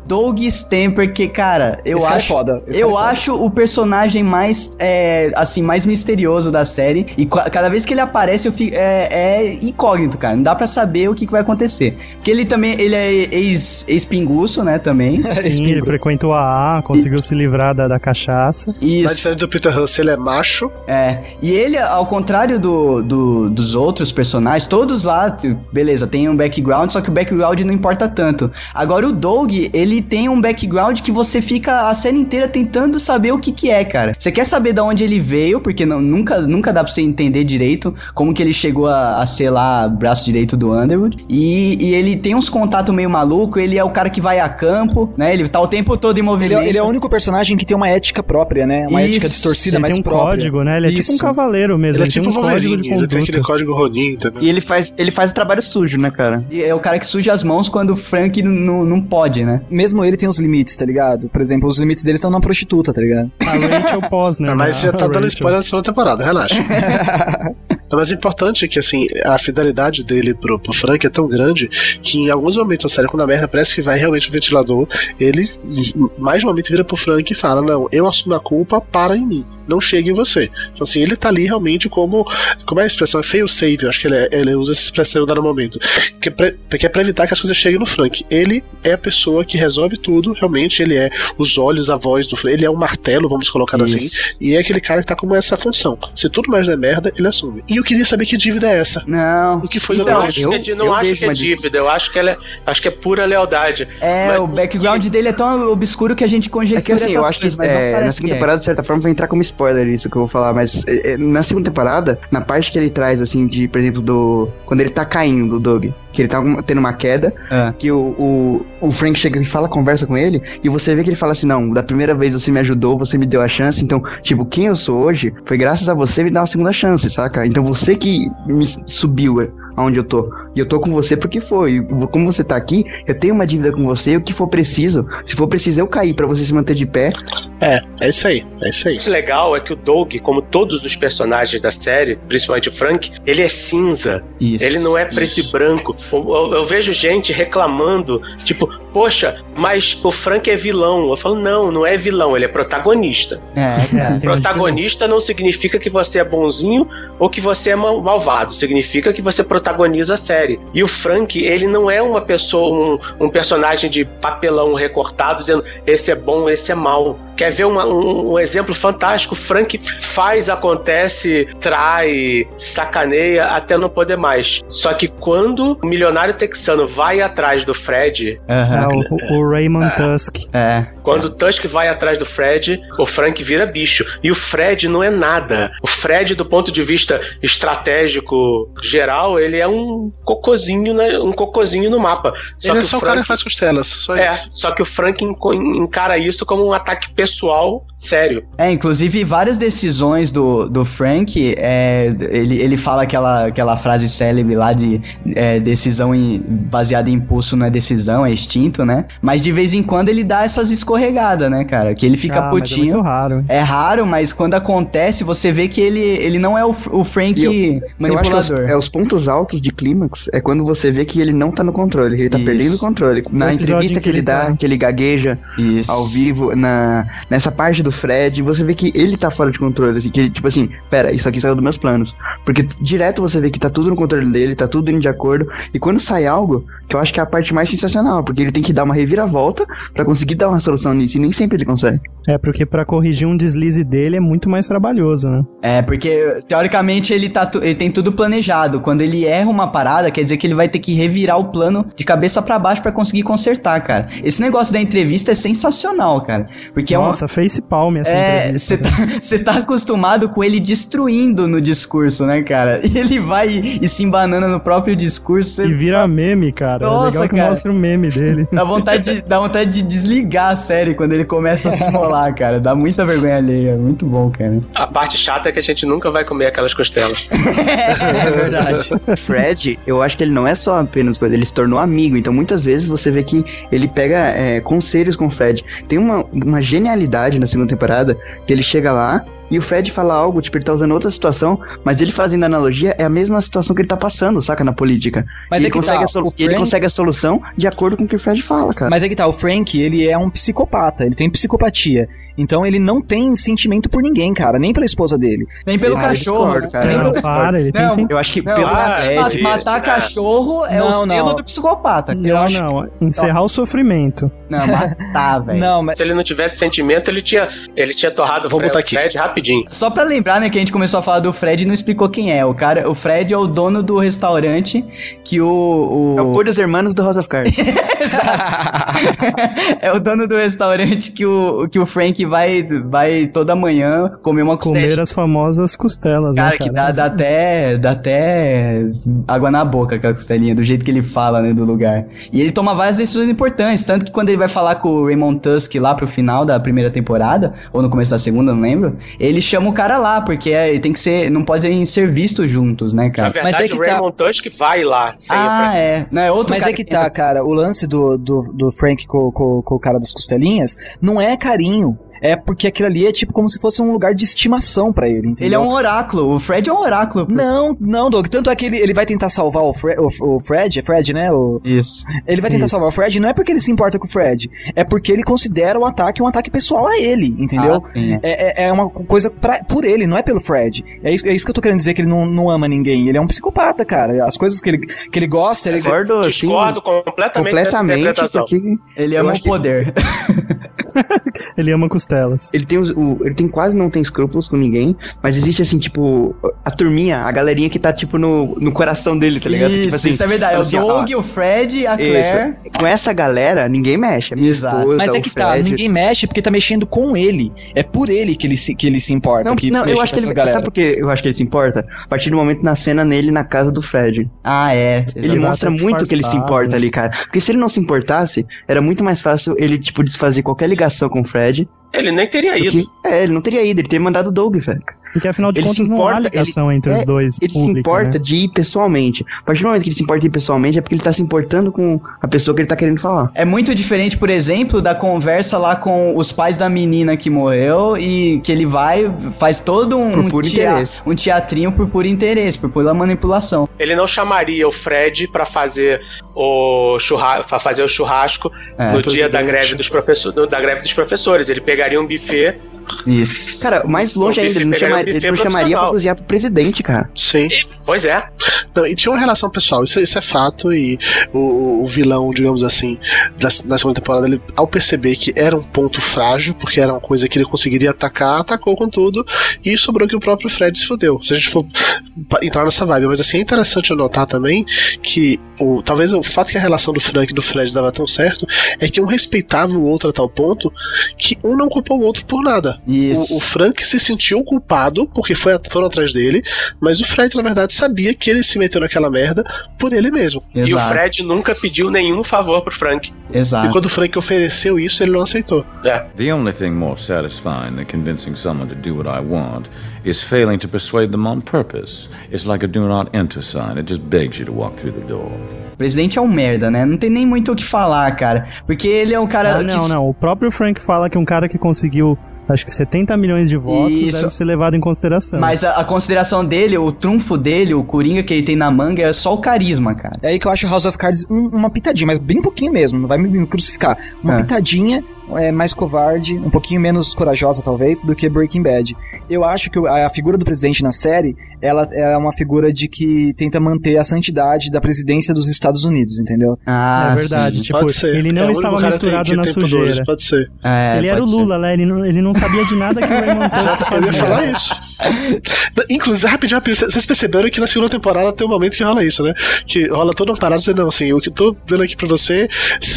Doug Stamper, que, cara, eu Esse cara é acho. foda, esse eu cara é foda. acho o personagem mais, é, assim, mais misterioso da série. E cada vez que ele aparece, eu fico, é, é incógnito, cara. Não dá pra saber o que, que vai acontecer. Porque ele também, ele é ex- ex-pinguço, né, também. [laughs] Sim, ele frequentou a A, conseguiu se livrar da, da cachaça. Mas Isso. diferente do Peter Russell, ele é macho. É, e ele, ao contrário do, do- dos outros personagens, todos lá, t- beleza, tem um background, só que o background não importa tanto. Agora o Doug, ele tem um background que você fica a série inteira tentando saber o que que é, cara. Você quer saber de onde ele veio, porque não- nunca, nunca dá pra você entender direito como que ele chegou a, a ser lá braço direito do Underwood. E, e ele tem uns contatos meio maluco, ele é o cara que vai a campo, né? Ele tá o tempo todo em Ele movimento. é, ele é o único personagem que tem uma ética própria, né? Uma ética Isso. distorcida, Ele mais tem um própria. código, né? Ele é tipo um Isso. cavaleiro mesmo. Ele é tipo tem um código de ele tem aquele conduta. código Ronin, entendeu? E ele faz, ele faz o trabalho sujo, né, cara? E é o cara que suja as mãos quando o Frank n- n- não pode, né? Mesmo ele tem os limites, tá ligado? Por exemplo, os limites dele estão na prostituta, tá ligado? A Rachel Posner. Ah, mas né? já tá dando spoiler da segunda temporada, relaxa. [laughs] O mais importante é que, assim, a fidelidade dele pro, pro Frank é tão grande que em alguns momentos da série, quando a merda parece que vai realmente o ventilador, ele, mais de um momento, vira pro Frank e fala: Não, eu assumo a culpa, para em mim. Não chegue em você. Então, assim, ele tá ali realmente como. Como é a expressão? É fail save, eu acho que ele, é- ele usa essa expressão em dado momento. Que é, pra, que é pra evitar que as coisas cheguem no Frank. Ele é a pessoa que resolve tudo, realmente. Ele é os olhos, a voz do Frank. Ele é um martelo, vamos colocar assim. E é aquele cara que tá como essa função. Se tudo mais der merda, ele assume. E eu queria saber que dívida é essa. Não. O que foi Então, acho eu- que é não eu acho que é dívida, eu acho que, ela é, acho que é pura lealdade. É, Mas- o background dele é tão obscuro que a gente conjectura É que assim, eu acho que coisas, é, na parece segunda é. temporada, de certa forma, vai entrar como spoiler isso que eu vou falar, mas é, é, na segunda temporada, na parte que ele traz, assim, de, por exemplo, do. Quando ele tá caindo, o Doug, que ele tá um- tendo uma queda, É. que o, o, o Frank chega e fala, conversa com ele, e você vê que ele fala assim: não, da primeira vez você me ajudou, você me deu a chance, então, tipo, quem eu sou hoje foi graças a você me dar uma segunda chance, saca? Então você que me subiu aonde eu tô. E eu tô com você porque foi. Como você tá aqui, eu tenho uma dívida com você, e o que for preciso, se for preciso eu cair pra você se manter de pé, É, é isso aí. É isso aí. O legal é que o Doug, como todos os personagens da série, principalmente o Frank, ele é cinza. Isso. Ele não é preto e branco. Eu, eu- vejo gente reclamando, tipo, poxa, mas o Frank é vilão. Eu falo, não, não é vilão, ele é protagonista. É, cara. Protagonista não significa que você é bonzinho ou que você é mal- malvado. Significa que você protagoniza a série. E o Frank, ele não é uma pessoa, um, um personagem de papelão recortado dizendo esse é bom, esse é mal. Quer ver uma- um, um exemplo fantástico? O Frank faz, acontece, trai, sacaneia até não poder mais. Só que quando o milionário texano vai atrás do Fred, É, Aham. O, o Raymond Tusk. É. quando o Tusk vai atrás do Fred, o Frank vira bicho. E o Fred não é nada. O Fred, do ponto de vista estratégico geral, ele é um cocôzinho, né? um cocôzinho no mapa. Só ele que é só o o cara Frank que faz costelas. Só é, isso. só que o Frank encara isso como um ataque pessoal sério. É, inclusive várias decisões do, do Frank, é, ele, ele fala aquela, aquela frase célebre lá de é, decisão em- baseada em impulso não é decisão, é instinto, né? Mas de vez em quando ele dá essas escorregadas, né, cara? Que ele fica Ah, mas é putinho. muito raro. É raro, mas quando acontece, você vê que ele, ele não é o, o Frank eu- Eu acho que manipulador. os, é, os pontos altos de clímax é quando você vê que ele não tá no controle, ele tá Isso. perdendo o controle. Na entrevista que ele dá, tá. que ele gagueja Isso. ao vivo, na, nessa parte do Fred, você vê que ele tá fora de controle, assim, que ele, tipo assim, pera, isso aqui saiu dos meus planos. Porque direto você vê que tá tudo no controle dele, tá tudo indo de acordo, e quando sai algo, que eu acho que é a parte mais sensacional, porque ele tem que dar uma reviravolta pra conseguir dar uma solução nisso, e nem sempre ele consegue. É, porque pra corrigir um deslize dele é muito mais trabalhoso, né? É, porque teoricamente ele, tá ele tem tudo planejado. Quando ele erra uma parada, quer dizer que ele vai ter que revirar o plano de cabeça pra baixo pra conseguir consertar, cara. Esse negócio da entrevista é sensacional, cara. Porque é uma. Nossa, face palm essa É, você tá, [laughs] cê tá acostumado com ele destruindo no discurso, né, cara? E [laughs] ele vai e, e se embanana no próprio discurso. Cê E vira meme, cara. Nossa, é legal que cara. mostra o meme dele. [laughs] dá, vontade de, dá vontade de desligar a série quando ele começa a se enrolar, cara. Dá muita vergonha alheia. Muito bom, cara. A parte chata é que a gente nunca vai comer aquelas costelas. [laughs] É verdade. Fred, eu acho que ele não é só apenas coisa, ele se tornou amigo. Então muitas vezes você vê que ele pega é, conselhos com o Fred. Tem uma, uma genialidade na segunda temporada que ele chega lá e o Fred fala algo, tipo, ele tá usando outra situação, mas ele fazendo analogia é a mesma situação que ele tá passando, saca, na política. Mas é ele, que consegue tá, a e ele Frank- consegue a solução de acordo com o que o Fred fala, cara. Mas é que tá, o Frank, ele é um psicopata, ele tem psicopatia. Então ele não tem sentimento por ninguém, cara, nem pela esposa dele. Nem pelo Ah, eu cachorro. discordo, cara. Nem Não, pelo- para, ele tem Não, sempre... Eu acho que Não, pelo ah, é, matar isso, cachorro é Não, o selo não. do psicopata. Eu Não, acho. não, encerrar o sofrimento. Não, matar, velho. Não, mas Se ele não tivesse sentimento, ele tinha, ele tinha torrado o Vou botar aqui. Fred rapidinho. Só pra lembrar, né, que a gente começou a falar do Fred e não explicou quem é. O cara, o Fred é o dono do restaurante que o. o... é o Por dos Hermanos do House of Cards. [laughs] [laughs] é o dono do restaurante que o, que o Frank vai, vai toda manhã comer uma costelinha. Comer as famosas costelas, Cara, né, que dá, dá até, dá até água na boca aquela costelinha, do jeito que ele fala, né, do lugar. E ele toma várias decisões importantes, tanto que quando ele vai falar com o Raymond Tusk lá pro final da primeira temporada, ou no começo da segunda, não lembro, ele chama o cara lá, porque é, tem que ser, não podem ser vistos juntos, né, Na cara? Mas verdade, é que o tá- Raymond Tusk vai lá. Ah, é. Não, é outro Mas cara é que tá, cara, o lance do, do, do Frank com, com, com o cara das costelinhas não é carinho. É porque aquilo ali é tipo como se fosse um lugar de estimação pra ele, entendeu? Ele é um oráculo. O Fred é um oráculo. Não, não, Doug. Tanto é que ele, ele vai tentar salvar o, Fre o, o Fred, é Fred, né? O, Isso. ele vai tentar Isso. salvar o Fred, não é porque ele se importa com o Fred, é porque ele considera o ataque um ataque pessoal a ele, entendeu? Ah, sim. É, é- é uma coisa pra, por ele, não é pelo Fred. É isso, é isso que eu tô querendo dizer, que ele não, não ama ninguém. Ele é um psicopata, cara. As coisas que ele, que ele gosta, ele. Concordo, assim, Discordo completamente, completamente. Isso interpretação. aqui, Ele ama o poder. [laughs] Ele ama costelas. ele tem os, o- ele tem quase não tem escrúpulos com ninguém, mas existe assim, tipo, a turminha, a galerinha que tá tipo no, no coração dele, tá ligado? Isso, tipo assim, isso é verdade. É o assim, ó, Doug, o Fred, a Isso. Claire. Com essa galera, ninguém mexe. A minha Exato. esposa, Mas é o que tá, Fred. ninguém mexe porque tá mexendo com ele. É por ele que ele se, que ele se importa. Não, que não, eu acho que ele. galera. Sabe por que eu acho que ele se importa? A partir do momento na cena nele na casa do Fred. Ah, é. Ele Exato, mostra é muito que ele se importa ali, cara. Porque se ele não se importasse, era muito mais fácil ele, tipo, desfazer qualquer ligação com o Fred. Ele nem teria do ido. que- É, ele não teria ido, ele teria mandado o Doug, velho. Porque afinal de Ele se contas não há importa, ligação entre os é, dois. Ele se pública, importa né? de ir pessoalmente. A partir do momento que ele se importa de ir pessoalmente, é porque ele tá se importando com a pessoa que ele tá querendo falar. É muito diferente, por exemplo, da conversa lá com os pais da menina que morreu e que ele vai, faz todo um, tea- um teatrinho por puro interesse, por pura manipulação. Ele não chamaria o Fred pra fazer o churrasco, para fazer o churrasco É, no dia da greve dos professores, da greve dos professores. Ele pegaria um buffet. Isso. Cara, mais longe O ainda, bife ele não, um chamaria, ele não chamaria pra cozinhar pro presidente, cara. Sim. Pois é. Não, e tinha uma relação pessoal, isso, isso é fato, e o, o vilão, digamos assim, da, da segunda temporada, ele, ao perceber que era um ponto frágil, porque era uma coisa que ele conseguiria atacar, atacou com tudo, e sobrou que o próprio Fred se fudeu. Se a gente for entrar nessa vibe, mas assim, é interessante notar também que o, talvez o fato que a relação do Frank e do Fred dava tão certo é que um respeitava o outro a tal ponto que um não culpou o outro por nada. Isso. O, o Frank se sentiu culpado porque foi, foram atrás dele, mas o Fred, na verdade, sabia que ele se meteu naquela merda por ele mesmo. E o Exato. Fred nunca pediu nenhum favor pro Frank. E Exato. quando o Frank ofereceu isso, ele não aceitou. É. The only thing more satisfying than convincing someone to do what I want is failing to persuade them on purpose. It's like a do not enter sign. It just begs you to walk through the door. O presidente é um merda, né? Não tem nem muito o que falar, cara. Porque ele é um cara Ah, que. não, não. O próprio Frank fala que um cara que conseguiu, acho que 70 milhões de votos Isso. deve ser levado em consideração. Mas a, a consideração dele, o trunfo dele, o coringa que ele tem na manga é só o carisma, cara. É aí que eu acho House of Cards um- uma pitadinha, mas bem pouquinho mesmo, não vai me, me crucificar. Uma É. pitadinha é, mais covarde, um pouquinho menos corajosa, talvez, do que Breaking Bad. Eu acho que a figura do presidente na série, ela é uma figura de que tenta manter a santidade da presidência dos Estados Unidos, entendeu? Ah, é verdade. sim. Tipo, pode ser. ele É, não o único estava misturado na sujeira. Pode ser. É, ele era o pode ser. Lula, né? Ele não, ele não sabia de nada que o Raymond [laughs] Tusk Eu ia fazia. falar isso. Inclusive, rapidinho, rapidinho, vocês perceberam que na segunda temporada tem um momento que rola isso, né? Que rola toda uma parada dizendo, não, assim, o que eu tô dando aqui pra você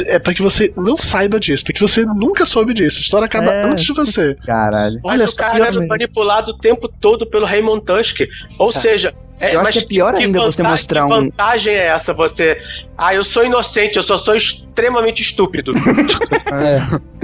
é pra que você não saiba disso, pra que você nunca soube disso. A história acaba É. antes de você. Caralho. Mas Olha o só, cara era manipulado o tempo todo pelo Raymond Tusk. Ou seja. É, Eu acho que é pior ainda você vantagem- mostrar que um- vantagem é essa? Você. Ah, eu sou inocente, eu só sou extremamente estúpido. [laughs]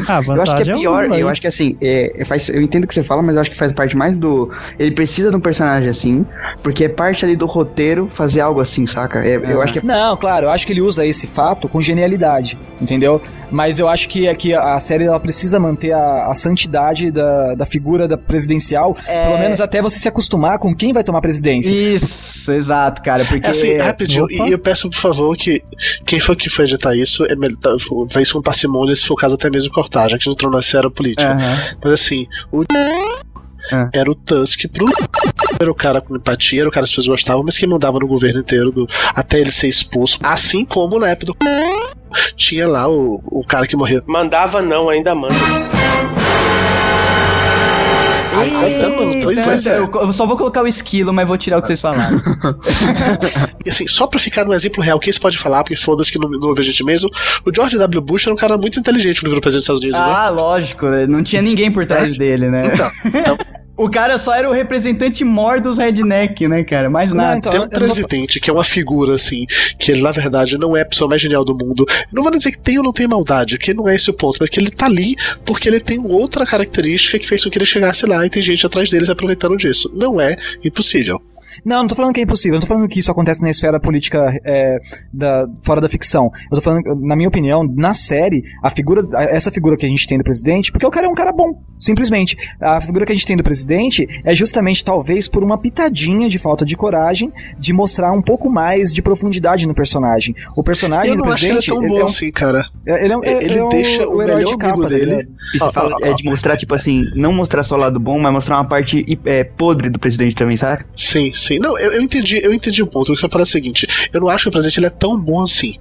Ah, a Eu acho que é o pior, Lula, eu acho que assim, é, é, faz, eu entendo o que você fala, mas eu acho que faz parte mais do. Ele precisa de um personagem assim, porque é parte ali do roteiro fazer algo assim, saca? É, Eu acho que é Não, claro, eu acho que ele usa esse fato com genialidade, entendeu? Mas eu acho que, é que a série ela precisa manter a, a santidade da, da figura da presidencial, É. pelo menos até você se acostumar com quem vai tomar a presidência. Isso, exato, cara. Porque. É assim, rapidinho, e eu peço por favor que quem for que for editar isso, é melhor, tá, isso com parcimônia, se for o caso até mesmo cortar, já que a gente entrou na esfera política. Aham. Mas assim, o Ah. era o Tusk pro era o cara com empatia, era o cara que as pessoas gostavam, mas que mandava no governo inteiro do, até ele ser expulso. Assim como na época do [laughs] tinha lá o, o cara que morreu. Mandava não, ainda manda. Eita, mano, pois Pois é. é, eu, só vou colocar o esquilo, mas vou tirar o que vocês falaram. [laughs] E assim, só pra ficar no exemplo real, quem se pode falar, porque foda-se que não, não ouve a gente mesmo, o George W. Bush era um cara muito inteligente no livro do presidente dos Estados Unidos, né? ah, lógico, não tinha ninguém por trás dele, né? Então, então [laughs] O cara só era o representante mor dos redneck, né, cara? Mais Não, nada. então, tem um não vou- presidente que é uma figura, assim, que ele, na verdade, não é a pessoa mais genial do mundo. Não vou dizer que tem ou não tem maldade, que não é esse o ponto, mas que ele tá ali porque ele tem outra característica que fez com que ele chegasse lá e tem gente atrás deles aproveitando disso. Não é impossível. Não, não tô falando que é impossível, eu não tô falando que isso acontece na esfera política é, da, fora da ficção. Eu tô falando, na minha opinião, na série, a figura, essa figura que a gente tem do presidente, porque o cara é um cara bom, Simplesmente. A figura que a gente tem do presidente é justamente, talvez, por uma pitadinha de falta de coragem de mostrar um pouco mais de profundidade no personagem. O personagem Eu do não acho que ele é presidente. tão ele bom é um- assim, cara. ele é um- Ele ele é um- deixa o herói melhor de capa, dele. E você Ah, fala, é de mostrar, tipo assim, não mostrar só o lado bom, mas mostrar uma parte é, podre do presidente também, sabe? Sim, sim. Não, eu, eu entendi, eu entendi o ponto. O que eu falo é o seguinte: eu não acho que o presidente ele é tão bom assim.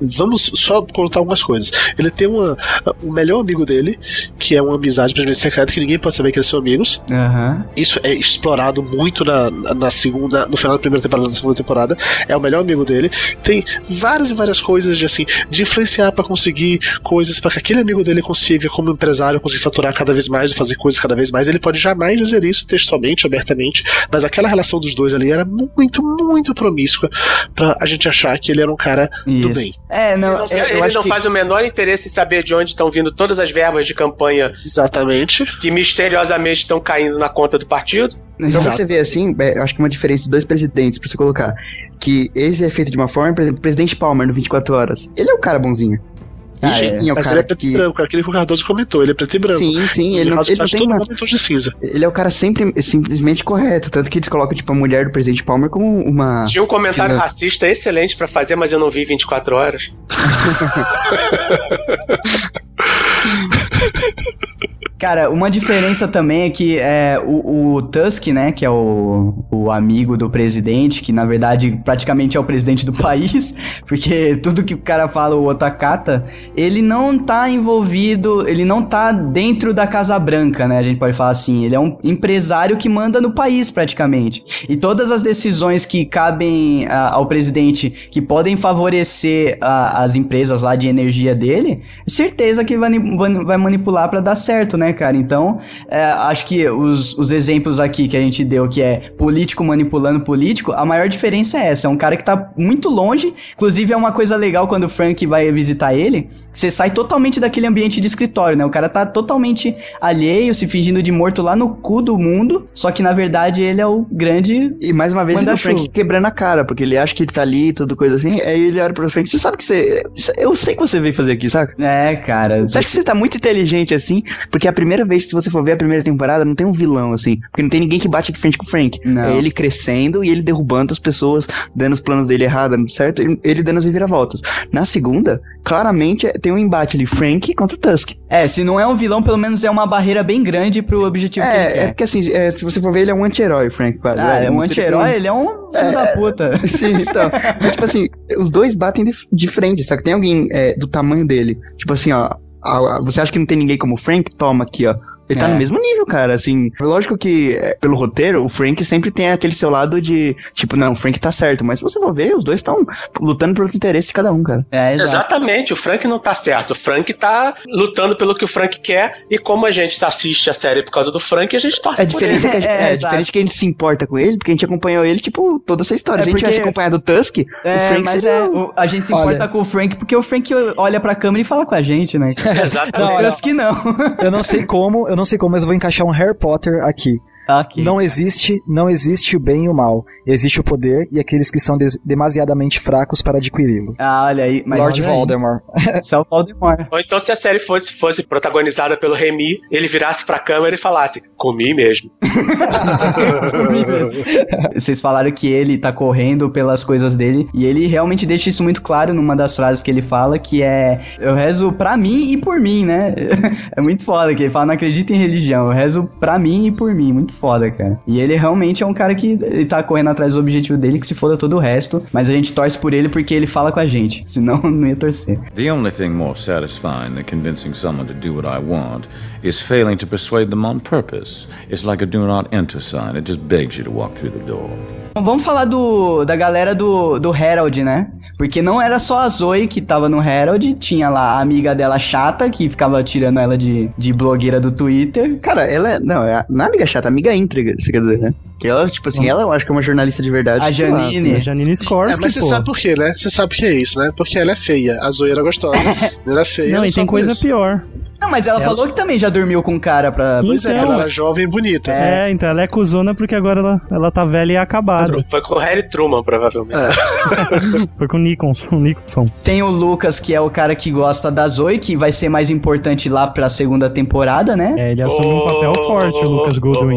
Vamos só contar algumas coisas. Ele tem uma, o melhor amigo dele, que é uma amizade praticamente secreta, que ninguém pode saber que eles são amigos. Aham. Isso é explorado muito na, na segunda, no final da primeira temporada, na segunda temporada. É o melhor amigo dele. Tem várias e várias coisas de assim, de influenciar pra conseguir coisas para que aquele amigo dele consiga, como empresário, conseguir faturar cada vez mais e fazer coisas cada vez mais. Ele pode jamais dizer isso textualmente, abertamente, mas aquela relação dos dois ali era muito, muito promíscua pra a gente achar que ele era um cara do. Bem. É, não, Ele não, é, eu ele acho não que... faz o menor interesse em saber de onde estão vindo todas as verbas de campanha Exatamente. que misteriosamente estão caindo na conta do partido. Então Exato. você vê assim, é, eu acho que uma diferença de dois presidentes, pra você colocar, que esse é feito de uma forma, por exemplo, o presidente Palmer no 24 Horas, ele é o cara bonzinho. Ah, é. sim é o Mas ele cara é preto que... e branco, aquele que o Cardoso comentou, ele é preto e branco. Sim, sim, ele não, faz, ele não tem tom de cinza. Ele é o cara sempre, simplesmente correto, tanto que eles colocam, tipo, a mulher do presidente Palmer como uma... Tinha um comentário racista excelente pra fazer, mas eu não vi 24 horas. [laughs] [laughs] Cara, uma diferença também é que é, o, o Tusk, né, que é o, o amigo do presidente, que na verdade praticamente é o presidente do [laughs] país, porque tudo que o cara fala o outro acata, ele não tá envolvido, ele não tá dentro da Casa Branca, né, a gente pode falar assim, ele é um empresário que manda no país praticamente. E todas as decisões que cabem ah, ao presidente, que podem favorecer ah, as empresas lá de energia dele, certeza que vai, vai- manipular pra dar certo, né, cara? Então, é, acho que os, os exemplos aqui que a gente deu, que é político manipulando político, a maior diferença é essa. É um cara que tá muito longe. Inclusive, é uma coisa legal quando o Frank vai visitar ele. Você sai totalmente daquele ambiente de escritório, né? O cara tá totalmente alheio, se fingindo de morto lá no cu do mundo. Só que na verdade ele é o grande. E mais uma vez ele é o. Frank quebrando a cara, porque ele acha que ele tá ali, tudo coisa assim, aí ele olha pro Frank, você sabe que você... Eu sei que você veio fazer aqui, saca? É, cara. Você acha que você tá muito inteligente assim? Porque a primeira vez que você for ver a primeira temporada, não tem um vilão assim. Porque não tem ninguém que bate de frente com o Frank. Não. É ele crescendo e ele derrubando as pessoas, dando os planos dele errado, certo? Ele dando as reviravoltas. Na segunda, claramente é- tem um embate ali, Frank contra o Tusk. É, se não é um vilão, pelo menos é uma barreira bem grande pro objetivo que ele É, é quer. porque assim, é, se você for ver, ele é um anti-herói, Frank. quase. Ah, é um muito- anti-herói, ele é um filho da puta. [laughs] Sim, então. Mas, tipo assim, os dois batem de, de frente, sabe? Tem alguém é, do tamanho dele. Tipo assim, ó. Você acha que não tem ninguém como o Frank? Toma aqui, ó. Ele tá É. no mesmo nível, cara, assim. Lógico que, é, pelo roteiro, o Frank sempre tem aquele seu lado de, tipo, não, o Frank tá certo. Mas se você for ver, os dois estão lutando pelos interesses de cada um, cara. É, exato. Exatamente, o Frank não tá certo. O Frank tá lutando pelo que o Frank quer, e como a gente tá assiste a série por causa do Frank, a gente torce É diferente, ele. que a gente, [laughs] É, é, exato. diferente que a gente se importa com ele, porque a gente acompanhou ele, tipo, toda essa história. É se a gente porque- tivesse acompanhado o Tusk, o É, Frank mas seria é, o- o- a gente se Olha. importa com o Frank porque o Frank olha pra câmera e fala com a gente, né? [laughs] Exatamente. Não, olha- Parece que não. Eu não sei como, eu não sei como, mas eu vou encaixar um Harry Potter aqui. Ok. Não existe, não existe o bem e o mal. Existe o poder e aqueles que são demasiadamente fracos para adquiri-lo. Ah, olha aí. Mas Lord olha. Voldemort. [laughs] Isso é o Voldemort. Ou então, se a série fosse, fosse protagonizada pelo Remy, ele virasse pra câmera e falasse: [laughs] Comi mesmo. Vocês falaram que ele tá correndo pelas coisas dele e ele realmente deixa isso muito claro numa das frases que ele fala, que é eu rezo pra mim e por mim, né? [laughs] é muito foda que ele fala, não acredita em religião, eu rezo pra mim e por mim, muito foda, cara. E ele realmente é um cara que ele tá correndo atrás do objetivo dele, que se foda todo o resto, mas a gente torce por ele porque ele fala com a gente, [laughs] senão não ia torcer. The only thing more satisfying than convincing someone to do what I want is failing to persuade them on purpose. It's like a do not enter sign. It just begs you to walk through the door. Vamos falar do, da galera do, do Herald, né? Porque não era só a Zoe que tava no Herald, tinha lá a amiga dela chata, que ficava tirando ela de, de blogueira do Twitter. Cara, ela é. Não, é, não é amiga chata, é amiga íntegra, você quer dizer, né? Que ela, tipo assim, ela eu acho que é uma jornalista de verdade. A sei lá, Janine. A Janine É, Skorsky, mas você pô. sabe por quê, né? Você sabe por que é isso, né? Porque ela é feia. A Zoe era gostosa. [laughs] Ela é feia. Não, e tem coisa isso. pior. Não, mas ela, Ela- falou que também já dormiu com um cara pra. Pois é, Então- ela era jovem e bonita. É, então ela é cuzona porque agora ela, ela tá velha e acabada. Foi com o Harry Truman, provavelmente. [laughs] [laughs] Foi com o Nicholson. Nicholson. Tem o Lucas, que é o cara que gosta da Zoe, que vai ser mais importante lá pra segunda temporada, né? É, ele assume um papel forte, o Lucas Goodwin.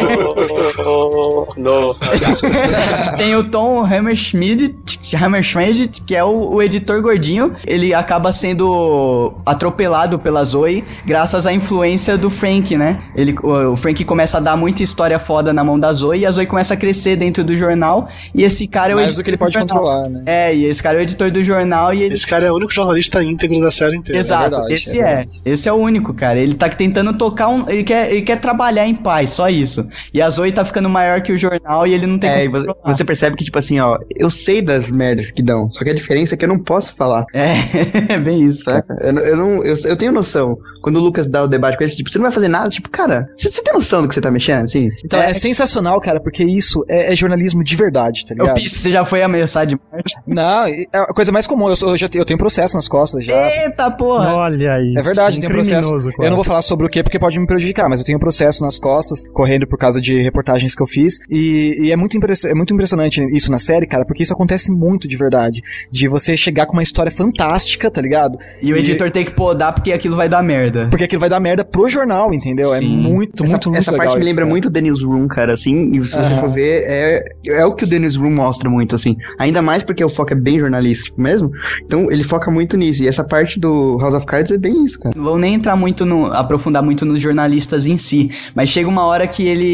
[laughs] No. [laughs] Tem o Tom Hammerschmidt, Hammerschmidt que é o, o editor gordinho. Ele acaba sendo atropelado pela Zoe graças à influência do Frank, né? Ele, o, o Frank começa a dar muita história foda na mão da Zoe e a Zoe começa a crescer dentro do jornal. E esse cara é o Mais editor do que ele pode jornal. controlar, né? É, e esse cara é o editor do jornal e ele Esse cara é o único jornalista íntegro da série inteira. Exato, verdade, esse é é, Esse é o único, cara. Ele tá tentando tocar um. Ele quer, ele quer trabalhar em paz, só isso. E a Zoe tá ficando maior que o jornal e ele não tem É, e como você, percebe que, tipo assim, ó, eu sei das merdas que dão, só que a diferença é que eu não posso falar, É, [laughs] é bem isso. saca? Eu, eu não, eu, eu tenho noção. Quando o Lucas dá o debate com ele, tipo, você não vai fazer nada, tipo, cara, você, você tem noção do que você tá mexendo, assim? Então é, sensacional, cara, porque isso é, é jornalismo de verdade, tá ligado? Pisse, você já foi ameaçado demais? Não, é a coisa mais comum. Eu, sou- eu já tenho, eu tenho processo nas costas já. Eita porra! Olha isso. É verdade, um tem processo. criminoso, Eu quase. não vou falar sobre o que porque pode me prejudicar, mas eu tenho processo nas costas, correndo por causa de reportagens que eu fiz. E, e é, muito é muito impressionante isso na série, cara, porque isso acontece muito de verdade. De você chegar com uma história fantástica, tá ligado? E o editor tem que podar porque aquilo vai dar merda. Porque aquilo vai dar merda pro jornal, entendeu? É Sim. muito, Essa, muito, muito essa legal parte me isso, lembra cara. muito The Newsroom, cara, assim, e se você Aham. for ver, é, é o que o The Newsroom mostra muito, assim. Ainda mais porque o foco é bem jornalístico mesmo, então ele foca muito nisso. E essa parte do House of Cards é bem isso, cara. Não vou nem entrar muito no. aprofundar muito nos jornalistas em si. Mas chega uma hora que ele.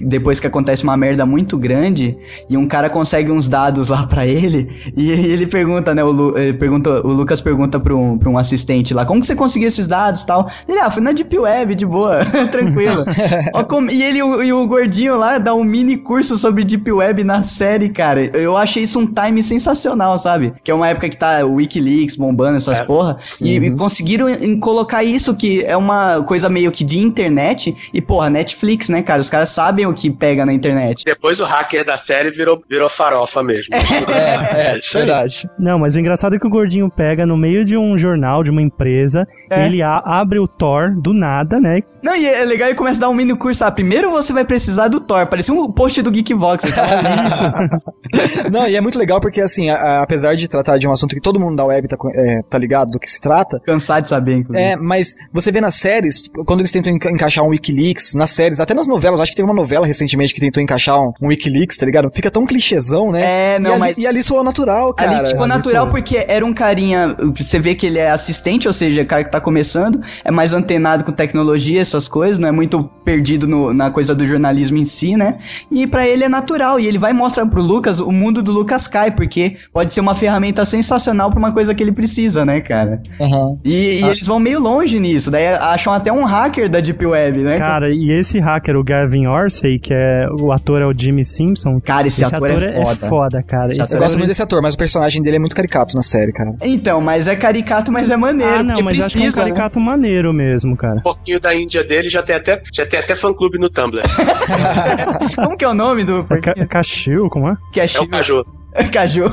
Depois que acontece uma merda muito grande, e um cara consegue uns dados lá pra ele, e ele pergunta, né? O, Lu- ele pergunta, o Lucas pergunta pra um, pra um assistente lá, como que você conseguiu esses dados e tal? Ele, ah, fui na Deep Web, de boa, [laughs] tranquilo. [laughs] Ó, e ele o- e o gordinho lá dá um mini curso sobre Deep Web na série, cara. Eu achei isso um time sensacional, sabe? Que é uma época que tá o Wikileaks bombando essas É. porra. E, e conseguiram colocar isso que é uma coisa meio que de internet. E, porra, Netflix, né, cara? Os caras sabem o que pega na internet. Depois o hacker da série virou, virou farofa mesmo. [laughs] É, é, isso aí. verdade. Não, mas o engraçado é que o gordinho pega no meio de um jornal, de uma empresa, É. ele a- abre o Thor do nada, né? Não, e é legal e começa a dar um mini curso. Ah, primeiro você vai precisar do Thor. Parecia um post do. Você tava ali. Não, e é muito legal porque, assim, a- a- apesar de tratar de um assunto que todo mundo da web tá, é, tá ligado do que se trata, Cansado de saber, inclusive. É, mas você vê nas séries, quando eles tentam enca- encaixar um Wikileaks, nas séries, até nas novelas, acho que tem uma novela recentemente que tentou encaixar um, um Wikileaks, tá ligado? Fica tão clichêzão, né? É, não, e ali, mas- E ali soou natural, cara. Ali ficou natural porque era um carinha. Você vê que ele é assistente, ou seja, cara que tá começando, é mais antenado com tecnologia, essas coisas, não é muito perdido no- na coisa do jornalismo em si, né? E pra ele é natural. E ele vai mostrar pro Lucas o mundo do Lucas Kai, porque pode ser uma ferramenta sensacional pra uma coisa que ele precisa, né, cara? Aham. E, e Ah. eles vão meio longe nisso. Daí acham até um hacker da Deep Web, né? Cara, e esse hacker, o Gavin Orsay, que é o ator é o Jimmy Simpson. Cara, esse, ator, é foda. cara. Esse Esse Eu ator gosto muito desse ator, mas o personagem dele é muito caricato na série, cara. Então, mas é caricato, mas é maneiro, Ah, não, mas acho que é um precisa, né? caricato maneiro mesmo, cara. Um pouquinho da Índia dele já tem até, já tem até fã-clube no Tumblr. [laughs] Como que é o nome do É Ca- Cachil, como é? que é É o? Caju. [laughs] Caju.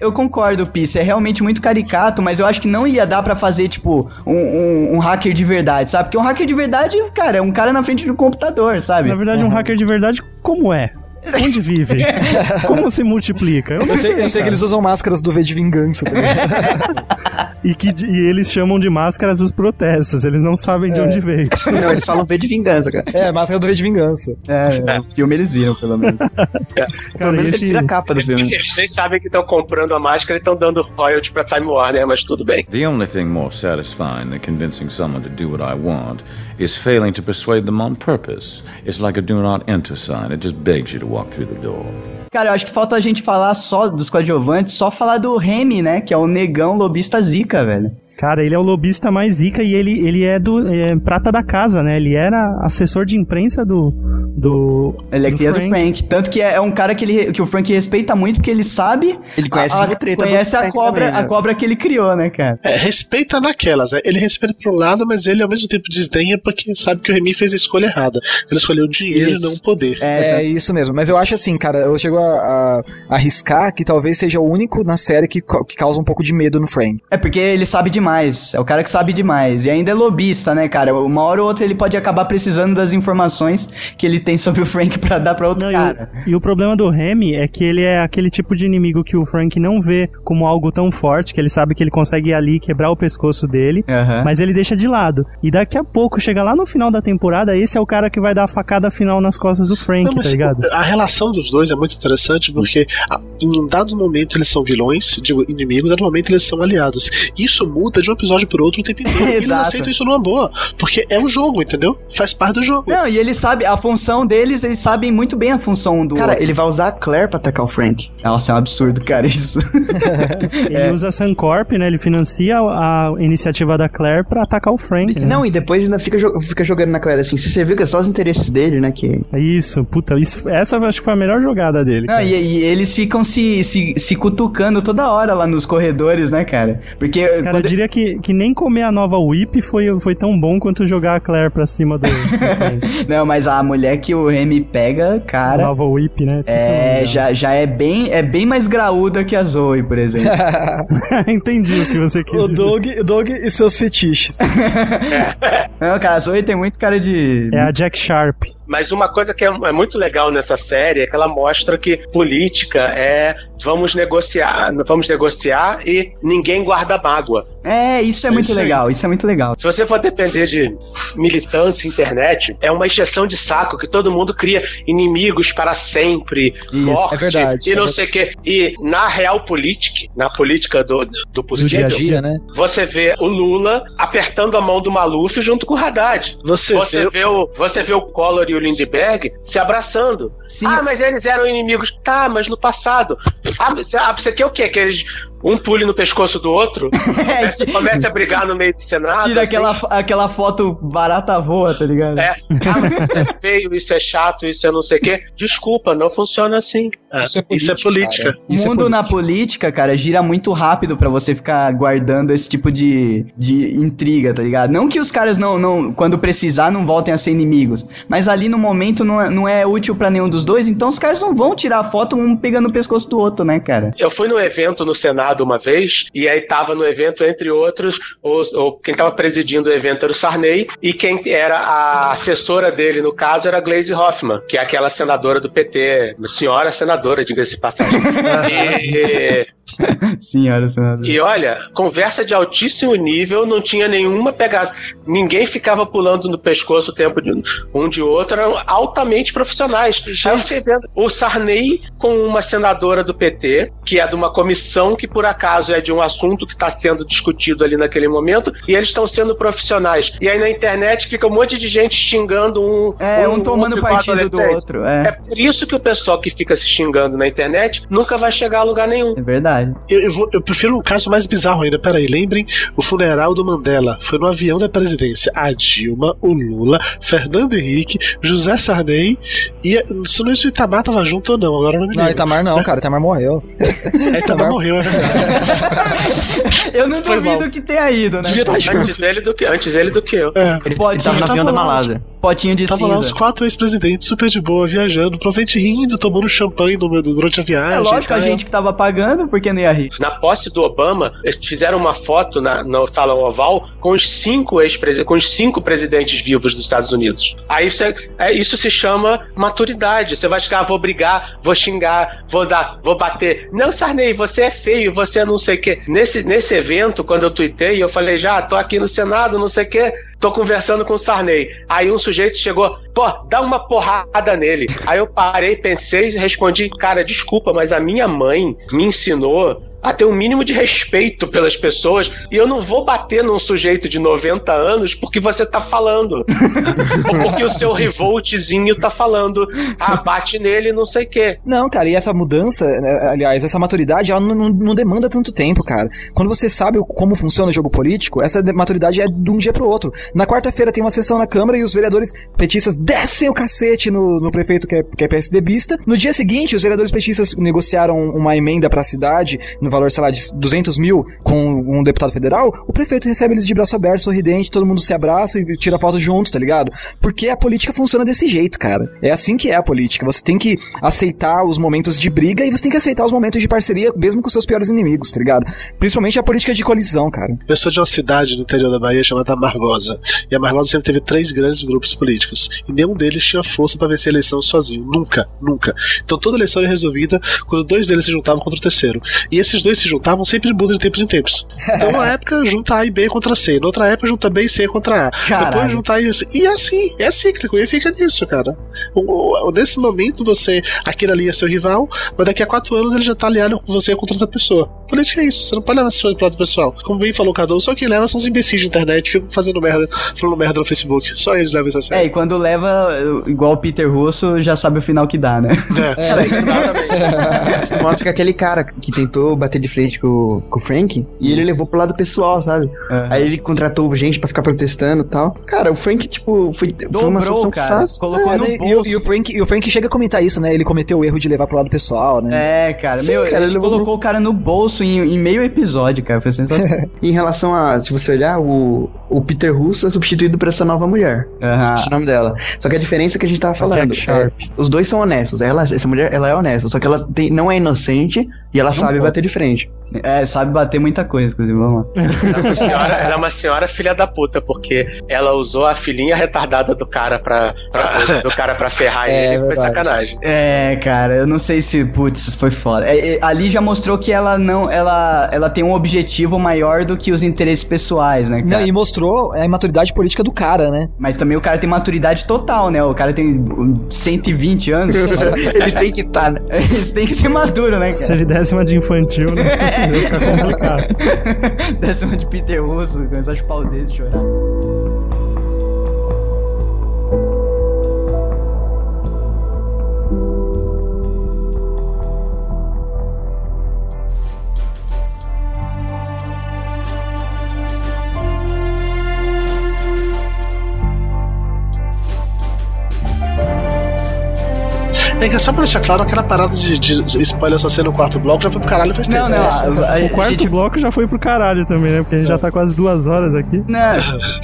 Eu concordo, Pisse. É realmente muito caricato, mas eu acho que não ia dar pra fazer, tipo, um, um- um hacker de verdade, sabe? Porque um hacker de verdade, cara, é um cara na frente do computador, sabe? Na verdade, um hacker de verdade, como é? Onde vive? [laughs] Como se multiplica? Eu não Eu sei, eu sei cara. que eles usam máscaras do V de Vingança. [laughs] E, que, e eles chamam de máscaras os protestos, eles não sabem de onde veio. [laughs] Não, eles falam V de vingança, cara. é, máscara do V de Vingança. É, o filme eles viram, pelo menos. Pelo menos e eles esse- viram a capa do filme. Eles nem sabem que estão comprando a máscara e estão dando royalty pra Time Warner, mas tudo bem. The only thing more satisfying than convincing someone to do what I want is failing to persuade them on purpose. It's like a do not enter sign, it just begs you to walk through the door. Cara, eu acho que falta a gente falar só dos coadjuvantes, só falar do Remy, né? Que é o negão lobista zica, velho. Cara, ele é o lobista mais zica e ele, ele é do é, prata da casa, né? Ele era assessor de imprensa do, do. Ele é do cria do Frank. Tanto que é, é um cara que, ele, que o Frank respeita muito, porque ele sabe. Ele conhece a, a treta do conhece a Frank cobra, também, né? a cobra que ele criou, né, cara? É, respeita naquelas, né? Ele respeita pro lado, mas ele ao mesmo tempo desdenha porque sabe que o Remy fez a escolha errada. Ele escolheu o dinheiro Isso. e não o poder. É isso mesmo, mas eu acho assim, cara, eu chego a, a- a arriscar que talvez seja o único na série que, que causa um pouco de medo no Frank. É porque ele sabe demais. É o cara que sabe demais. E ainda é lobista, né, cara? Uma hora ou outra ele pode acabar precisando das informações que ele tem sobre o Frank pra dar pra outro Não, e, cara. o, e o problema do Remy é que ele é aquele tipo de inimigo que o Frank não vê como algo tão forte, que ele sabe que ele consegue ir ali e quebrar o pescoço dele, Aham. mas ele deixa de lado. E daqui a pouco, chega lá no final da temporada, esse é o cara que vai dar a facada final nas costas do Frank, Não, tá ligado? a relação dos dois é muito interessante porque em um dado momento eles são vilões, digo, inimigos, em dado momento eles são aliados. Isso muda de um episódio pro outro o tempo inteiro. [laughs] e eles Exato. aceitam isso numa boa, porque é um jogo, entendeu? Faz parte do jogo. Não, e ele sabe, a função deles, eles sabem muito bem a função do. Cara, outro. ele vai usar a Claire pra atacar o Frank. Nossa, é um absurdo, cara, isso. [laughs] Ele usa a Suncorp, né? Ele financia a iniciativa da Claire pra atacar o Frank. né? Não, e depois ainda fica, fica jogando na Claire assim. Você viu que é só os interesses dele, né? Que Isso, puta, isso, essa eu acho que foi a melhor jogada dele. Não, e, e eles ficam se, se, se cutucando toda hora lá nos corredores, né, cara? Porque. Cara, eu quando- diria que, que nem comer a nova Whip foi, foi tão bom quanto jogar a Claire pra cima do. [laughs] Não, mas a mulher que o Remy pega, A cara. nova Whip, né? Esqueci É, já, já é bem é bem mais graúda que a Zoe, por exemplo. [laughs] Entendi o que você quis O dizer. Doug, o Doug e seus fetiches. [laughs] Não, cara, a Zoe tem muito cara de. É a Jack Sharp. Mas uma coisa que é, é muito legal nessa série é que ela mostra que política é vamos negociar, vamos negociar e ninguém guarda mágoa. É, isso é, É muito isso aí. legal, isso é muito legal. Se você for depender de militantes, internet, é uma injeção de saco que todo mundo cria inimigos para sempre, Isso, morte, é verdade, e é não verdade. sei o quê. E na real política, na política do, do Do possível, dia a dia, né? você vê o Lula apertando a mão do Maluf junto com o Haddad. Você, Você vê- vê, o, você vê o Collor e o Lindbergh se abraçando. Sim. Ah, mas eles eram inimigos. Tá, mas no passado. Ah, você, ah, você quer o quê? Que eles um pule no pescoço do outro? [laughs] É, Você comece a brigar no meio do Senado? Tira assim? aquela, aquela foto barata voa, tá ligado? É. Ah, isso é feio, isso é chato, isso é não sei o quê. Desculpa, não funciona assim. É, Isso é isso é política. cara. O é mundo na política, cara, gira muito rápido pra você ficar guardando esse tipo de, de intriga, tá ligado? Não que os caras não, não, quando precisar, não voltem a ser inimigos. Mas ali no momento não é, não é útil pra nenhum dos dois, então os caras não vão tirar foto um pegando o pescoço do outro, né, cara? Eu fui num evento no Senado uma vez, e aí tava no evento, entre outros, os, o, quem tava presidindo o evento era o Sarney, e quem era a assessora dele, no caso, era a Glaze Hoffman, que é aquela senadora do PT, senhora senadora, diga-se de passagem. [laughs] e, Senhora, senador. e olha, conversa de altíssimo nível, não tinha nenhuma pegada. Ninguém ficava pulando no pescoço o tempo de um de outro, eram altamente profissionais. Aí vendo o Sarney com uma senadora do PT, que é de uma comissão que por acaso é de um assunto que está sendo discutido ali naquele momento, e eles estão sendo profissionais. E aí na internet fica um monte de gente xingando um. É, um tomando outro igual partido do outro, É é. por isso que o pessoal que fica se xingando na internet nunca vai chegar a lugar nenhum. É verdade. Eu, eu vou- eu prefiro um caso mais bizarro ainda. Peraí, lembrem o funeral do Mandela. Foi no avião da presidência. A Dilma, o Lula, Fernando Henrique, José Sarney e. Se não se o Itamar tava junto ou não, agora eu não me Não, lembro. Itamar não, cara. Itamar morreu. É, Itamar morreu, é verdade. Eu não Foi duvido mal. que tenha ido, né? Devia estar junto. Antes ele do que, antes ele do que eu. É. ele, Pode, ele tava no tava avião da lá, Malásia. Potinho de Tava lá os cinza. quatro ex-presidentes super de boa, viajando, provavelmente rindo, tomando champanhe no- durante a viagem. É lógico, a tá? gente que tava pagando, por que não ia rir? Na posse do Obama, eles fizeram uma foto na, no Salão Oval com os cinco ex com os cinco presidentes vivos dos Estados Unidos. Aí você, é, isso se chama maturidade. Você vai chegar, vou brigar, vou xingar, vou dar, vou bater. Não, Sarney, você é feio, você é não sei o quê. Nesse, nesse evento, quando eu tuitei, eu falei, já, tô aqui no Senado, não sei o quê. Tô conversando com o Sarney. Aí um sujeito chegou, pô, dá uma porrada nele. Aí eu parei, pensei respondi, cara, desculpa, mas a minha mãe me ensinou a ter um mínimo de respeito pelas pessoas. E eu não vou bater num sujeito de 90 anos porque você tá falando. Ou [laughs] porque o seu revoltzinho tá falando. Ah, bate nele, não sei o quê. Não, cara, e essa mudança, né, aliás, essa maturidade, ela não, não- não demanda tanto tempo, cara. Quando você sabe como funciona o jogo político, essa de- maturidade é de um dia pro outro. Na quarta-feira tem uma sessão na Câmara e os vereadores petistas descem o cacete no, no prefeito que é, que é PSDBista. No dia seguinte, os vereadores petistas negociaram uma emenda pra cidade, no valor, sei lá, de 200 mil, com um deputado federal. O prefeito recebe eles de braço aberto, sorridente, todo mundo se abraça e tira foto junto, tá ligado? Porque a política funciona desse jeito, cara. É assim que é a política. Você tem que aceitar os momentos de briga e você tem que aceitar os momentos de parceria, mesmo com seus piores inimigos, tá ligado? Principalmente a política de colisão, cara. Eu sou de uma cidade no interior da Bahia chamada Amargosa. E a Amargosa sempre teve três grandes grupos políticos. E nenhum deles tinha força pra vencer a eleição sozinho. Nunca, nunca. Então toda eleição era resolvida quando dois deles se juntavam contra o terceiro. E esses dois se juntavam sempre muda de tempos em tempos. [laughs] Então, uma época junta A e B contra C. Na outra época junta B e C contra A. Caralho. Depois juntar isso. E é assim, é cíclico. E fica nisso, cara. Nesse momento, você. Aquele ali é seu rival, mas daqui a quatro anos ele já tá aliado com você contra outra pessoa. Política é isso. Você não pode levar essas coisas pro lado pessoal. Como bem falou o Cadu, só quem leva são os imbecis de internet, ficam fazendo merda, falando merda no Facebook. Só eles levam isso a É, sério. e quando leva, igual o Peter Russo, já sabe o final que dá, né? É. [laughs] Isso [laughs] mostra que aquele cara que tentou bater de frente com, com o Frank, e ele levou pro lado pessoal, sabe? Aí ele contratou gente pra ficar protestando e tal. Cara, o Frank, tipo, foi, foi uma Dobrou, solução cara. fácil. Colocou É, no né, e, bolso. e o Frank, e o Frank chega a comentar isso, né? Ele cometeu o erro de levar pro lado pessoal, né? É, cara, Sim, meu, cara, ele ele colocou o cara no bolso em, em meio episódio, cara. Foi sensacional. [laughs] Em relação a, se você olhar, o, o Peter Russo é substituído por essa nova mulher. Aham. Esqueci o nome dela. Só que a diferença é que a gente tava falando. Jack Sharp. é, os dois são honestos. Ela, essa mulher, ela é honesta. Só que ela tem- não é inocente e ela sabe bater de frente frente. É, sabe bater muita coisa, inclusive, vamos lá. Ela é uma senhora, ela é uma senhora filha da puta, porque ela usou a filhinha retardada do cara pra, pra- do cara pra ferrar [laughs] É, ele. Foi sacanagem. É, cara, eu não sei se, putz, foi foda. É, é, ali já mostrou que ela não, ela, ela tem um objetivo maior do que os interesses pessoais, né, cara? Não, e mostrou a imaturidade política do cara, né? Mas também o cara tem maturidade total, né? O cara tem um, 120 anos. [laughs] ele tem que estar, né? [laughs] Ele tem que ser maduro, né, Se cara? ele desse uma de infantil, né? [laughs] Ia ficar complicado. Décima de Peter Russo, começar a chupar o dedo e chorar. É que só pra deixar claro, aquela parada de, de spoiler só ser no quarto bloco já foi pro caralho faz tempo. Não, não. A O quarto gente bloco já foi pro caralho também, né? Porque a gente já tá quase duas horas aqui. Não,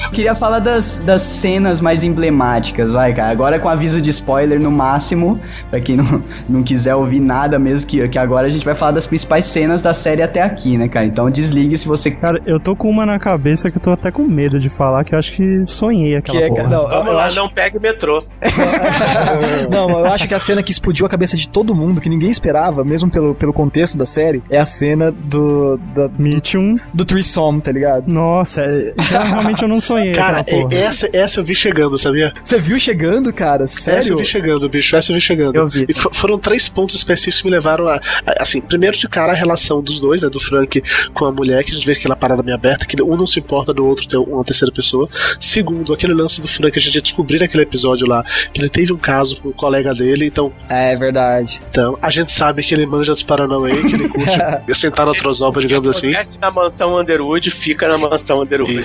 eu queria falar das, das cenas mais emblemáticas, vai, cara. Agora com aviso de spoiler no máximo, pra quem não, não quiser ouvir nada mesmo, que, que agora a gente vai falar das principais cenas da série até aqui, né, cara? Então desligue se você. Cara, eu tô com uma na cabeça que eu tô até com medo de falar, que eu acho que sonhei aquela Que é, porra. não, Vamos eu lá, acho- não pegue metrô. [laughs] Não, eu acho que a cena que explodiu a cabeça de todo mundo, que ninguém esperava, mesmo pelo, pelo contexto da série, é a cena do. da- Medium. do threesome, tá ligado? Nossa, é- então [laughs] realmente eu não sonhei Cara, é- essa, essa eu vi chegando, sabia? Você viu chegando, cara? Essa eu Sério? vi chegando, bicho. Essa eu vi chegando. Eu vi. E fo- foram três pontos específicos que me levaram a, a- Assim, primeiro de cara a relação dos dois, né? Do Frank com a mulher, que a gente vê aquela parada meio aberta, que um não se importa do outro ter uma terceira pessoa. Segundo, aquele lance do Frank, a gente ia descobrir naquele episódio lá que ele teve um caso com o colega dele, então, É verdade. então a gente sabe que ele manja dos Paranauê, que ele curte [laughs] [laughs] sentar na trozoba, digamos assim. Acontece na mansão Underwood, fica na mansão Underwood. [laughs]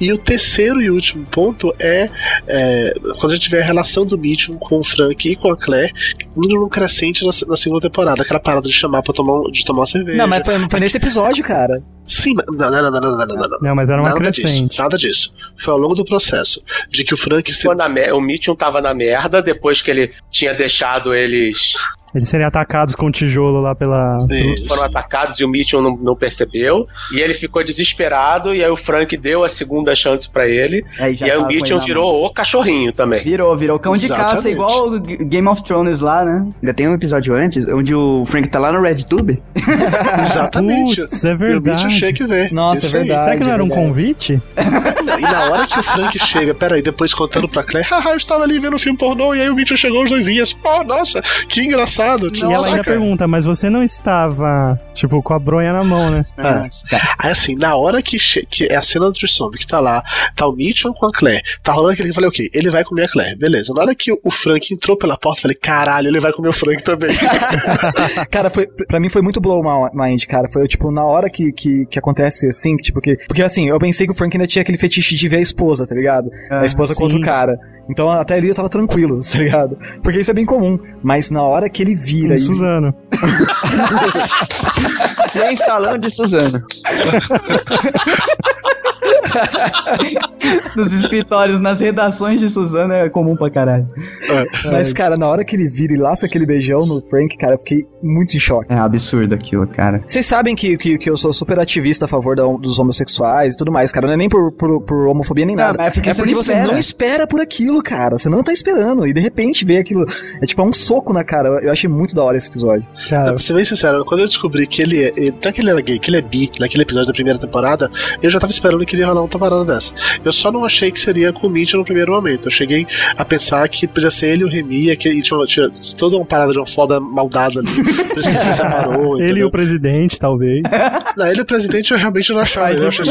E o terceiro e último ponto é, é, quando a gente vê a relação do Mitchum com o Frank e com a Claire, indo num crescente na, na segunda temporada. Aquela parada de chamar pra tomar, de tomar uma cerveja. Não, mas foi, foi nesse episódio, cara. Sim, mas- não, não, não, não, não, não, não, não. Não, mas era uma nada crescente. disso, nada disso. Foi ao longo do processo. De que o Frank se. O Mitchum tava na merda depois que ele tinha deixado eles Eles serem atacados com tijolo lá pela. Isso. foram atacados e o Mitchum não, não percebeu. E ele ficou desesperado. E aí o Frank deu a segunda chance pra ele. E aí o na virou o cachorrinho também. Virou, virou cão de caça, igual o Game of Thrones lá, né? Ainda tem um episódio antes, onde o Frank tá lá no RedTube. [laughs] Exatamente. Putz, é E o verdade. Mitchum chega e vê. Nossa, Isso é aí. verdade. Será que não era um verdade. convite? E na hora que o Frank chega, peraí, depois contando pra Claire, haha, eu estava ali vendo um filme pornô e aí o Mitchell chegou os dois ias. Oh, nossa, que engraçado. Lado. E ela ainda pergunta, mas você não estava, tipo, com a bronha na mão, né? Ah. Cara. Aí assim, na hora que, que é a cena do Trisombe, que tá lá, tá o Mitchell com a Claire, tá rolando aquele que eu falei, ok, ele vai comer a Claire, beleza. Na hora que o Frank entrou pela porta, eu falei, caralho, ele vai comer o Frank também. [laughs] Cara, foi, pra mim foi muito blow my- mind, cara. Foi, tipo, na hora que, que, que acontece assim, que, tipo, que. Porque assim, eu pensei que o Frank ainda tinha aquele fetiche de ver a esposa, tá ligado? Ah, a esposa com outro sim. cara. Então até ali eu tava tranquilo, [laughs] tá ligado? Porque isso é bem comum. Mas na hora que ele vira Com e. Suzano. [laughs] Nem salão de Suzano. [laughs] [laughs] Nos escritórios, nas redações de Suzana é comum pra caralho. Mas, cara, na hora que ele vira e lasca aquele beijão no Frank, cara, eu fiquei muito em choque. É absurdo aquilo, cara. Vocês sabem que, que, que eu sou super ativista a favor da- dos homossexuais e tudo mais, cara. Não é nem por, por, por homofobia nem Não, nada. é porque é você porque não você espera. não espera por aquilo, cara. Você não tá esperando. E de repente vê aquilo. É tipo é um soco na cara. Eu- achei muito da hora esse episódio. Cara, pra ser bem sincero, quando eu descobri que ele, é- ele não é que ele era gay, que ele é bi, naquele episódio da primeira temporada, eu já tava esperando que iria rolar uma parada dessa. Eu só não achei que seria com o Mitchell no primeiro momento. Eu cheguei a pensar que podia ser ele e o Remy, que e tinha, tinha toda uma parada de uma foda maldada ali. Por isso que se separou. [laughs] ele e o presidente, talvez. Não, ele e o presidente eu realmente não achava. Eu assim,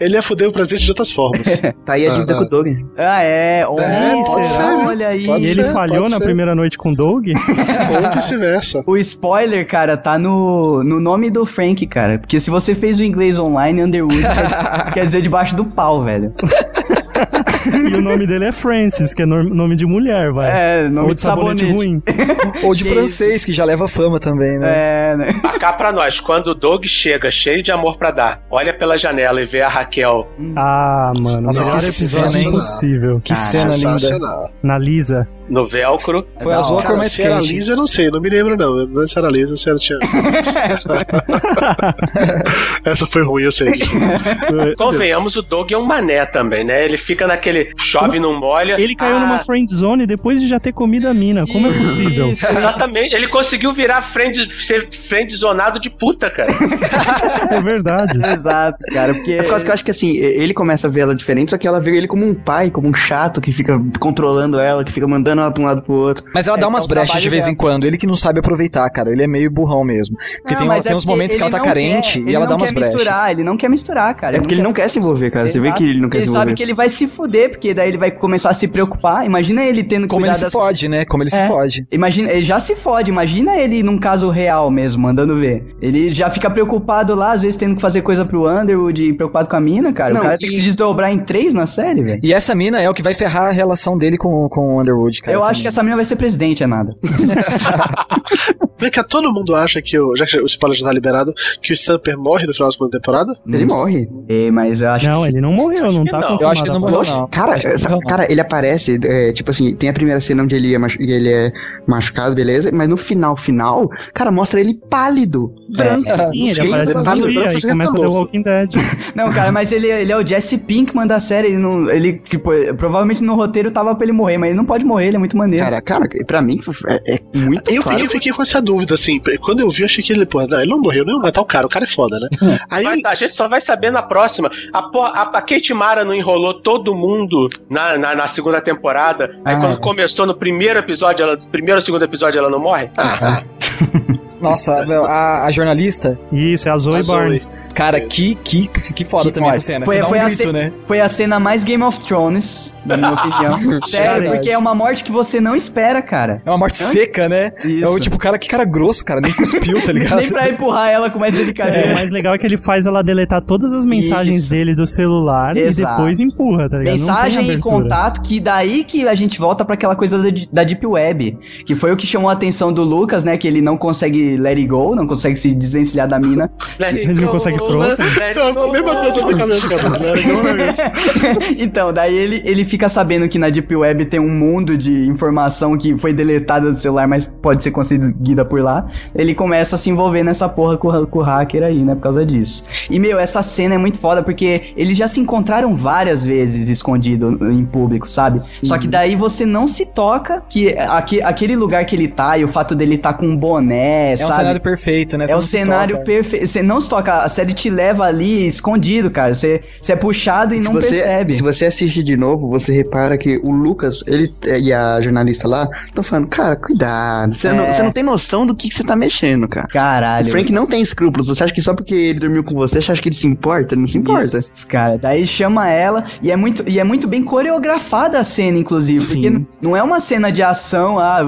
ele ia foder o presidente de outras formas. [laughs] Tá aí a Ah, dívida ah. com o Doug. Ah, é. Oh, É, pode ser, viu? Olha aí. Pode E ele ser, falhou na ser. primeira noite com o Doug? [laughs] Ou vice-versa. O spoiler, cara, tá no, no nome do Frank, cara. Porque se você fez o inglês online, Underwood quer, quer dizer debaixo do pau, velho. [laughs] e o nome dele é Francis, que é no- nome de mulher, vai. É, nome Ou de sabonete. ruim. [laughs] Ou de Que francês, que já leva fama também, né? É, né? Cá pra nós, quando o Doug chega cheio de amor pra dar, olha pela janela e vê a Raquel. Ah, mano, Nossa, melhor que episódio cena, hein? possível. Que cena linda. Sensacional. Na Lisa. No velcro. Foi da azul a cor mais se era quente. lisa, eu não sei, não me lembro não. Não sei se era lisa, se era tinha. [laughs] Essa foi ruim, eu sei. [laughs] Convenhamos, o Doug é um mané também, né? Ele fica naquele chove, não molha. Ele caiu Ah, numa friend zone depois de já ter comido a mina. Como é possível? Isso, Exatamente, ele conseguiu virar friend, ser friendzonado de puta, cara. [laughs] É verdade. Exato, cara, porque... É por causa que eu acho que assim, ele começa a ver ela diferente, só que ela vê ele como um pai, como um chato que fica controlando ela, que fica mandando ela pra um lado pro outro. Mas ela É, dá é umas brechas de vez dela. em quando. Ele que não sabe aproveitar, cara. Ele é meio burrão mesmo. Porque Não, tem, mas tem é uns momentos que ela ele tá não carente quer, e ele ela não dá umas quer brechas. misturar, ele não quer misturar, cara. É porque ele não quer se envolver, cara. Você vê que ele não quer Ele se sabe envolver. que ele vai se fuder, porque daí ele vai começar a se preocupar. Imagina ele tendo que Como ele se fode, né? Como ele se É. fode. Imagina, ele já se fode, imagina ele num caso real mesmo, mandando ver. Ele já fica preocupado lá, às vezes tendo que fazer coisa pro Underwood e preocupado com a mina, cara. Não, o cara tem e- que se desdobrar em três na série, velho. E essa mina é o que vai ferrar a relação dele com, com o Underwood, cara. Eu essa acho que essa mina vai ser presidente, é nada. Vem cá, todo mundo acha que o. Já que o spoiler já tá liberado, que o Stamper morre no final da segunda temporada? Ele morre. É, mas eu acho Não, que ele não morreu, não tá não. Eu acho que não morreu, não. Cara, Acho que essa- não morreu, não. cara, ele aparece, é, tipo assim, tem a primeira cena onde ele é, machu- ele é machucado, beleza? Mas no final, final, cara, mostra ele pálido, branco. Sim, ele Sim, aparece ele fala, zumbi, ele aí fala, começa tá The louco. Walking Dead. [laughs] Não, cara, mas ele, ele é o Jesse Pinkman da série. Ele, não, ele tipo, provavelmente no roteiro tava pra ele morrer, mas ele não pode morrer, ele é muito maneiro. Cara, cara, pra mim é, é muito Eu, claro. eu fiquei com essa dúvida, assim. Quando eu vi, eu achei que ele, pô, não, ele não morreu, não ia matar o cara, o cara é foda, né? [laughs] Aí Mas a gente só vai saber na próxima. A, a, a Kate Mara não enrolou todo mundo na, na, na segunda temporada. Aí Ah. quando começou no primeiro episódio, ela, primeiro ou segundo episódio, ela não morre? Ah, [laughs] Nossa, a, a jornalista, Isso, é a Zoe A Zoe. Barnes. Cara, que, que, que foda Que também essa cena. Foi- Você dá foi um a grito, ce- né? Foi a cena mais Game of Thrones, na minha [laughs] opinião. Sério, porque é uma morte que você não espera, cara. É uma morte seca, né? Isso. É o tipo, cara, que cara grosso, cara, nem cuspiu, tá [laughs] ligado? Nem pra empurrar ela com mais É, o delicadeza. mais legal é que ele faz ela deletar todas as mensagens Isso. dele do celular Exato. e depois empurra, tá ligado? Mensagem e contato, que daí que a gente volta pra aquela coisa da, da Deep Web, que foi o que chamou a atenção do Lucas, né? Que ele não consegue let it go, não consegue se desvencilhar da mina. let it Ele não consegue É go. mesma coisa cara. Minha. [laughs] então, daí ele, ele fica sabendo que na Deep Web tem um mundo de informação que foi deletada do celular, mas pode ser conseguida por lá. Ele começa a se envolver nessa porra com, o- com o hacker aí, né? Por causa disso. E, meu, essa cena é muito foda porque eles já se encontraram várias vezes escondido em público, sabe? Só que daí você não se toca que aque- aquele lugar que ele tá e o fato dele tá com um boné, É um sabe? cenário perfeito, né? Você É o cenário perfeito. Você não se toca. A série série te leva ali escondido, cara. Você, você é puxado e não você, percebe. se você assistir de novo, você repara que o Lucas, ele e a jornalista lá estão falando, cara, cuidado. Você, não, É. você não tem noção do que, que você tá mexendo, cara. Caralho. O Frank não tem escrúpulos. Você acha que só porque ele dormiu com você, você acha que ele se importa? Ele não se importa. Isso, cara. Daí chama ela e é muito, e é muito bem coreografada a cena, inclusive. Sim. Porque não é uma cena de ação, ah,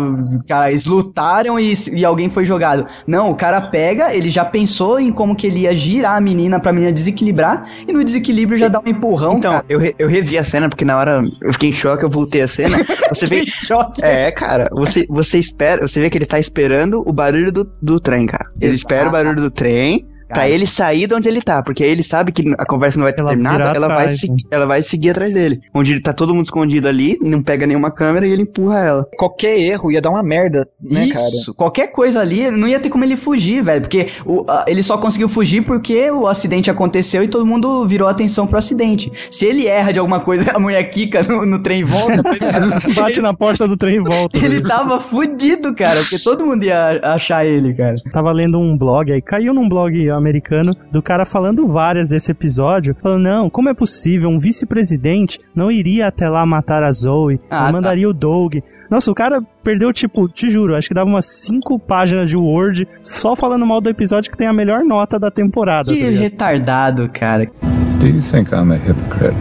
cara, eles lutaram e, e alguém foi jogado. Não, o cara pega, ele já pensou em como que ele ia girar a menina pra menina desequilibrar e no desequilíbrio já dá um empurrão. Então, cara. eu, re- eu revi a cena, porque na hora eu fiquei em choque, eu voltei a cena. [laughs] Você vê. choque. É, cara, você, você espera, você vê que ele tá esperando o barulho do, do trem, cara. Ele Exato. espera o barulho do trem pra Cara. ele sair de onde ele tá, porque aí ele sabe que a conversa não vai ter Ela terminado, vira ela vai, atrás, se- né? ela vai seguir atrás dele. Onde ele tá todo mundo escondido ali, não pega nenhuma câmera e ele empurra ela. Qualquer erro ia dar uma merda, né, cara? Isso, qualquer coisa ali, não ia ter como ele fugir, velho. Porque o- a- ele só conseguiu fugir porque o acidente aconteceu e todo mundo virou atenção pro acidente. Se ele erra de alguma coisa, [laughs] a mulher quica no, no trem e volta, [laughs] Bate na porta do trem e volta. ele tava fudido, cara. Porque todo mundo ia achar ele, cara. Tava lendo um blog aí, caiu num blog americano do cara falando várias desse episódio, falando, não, como é possível, um vice-presidente não iria até lá matar a Zoe, Ah, não tá. mandaria o Doug. Nossa, o cara perdeu, tipo, te juro, acho que dava umas cinco páginas de Word só falando mal do episódio que tem a melhor nota da temporada. Que tá retardado, cara. Do you think I'm a hypocrite?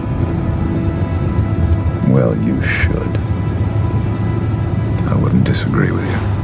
Well, you should. I wouldn't disagree with you.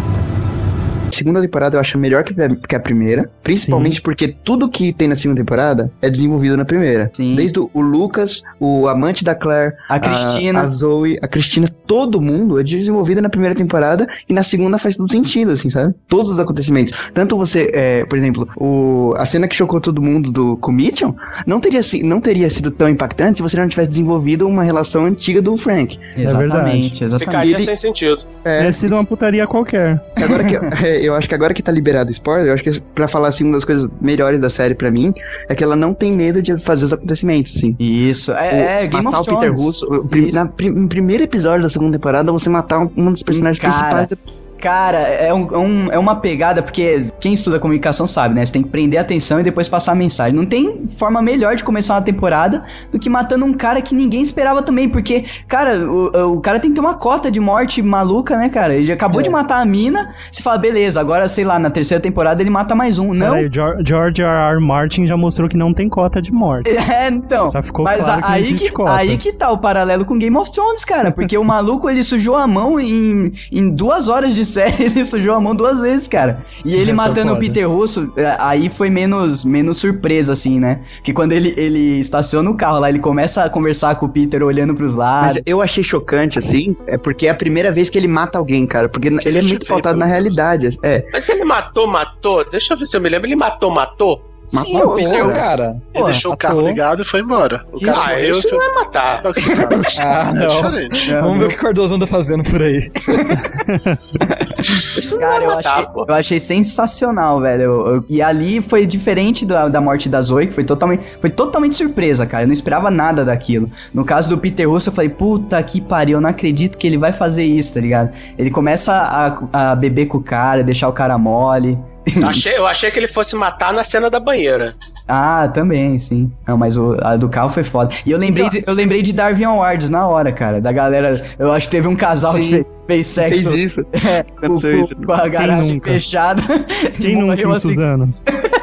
A segunda temporada eu acho melhor que a, que a primeira, principalmente porque tudo que tem na segunda temporada é desenvolvido na primeira. Sim. Desde o, Lucas, o amante da Claire, A Cristina. a, Zoe, a Cristina, todo mundo é desenvolvido na primeira temporada e na segunda faz todo sentido, assim, sabe? Todos os acontecimentos. Tanto você, é, por exemplo, o, a cena que chocou todo mundo do Commission não teria, não teria sido tão impactante se você não tivesse desenvolvido uma relação antiga do Frank. Exatamente, exatamente. Ficaria Ele- sem sentido. É sido uma putaria qualquer. Agora que [laughs] é, eu acho que agora que tá liberado spoiler, eu acho que pra falar assim, uma das coisas melhores da série pra mim é que ela não tem medo de fazer os acontecimentos, assim. Isso, é, é O- Game matar of o Peter. Russo. o prim- na prim- no primeiro episódio da segunda temporada, você matar um, um dos personagens Cara, principais da. Cara, é, um- é um- é uma pegada, porque quem estuda comunicação sabe, né? Você tem que prender a atenção e depois passar a mensagem. Não tem forma melhor de começar uma temporada do que matando um cara que ninguém esperava também, porque, cara, o, o cara tem que ter uma cota de morte maluca, né, cara? Ele acabou É. de matar a mina, você fala, beleza, agora, sei lá, na terceira temporada ele mata mais um. Não. Geor- George R. R. Martin já mostrou que não tem cota de morte. [laughs] É, então. Já ficou mas claro a- que aí, que, cota. aí que tá o paralelo com Game of Thrones, cara. Porque o [laughs] maluco, ele sujou a mão em, em duas horas de série, [laughs] ele sujou a mão duas vezes, cara. E ele [laughs] Foi matando o foda. Peter Russo, é, aí foi menos, menos surpresa, assim, né? Que quando ele, ele estaciona o carro lá, ele começa a conversar com o Peter olhando pros lados. Mas eu achei chocante, assim, é porque é a primeira vez que ele mata alguém, cara. Porque ele é muito pautado na realidade. É. Mas ele matou, matou. Deixa eu ver se eu me lembro. Ele matou, matou. Sim, matou, o Pô, Peter cara. Ele Pô, deixou o carro matou. ligado e foi embora. O cara Ah, morreu e isso foi... não é matar. Tá, cara, [laughs] Ah, É não. diferente. Vamos ver o que o Cardoso anda fazendo por aí. [laughs] Isso Cara, não eu é matar, achei, pô. eu achei sensacional, velho. Eu- eu- e ali foi diferente da, da morte da Zoe, que foi totalmente, foi totalmente surpresa, cara. Eu não esperava nada daquilo. No caso do Peter Russo, eu falei, puta que pariu, eu não acredito que ele vai fazer isso, tá ligado? Ele começa a, a beber com o cara, deixar o cara mole. Eu achei, eu achei que ele fosse matar na cena da banheira. Ah, também, sim. Não, mas o, a do carro foi foda. E eu lembrei, de, eu lembrei de Darwin Awards na hora, cara. Da galera. Eu acho que teve um casal Sim. que fez, fez sexo Fez isso. é, com, Aconteceu isso. com- com a garagem fechada. Quem [laughs] nunca, hein, asfixi- Suzano? [laughs]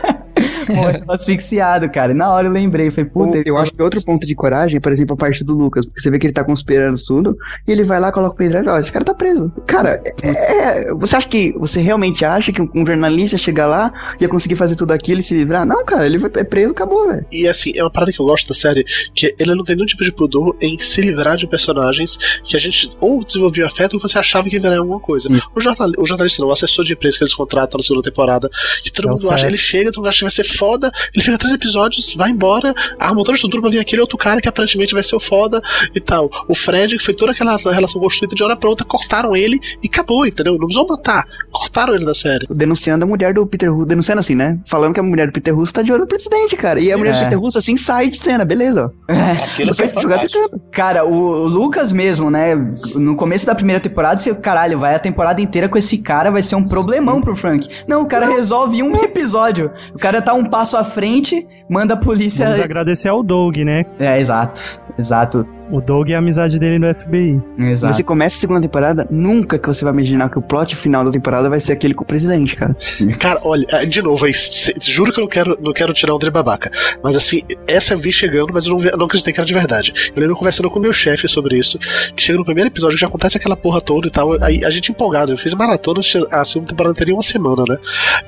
morreu asfixiado, cara. E na hora eu lembrei, falei, puta. eu acho que outro ponto de coragem é, por exemplo, a parte do Lucas. Porque você vê que ele tá conspirando tudo, e ele vai lá, coloca o pendrive e fala, ó, esse cara tá preso. Cara, é, é- você acha que. Você realmente acha que um jornalista chegar lá ia conseguir fazer tudo aquilo e se livrar? Não, cara, ele é preso, acabou, velho. E assim, é uma parada que eu gosto da série, que ele não tem nenhum tipo de pudor em se livrar de personagens que a gente ou desenvolvia afeto ou você achava que ia virar alguma coisa. Hum. O, jornal, o jornalista não, o assessor de imprensa que eles contratam na segunda temporada, que todo É o mundo acha, Seth. ele chega, todo mundo acha que vai ser foda, ele fica três episódios, vai embora, arma toda a estrutura pra vir aquele outro cara que aparentemente vai ser o foda e tal. O Fred, que foi toda aquela relação construída de hora pra outra, cortaram ele e acabou, entendeu? Não precisou matar, cortaram ele da série. Denunciando a mulher do Peter Russo, denunciando assim, né? Falando que a mulher do Peter Russo tá de olho no presidente, cara. E a mulher É. do Peter Russo, assim, sai de cena, beleza, ó. Aquilo foi jogado fantástico. canto. Cara, o, o Lucas mesmo, né? No começo da primeira temporada, você, caralho, vai a temporada inteira com esse cara, vai ser um problemão pro Frank. Não, o cara resolve em um [laughs] episódio. O cara tá um um passo à frente, manda a polícia. Vamos agradecer ao Doug, né? É, exato. Exato. O Doug é a amizade dele no FBI. Exato. Você começa a segunda temporada, nunca que você vai imaginar que o plot final da temporada vai ser aquele com o presidente, cara. [laughs] Cara, olha, é, de novo, aí, se- juro que eu não quero, não quero tirar um André babaca. Mas assim, essa eu vi chegando, mas eu não, vi- eu não acreditei que era de verdade. Eu lembro conversando com o meu chefe sobre isso, que chega no primeiro episódio, já acontece aquela porra toda e tal. Aí a gente empolgado, eu fiz maratona, a segunda temporada teria uma semana, né?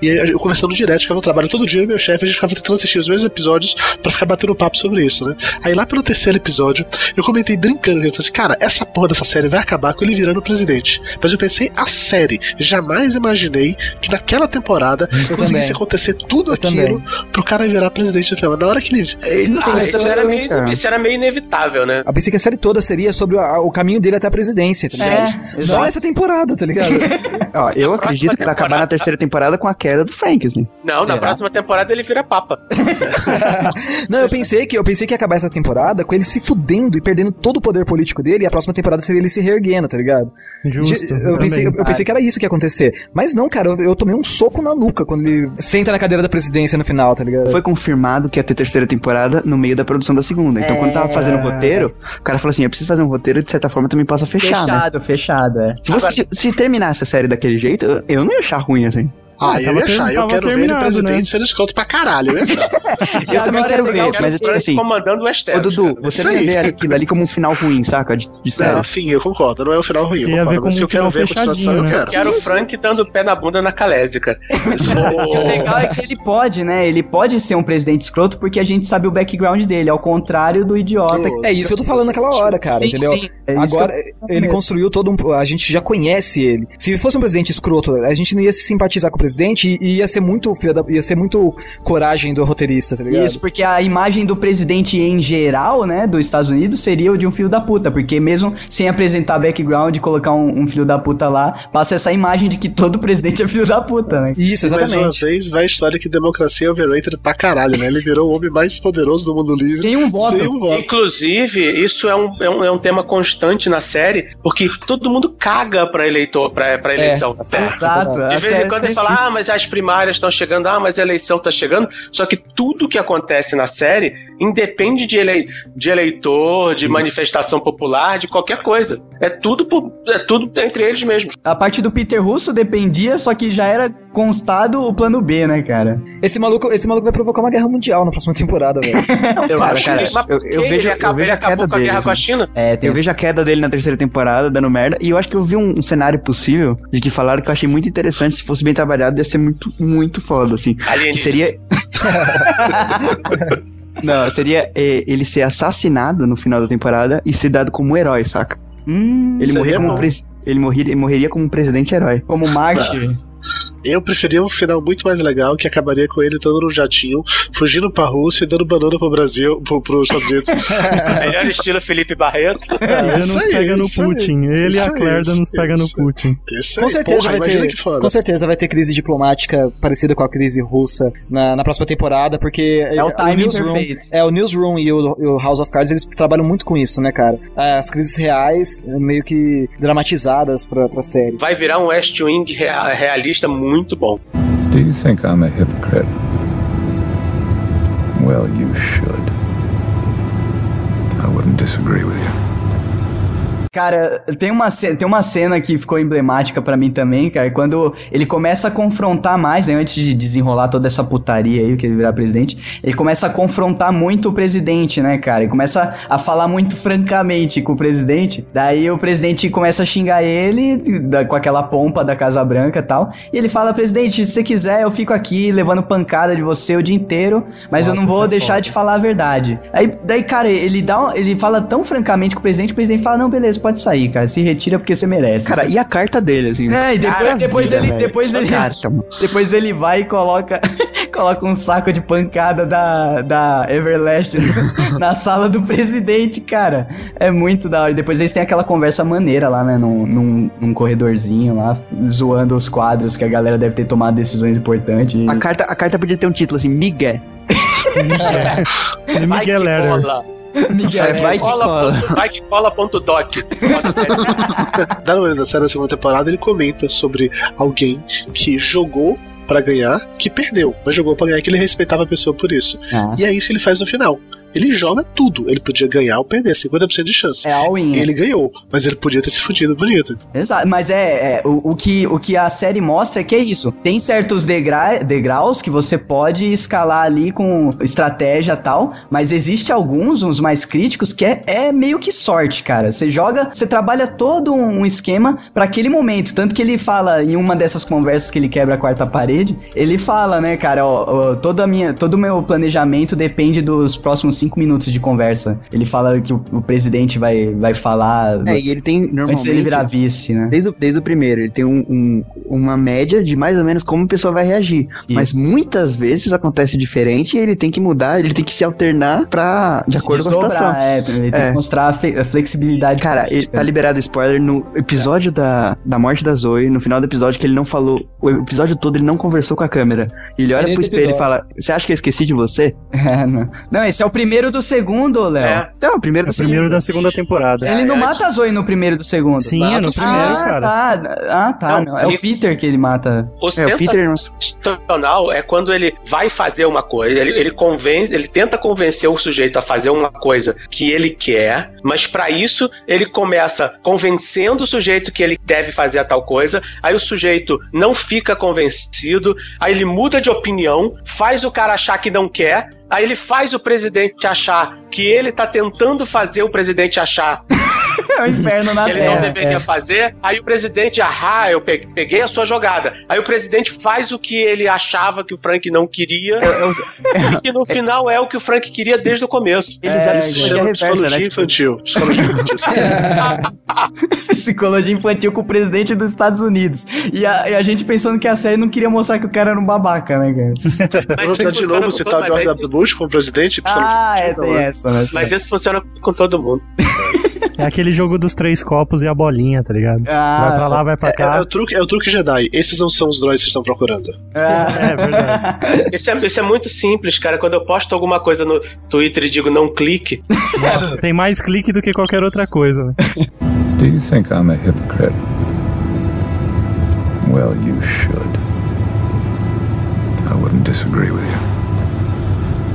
E aí eu conversando direto, ficava no trabalho todo dia, e meu chefe, a gente ficava tentando assistir os mesmos episódios pra ficar batendo papo sobre isso, né? Aí lá pelo terceiro episódio, eu comentei brincando, que ele falou assim, cara, essa porra dessa série vai acabar com ele virando presidente. Mas eu pensei, a série, jamais imaginei que naquela temporada conseguisse também. acontecer tudo Eu aquilo pro cara virar presidente do filme. Na hora que ele. Ele não Ah, isso, era cara. meio, isso era meio inevitável, né? Eu pensei que a série toda seria sobre a- o caminho dele até a presidência, tá ligado? É, Não essa temporada, tá ligado? [laughs] Ó, eu acredito que vai acabar na terceira temporada com a queda do Frank, assim. Não, Será? na próxima temporada ele vira papa. [laughs] Não, eu pensei que eu pensei que ia acabar essa temporada com ele se fudendo e perdendo todo o poder político dele, e a próxima temporada seria ele se reerguendo, tá ligado? Justo. De- eu, pensei, eu, eu pensei que era isso que ia acontecer. Mas não, cara, eu, eu tomei um soco na nuca quando ele senta na cadeira da presidência no final, tá ligado? Foi confirmado que ia ter terceira temporada no meio da produção da segunda. Então, quando tava fazendo o roteiro, o cara falou assim: eu preciso fazer um roteiro e de certa forma também possa fechar, né? Fechado, fechado, é. Se, você- se, se terminasse a série daquele jeito, eu, eu não ia achar ruim, assim. Ah, Ah, eu ia achar, eu quero ver ele presidente né? sendo escroto pra caralho, eu ia achar. [laughs] Eu também quero é legal ver, que mas o assim, Frank assim, comandando o Ô. Dudu, cara. você aí. ver aquilo ali como um final ruim, saca? De, de série. Não, sim, eu concordo. Não é o final ruim, eu ver concordo. como Mas se um eu quero ver a continuação, eu fechadinho, né? quero. Quero o Frank dando o pé na bunda na Calésica. [laughs] O legal é que ele pode, né? Ele pode ser um presidente escroto porque a gente sabe o background dele, ao contrário do idiota. Tô- É isso que eu tô falando naquela hora, cara, Sim, entendeu? sim, é Agora, que eu- ele construiu todo um. A gente já conhece ele. Se fosse um presidente escroto, a gente não ia se simpatizar com o presidente e, ia ser muito. filha da- ia ser muito coragem do roteirista, tá ligado? Isso, porque a imagem do presidente em geral, né, dos Estados Unidos seria o de um filho da puta, porque mesmo sem apresentar background e colocar um, um filho da puta lá, passa essa imagem de que todo presidente é filho da puta, né? Isso, E mais uma exatamente. vez, vai a história que democracia é overrated pra caralho, né? Ele virou o homem mais poderoso do mundo livre. Sem um voto. Sem um voto. Inclusive, isso é um, é, um, é um tema constante na série, porque todo mundo caga pra eleitor, pra, pra eleição, tá certo? Exato. De vez em quando ele fala. Ah, mas as primárias estão chegando, ah, mas a eleição tá chegando. Só que tudo que acontece na série independe de, ele... de eleitor, de manifestação popular, de qualquer coisa. É tudo, por... é tudo entre eles mesmos. A parte do Peter Russo dependia, só que já era constado o plano B, né, cara? Esse maluco, esse maluco vai provocar uma guerra mundial na próxima temporada, velho. [laughs] Eu cara, isso. Vejo- ele acabou, eu vejo ele a queda com a guerra dele, com a assim. China. É, tem Eu vejo a queda dele na terceira temporada dando merda. E eu acho que eu vi um, um cenário possível de que falaram que eu achei muito interessante. Se fosse bem trabalhado, ia ser muito, muito foda, assim. Que Alienígena. seria. [laughs] Não, seria é, ele ser assassinado no final da temporada e ser dado como herói, saca? Hum, Ele, morrer como pres- ele, morreria, ele morreria como um presidente herói. como Marte. Eu preferia um final muito mais legal que acabaria com ele estando no jatinho, fugindo pra Rússia e dando banana pro Brasil, pro, pros Estados Unidos. [laughs] Melhor estilo Felipe Barreto. Ele isso nos aí, pega no aí, Putin. Ele e a aí, isso nos pega no. Putin. Isso Com certeza porra, vai ter. Com certeza vai ter crise diplomática parecida com a crise russa na, na próxima temporada, porque É o timing Newsroom, perfeito. é o Newsroom e o, e o House of Cards eles trabalham muito com isso, né, cara? As crises reais meio que dramatizadas pra, pra série. Vai virar um West Wing rea- realista muito bom. Do you think I'm a hypocrite? Well, you should. I wouldn't disagree with you. Cara, tem uma, tem uma cena que ficou emblemática pra mim também, cara, quando ele começa a confrontar mais, né, antes de desenrolar toda essa putaria aí, que ele virar presidente, ele começa a confrontar muito o presidente, né, cara? Ele começa a falar muito francamente com o presidente. Daí o presidente começa a xingar ele da- com aquela pompa da Casa Branca e tal. E ele fala: presidente, se você quiser, eu fico aqui levando pancada de você o dia inteiro, mas eu Nossa, não vou é deixar de falar a verdade. Aí, daí, cara, ele dá, ele fala tão francamente com o presidente, o presidente fala: "Não, beleza, pode sair, cara. Se retira porque você merece". Cara, e a carta dele, assim? é, e depois, Cara, depois vida, ele, velho. depois Só ele, carta, mano. depois ele vai e coloca, [laughs] coloca um saco de pancada da, da Everlast no- [laughs] na sala do presidente, cara. É muito da hora. E depois eles têm aquela conversa maneira lá, né, num, num, num corredorzinho lá, zoando os quadros que a galera deve ter tomado decisões importantes. A carta, a carta podia ter um título assim, Miguel. [laughs] E Vai Miguel que Miguel, vai que cola. Vai que cola. ponto doc. [laughs] Dá no meio da série da segunda temporada, ele comenta sobre alguém que jogou pra ganhar que perdeu, mas jogou pra ganhar que ele respeitava a pessoa por isso. Ah, E é isso que ele faz no final. Ele joga tudo. Ele podia ganhar ou perder, 50% de chance. é all-in. Ele ganhou, mas ele podia ter se fudido bonito. Exato, mas é, é, o, o que, o que a série mostra é que é isso. Tem certos degra degraus que você pode escalar ali com estratégia e tal, mas existe alguns, uns mais críticos, que é, é meio que sorte, cara. Você joga, você trabalha todo um esquema pra aquele momento. Tanto que ele fala em uma dessas conversas que ele quebra a quarta parede, ele fala, né, cara, ó, ó, toda minha, todo o meu planejamento depende dos próximos cinco minutos de conversa. Ele fala que o, o presidente vai, vai falar É, e ele tem antes dele normalmente. virar vice, né? Desde o, desde o primeiro, ele tem um, um- uma média de mais ou menos como a pessoa vai reagir. Mas muitas vezes acontece diferente e ele tem que mudar, ele tem que se alternar pra, de Se acordo com a situação. É, ele tem É. que mostrar a, flexibilidade. Cara, ele tá liberado spoiler no episódio da, da morte da Zoe, no final do episódio que ele não falou, o episódio todo ele não conversou com a câmera. E ele olha É pro espelho e episódio. fala: Você acha que eu esqueci de você? [laughs] É, não. não, esse é o primeiro do segundo, Léo. É. Então, o primeiro É o primeiro da segunda temporada. Ele não É, mata a Zoe no primeiro do segundo. Sim, é no Mata, primeiro, ah, cara. tá. Ah, tá. Não, não. É ele- o Peter que ele mata. O É, o Peter não. é quando ele vai fazer uma coisa, ele, ele convence, ele tenta convencer o sujeito a fazer uma coisa que ele quer, mas pra isso ele começa convencendo o sujeito que ele deve fazer a tal coisa, aí o sujeito não fica convencido, aí ele muda de opinião, faz o cara achar que não quer, aí ele faz o presidente achar que ele tá tentando fazer o presidente achar [laughs] [laughs] É o inferno na que ele não Terra. deveria fazer. Aí o presidente, ah, eu pe- peguei a sua jogada. Aí o presidente faz o que ele achava que o Frank não queria. [laughs] e que no final é o que o Frank queria desde o começo. Eles É, eram Isso se psicologia chama reversa, psicologia né? infantil. Psicologia infantil. [laughs] Psicologia infantil com o presidente dos Estados Unidos. E a, e a gente pensando que a série não queria mostrar que o cara era um babaca, né, cara? Mas Vamos isso de novo com citar o George W. Bush como presidente? Psicologia Ah, é, tem né? essa, né? Mas isso funciona com todo mundo. É aquele jogo dos três copos e a bolinha, tá ligado? Ah, vai pra lá, vai pra É, é cá. o truque, é o truque Jedi. Esses não são os droids que vocês estão procurando. ah, É verdade. Isso é, isso é muito simples, cara. Quando eu posto alguma coisa no Twitter e digo não clique, Nossa, tem mais clique do que qualquer outra coisa. né? Do you think I'm a hypocrite? Well, you should. I wouldn't disagree with you.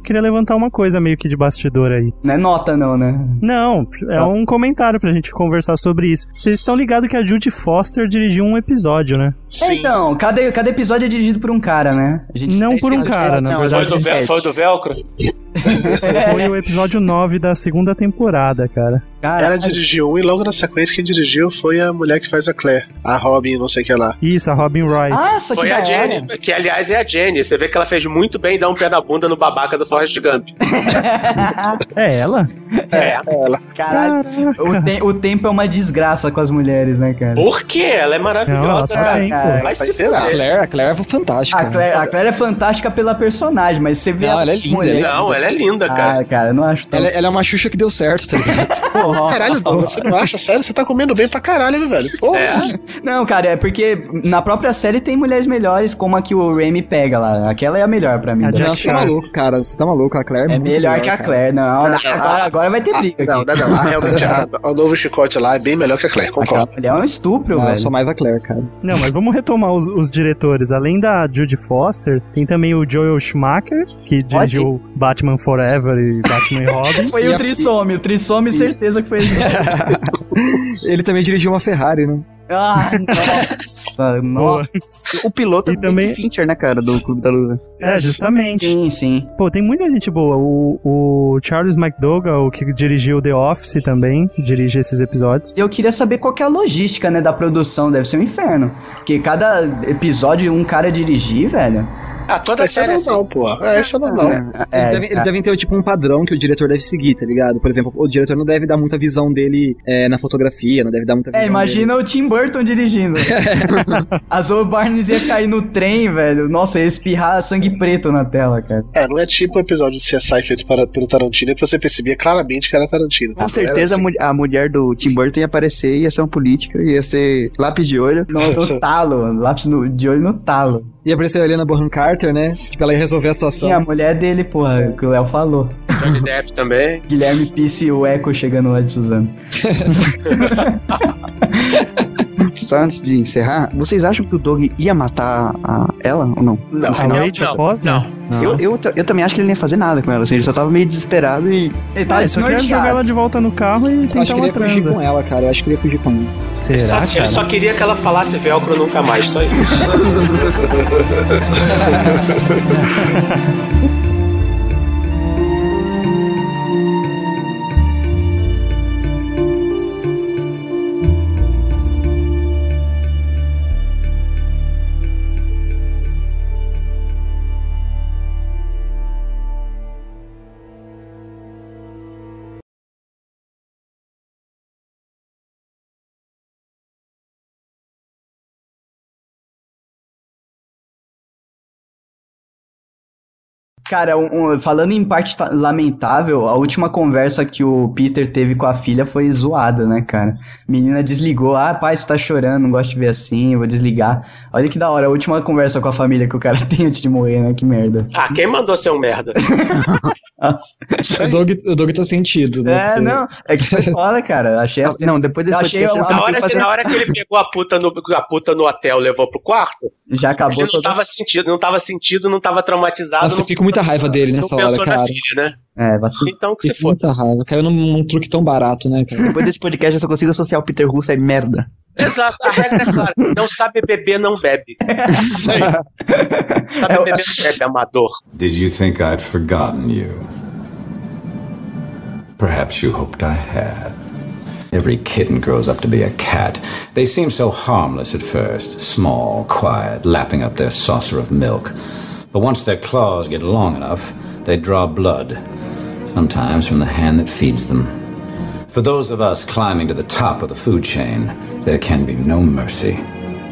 Queria levantar uma coisa meio que de bastidor aí. não é nota, não, né? Não, é um comentário pra gente conversar sobre isso. Vocês estão ligados que a Judy Foster dirigiu um episódio, né? É, Então, cada, cada episódio é dirigido por um cara, né? A gente Não tá por um cara, na Não, foi verdade. do, Vel- foi do Velcro. [laughs] [laughs] Foi o episódio 9 da segunda temporada, cara. Cara, Ela dirigiu um e logo na sequência quem dirigiu foi a mulher que faz a Claire. A Robin, não sei o que lá. Isso, a Robin Wright. Nossa, que Foi a. Jenny, que aliás é a Jenny. Você vê que ela fez muito bem dar um pé na bunda no babaca do Forrest Gump. É ela? É. Ela. Caralho, o, te- o tempo é uma desgraça com as mulheres, né, cara? Por quê? Ela é maravilhosa, Não, ela tá cara. bem, pô. Vai Vai se inteirar. A. Claire, a Claire é fantástica. A Claire, a Claire é fantástica pela personagem, mas você vê Não, a ela é linda, mulher- Não, ela é linda, cara. Ah, cara, eu não acho tão... Ela, ela é uma Xuxa que deu certo, tá ligado? Porra. Caralho, [laughs] Douglas, você não acha? Sério, você tá comendo bem pra caralho, meu velho. Porra. É. Não, cara, é porque na própria série tem mulheres melhores, como a que o Remy pega lá. Aquela é a melhor pra mim. A Jessica- você tá maluco, cara. Você tá maluco. A Claire é, É muito melhor que a. Claire, não. não, agora, agora vai ter briga Não, aqui. não, não. Ah, realmente, [laughs] a- o novo chicote lá é bem melhor que a Claire, concordo. mulher é um estupro, Não, eu velho. sou mais a Claire, cara. Não, mas vamos retomar os, os diretores. Além da Judy Foster, tem também o Joel Schumacher, que dirigiu Batman Forever e Batman e Robin. [laughs] Foi E o a- Trissome, o Trissome certeza que foi ele. [laughs] Ele também dirigiu uma Ferrari, né? Ah, nossa, [laughs] nossa. O piloto E é o também- Fincher, né, cara, do Clube da Luta. É, justamente. Sim, sim. Pô, tem muita gente boa. O, o Charles McDougall, que dirigiu The Office também, dirige esses episódios. Eu queria saber qual que é a logística, né, da produção. Deve ser um inferno. Porque cada episódio um cara dirigir, velho. Ah, toda Essa é série é assim. normal, pô. É, essa é normal. Eles, É, devem, eles é. devem ter tipo um padrão que o diretor deve seguir, tá ligado? Por exemplo, o diretor não deve dar muita visão dele é, na fotografia, não deve dar muita visão É, imagina o Tim Burton dirigindo. [laughs] a Zoe Barnes ia cair no trem, velho. Nossa, ia espirrar sangue preto na tela, cara. É, não é tipo o episódio de CSI feito para, pelo Tarantino que você percebia claramente que era Tarantino. Com Era certeza assim. a, mu- a mulher do Tim Burton ia aparecer, ia ser uma política, ia ser lápis de olho. [laughs] No, no talo, lápis no- de olho no talo. E apareceu a Helena Bonham Carter, né? Tipo, ela ia resolver a situação. Sim, a mulher dele, porra, que o Léo falou. Johnny Depp também. Guilherme Pisse e o Eco chegando lá de Suzano. [laughs] [laughs] só antes de encerrar, vocês acham que o Doug ia matar a ela ou não? Não, Não, Rachel não, Posner? não. Eu, eu, ta- eu também acho que ele não ia fazer nada com ela, assim, ele só tava meio desesperado e. Ele tava eu só quero jogar ela de volta no carro e Eu acho tentar que ele uma ia fugir transa. com ela, cara. Eu acho que ele ia fugir com ela. Ele só, Será, ele cara? só queria que ela falasse velcro nunca mais, só isso. [laughs] Cara, um- um- falando em parte lamentável, a última conversa que o Peter teve com a filha foi zoada, né, cara? Menina desligou, ah, pai, você tá chorando, não gosto de ver assim, vou desligar. Olha que da hora, a última conversa com a família que o cara [laughs] tem antes de morrer, né? Que merda. Ah, quem mandou ser um merda? [laughs] Nossa. O. Doug, o Doug tá sentido, né? É, Porque- não, é que foi foda, cara. Achei Não, assim. não, depois desse eu achei podcast, Na eu hora, que que, na hora que ele pegou a puta, no, a puta no hotel levou pro quarto, Já ele acabou não todo. tava sentido, não tava sentido, não tava traumatizado. Nossa, eu não, fiquei com muita raiva dele não nessa hora, cara. filha, né? É, vacilo. Então que se foda. muita raiva. Caiu num, num truque tão barato, né, cara? Depois desse podcast eu só consigo associar o Peter Russo a merda. Exato, a regra é clara. Não sabe beber, não bebe. Isso aí. [laughs] Sabe beber, não bebe, amador. Did you think I'd forgotten you? Perhaps you hoped I had. Every kitten grows up to be a cat. They seem so harmless at first small, quiet, lapping up their saucer of milk. But once their claws get long enough, they draw blood, sometimes from the hand that feeds them. For those of us climbing to the top of the food chain, there can be no mercy.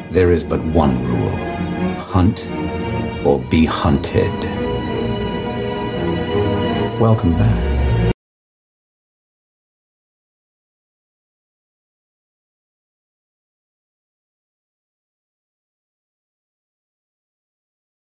There is but one rule hunt or be hunted. Welcome back.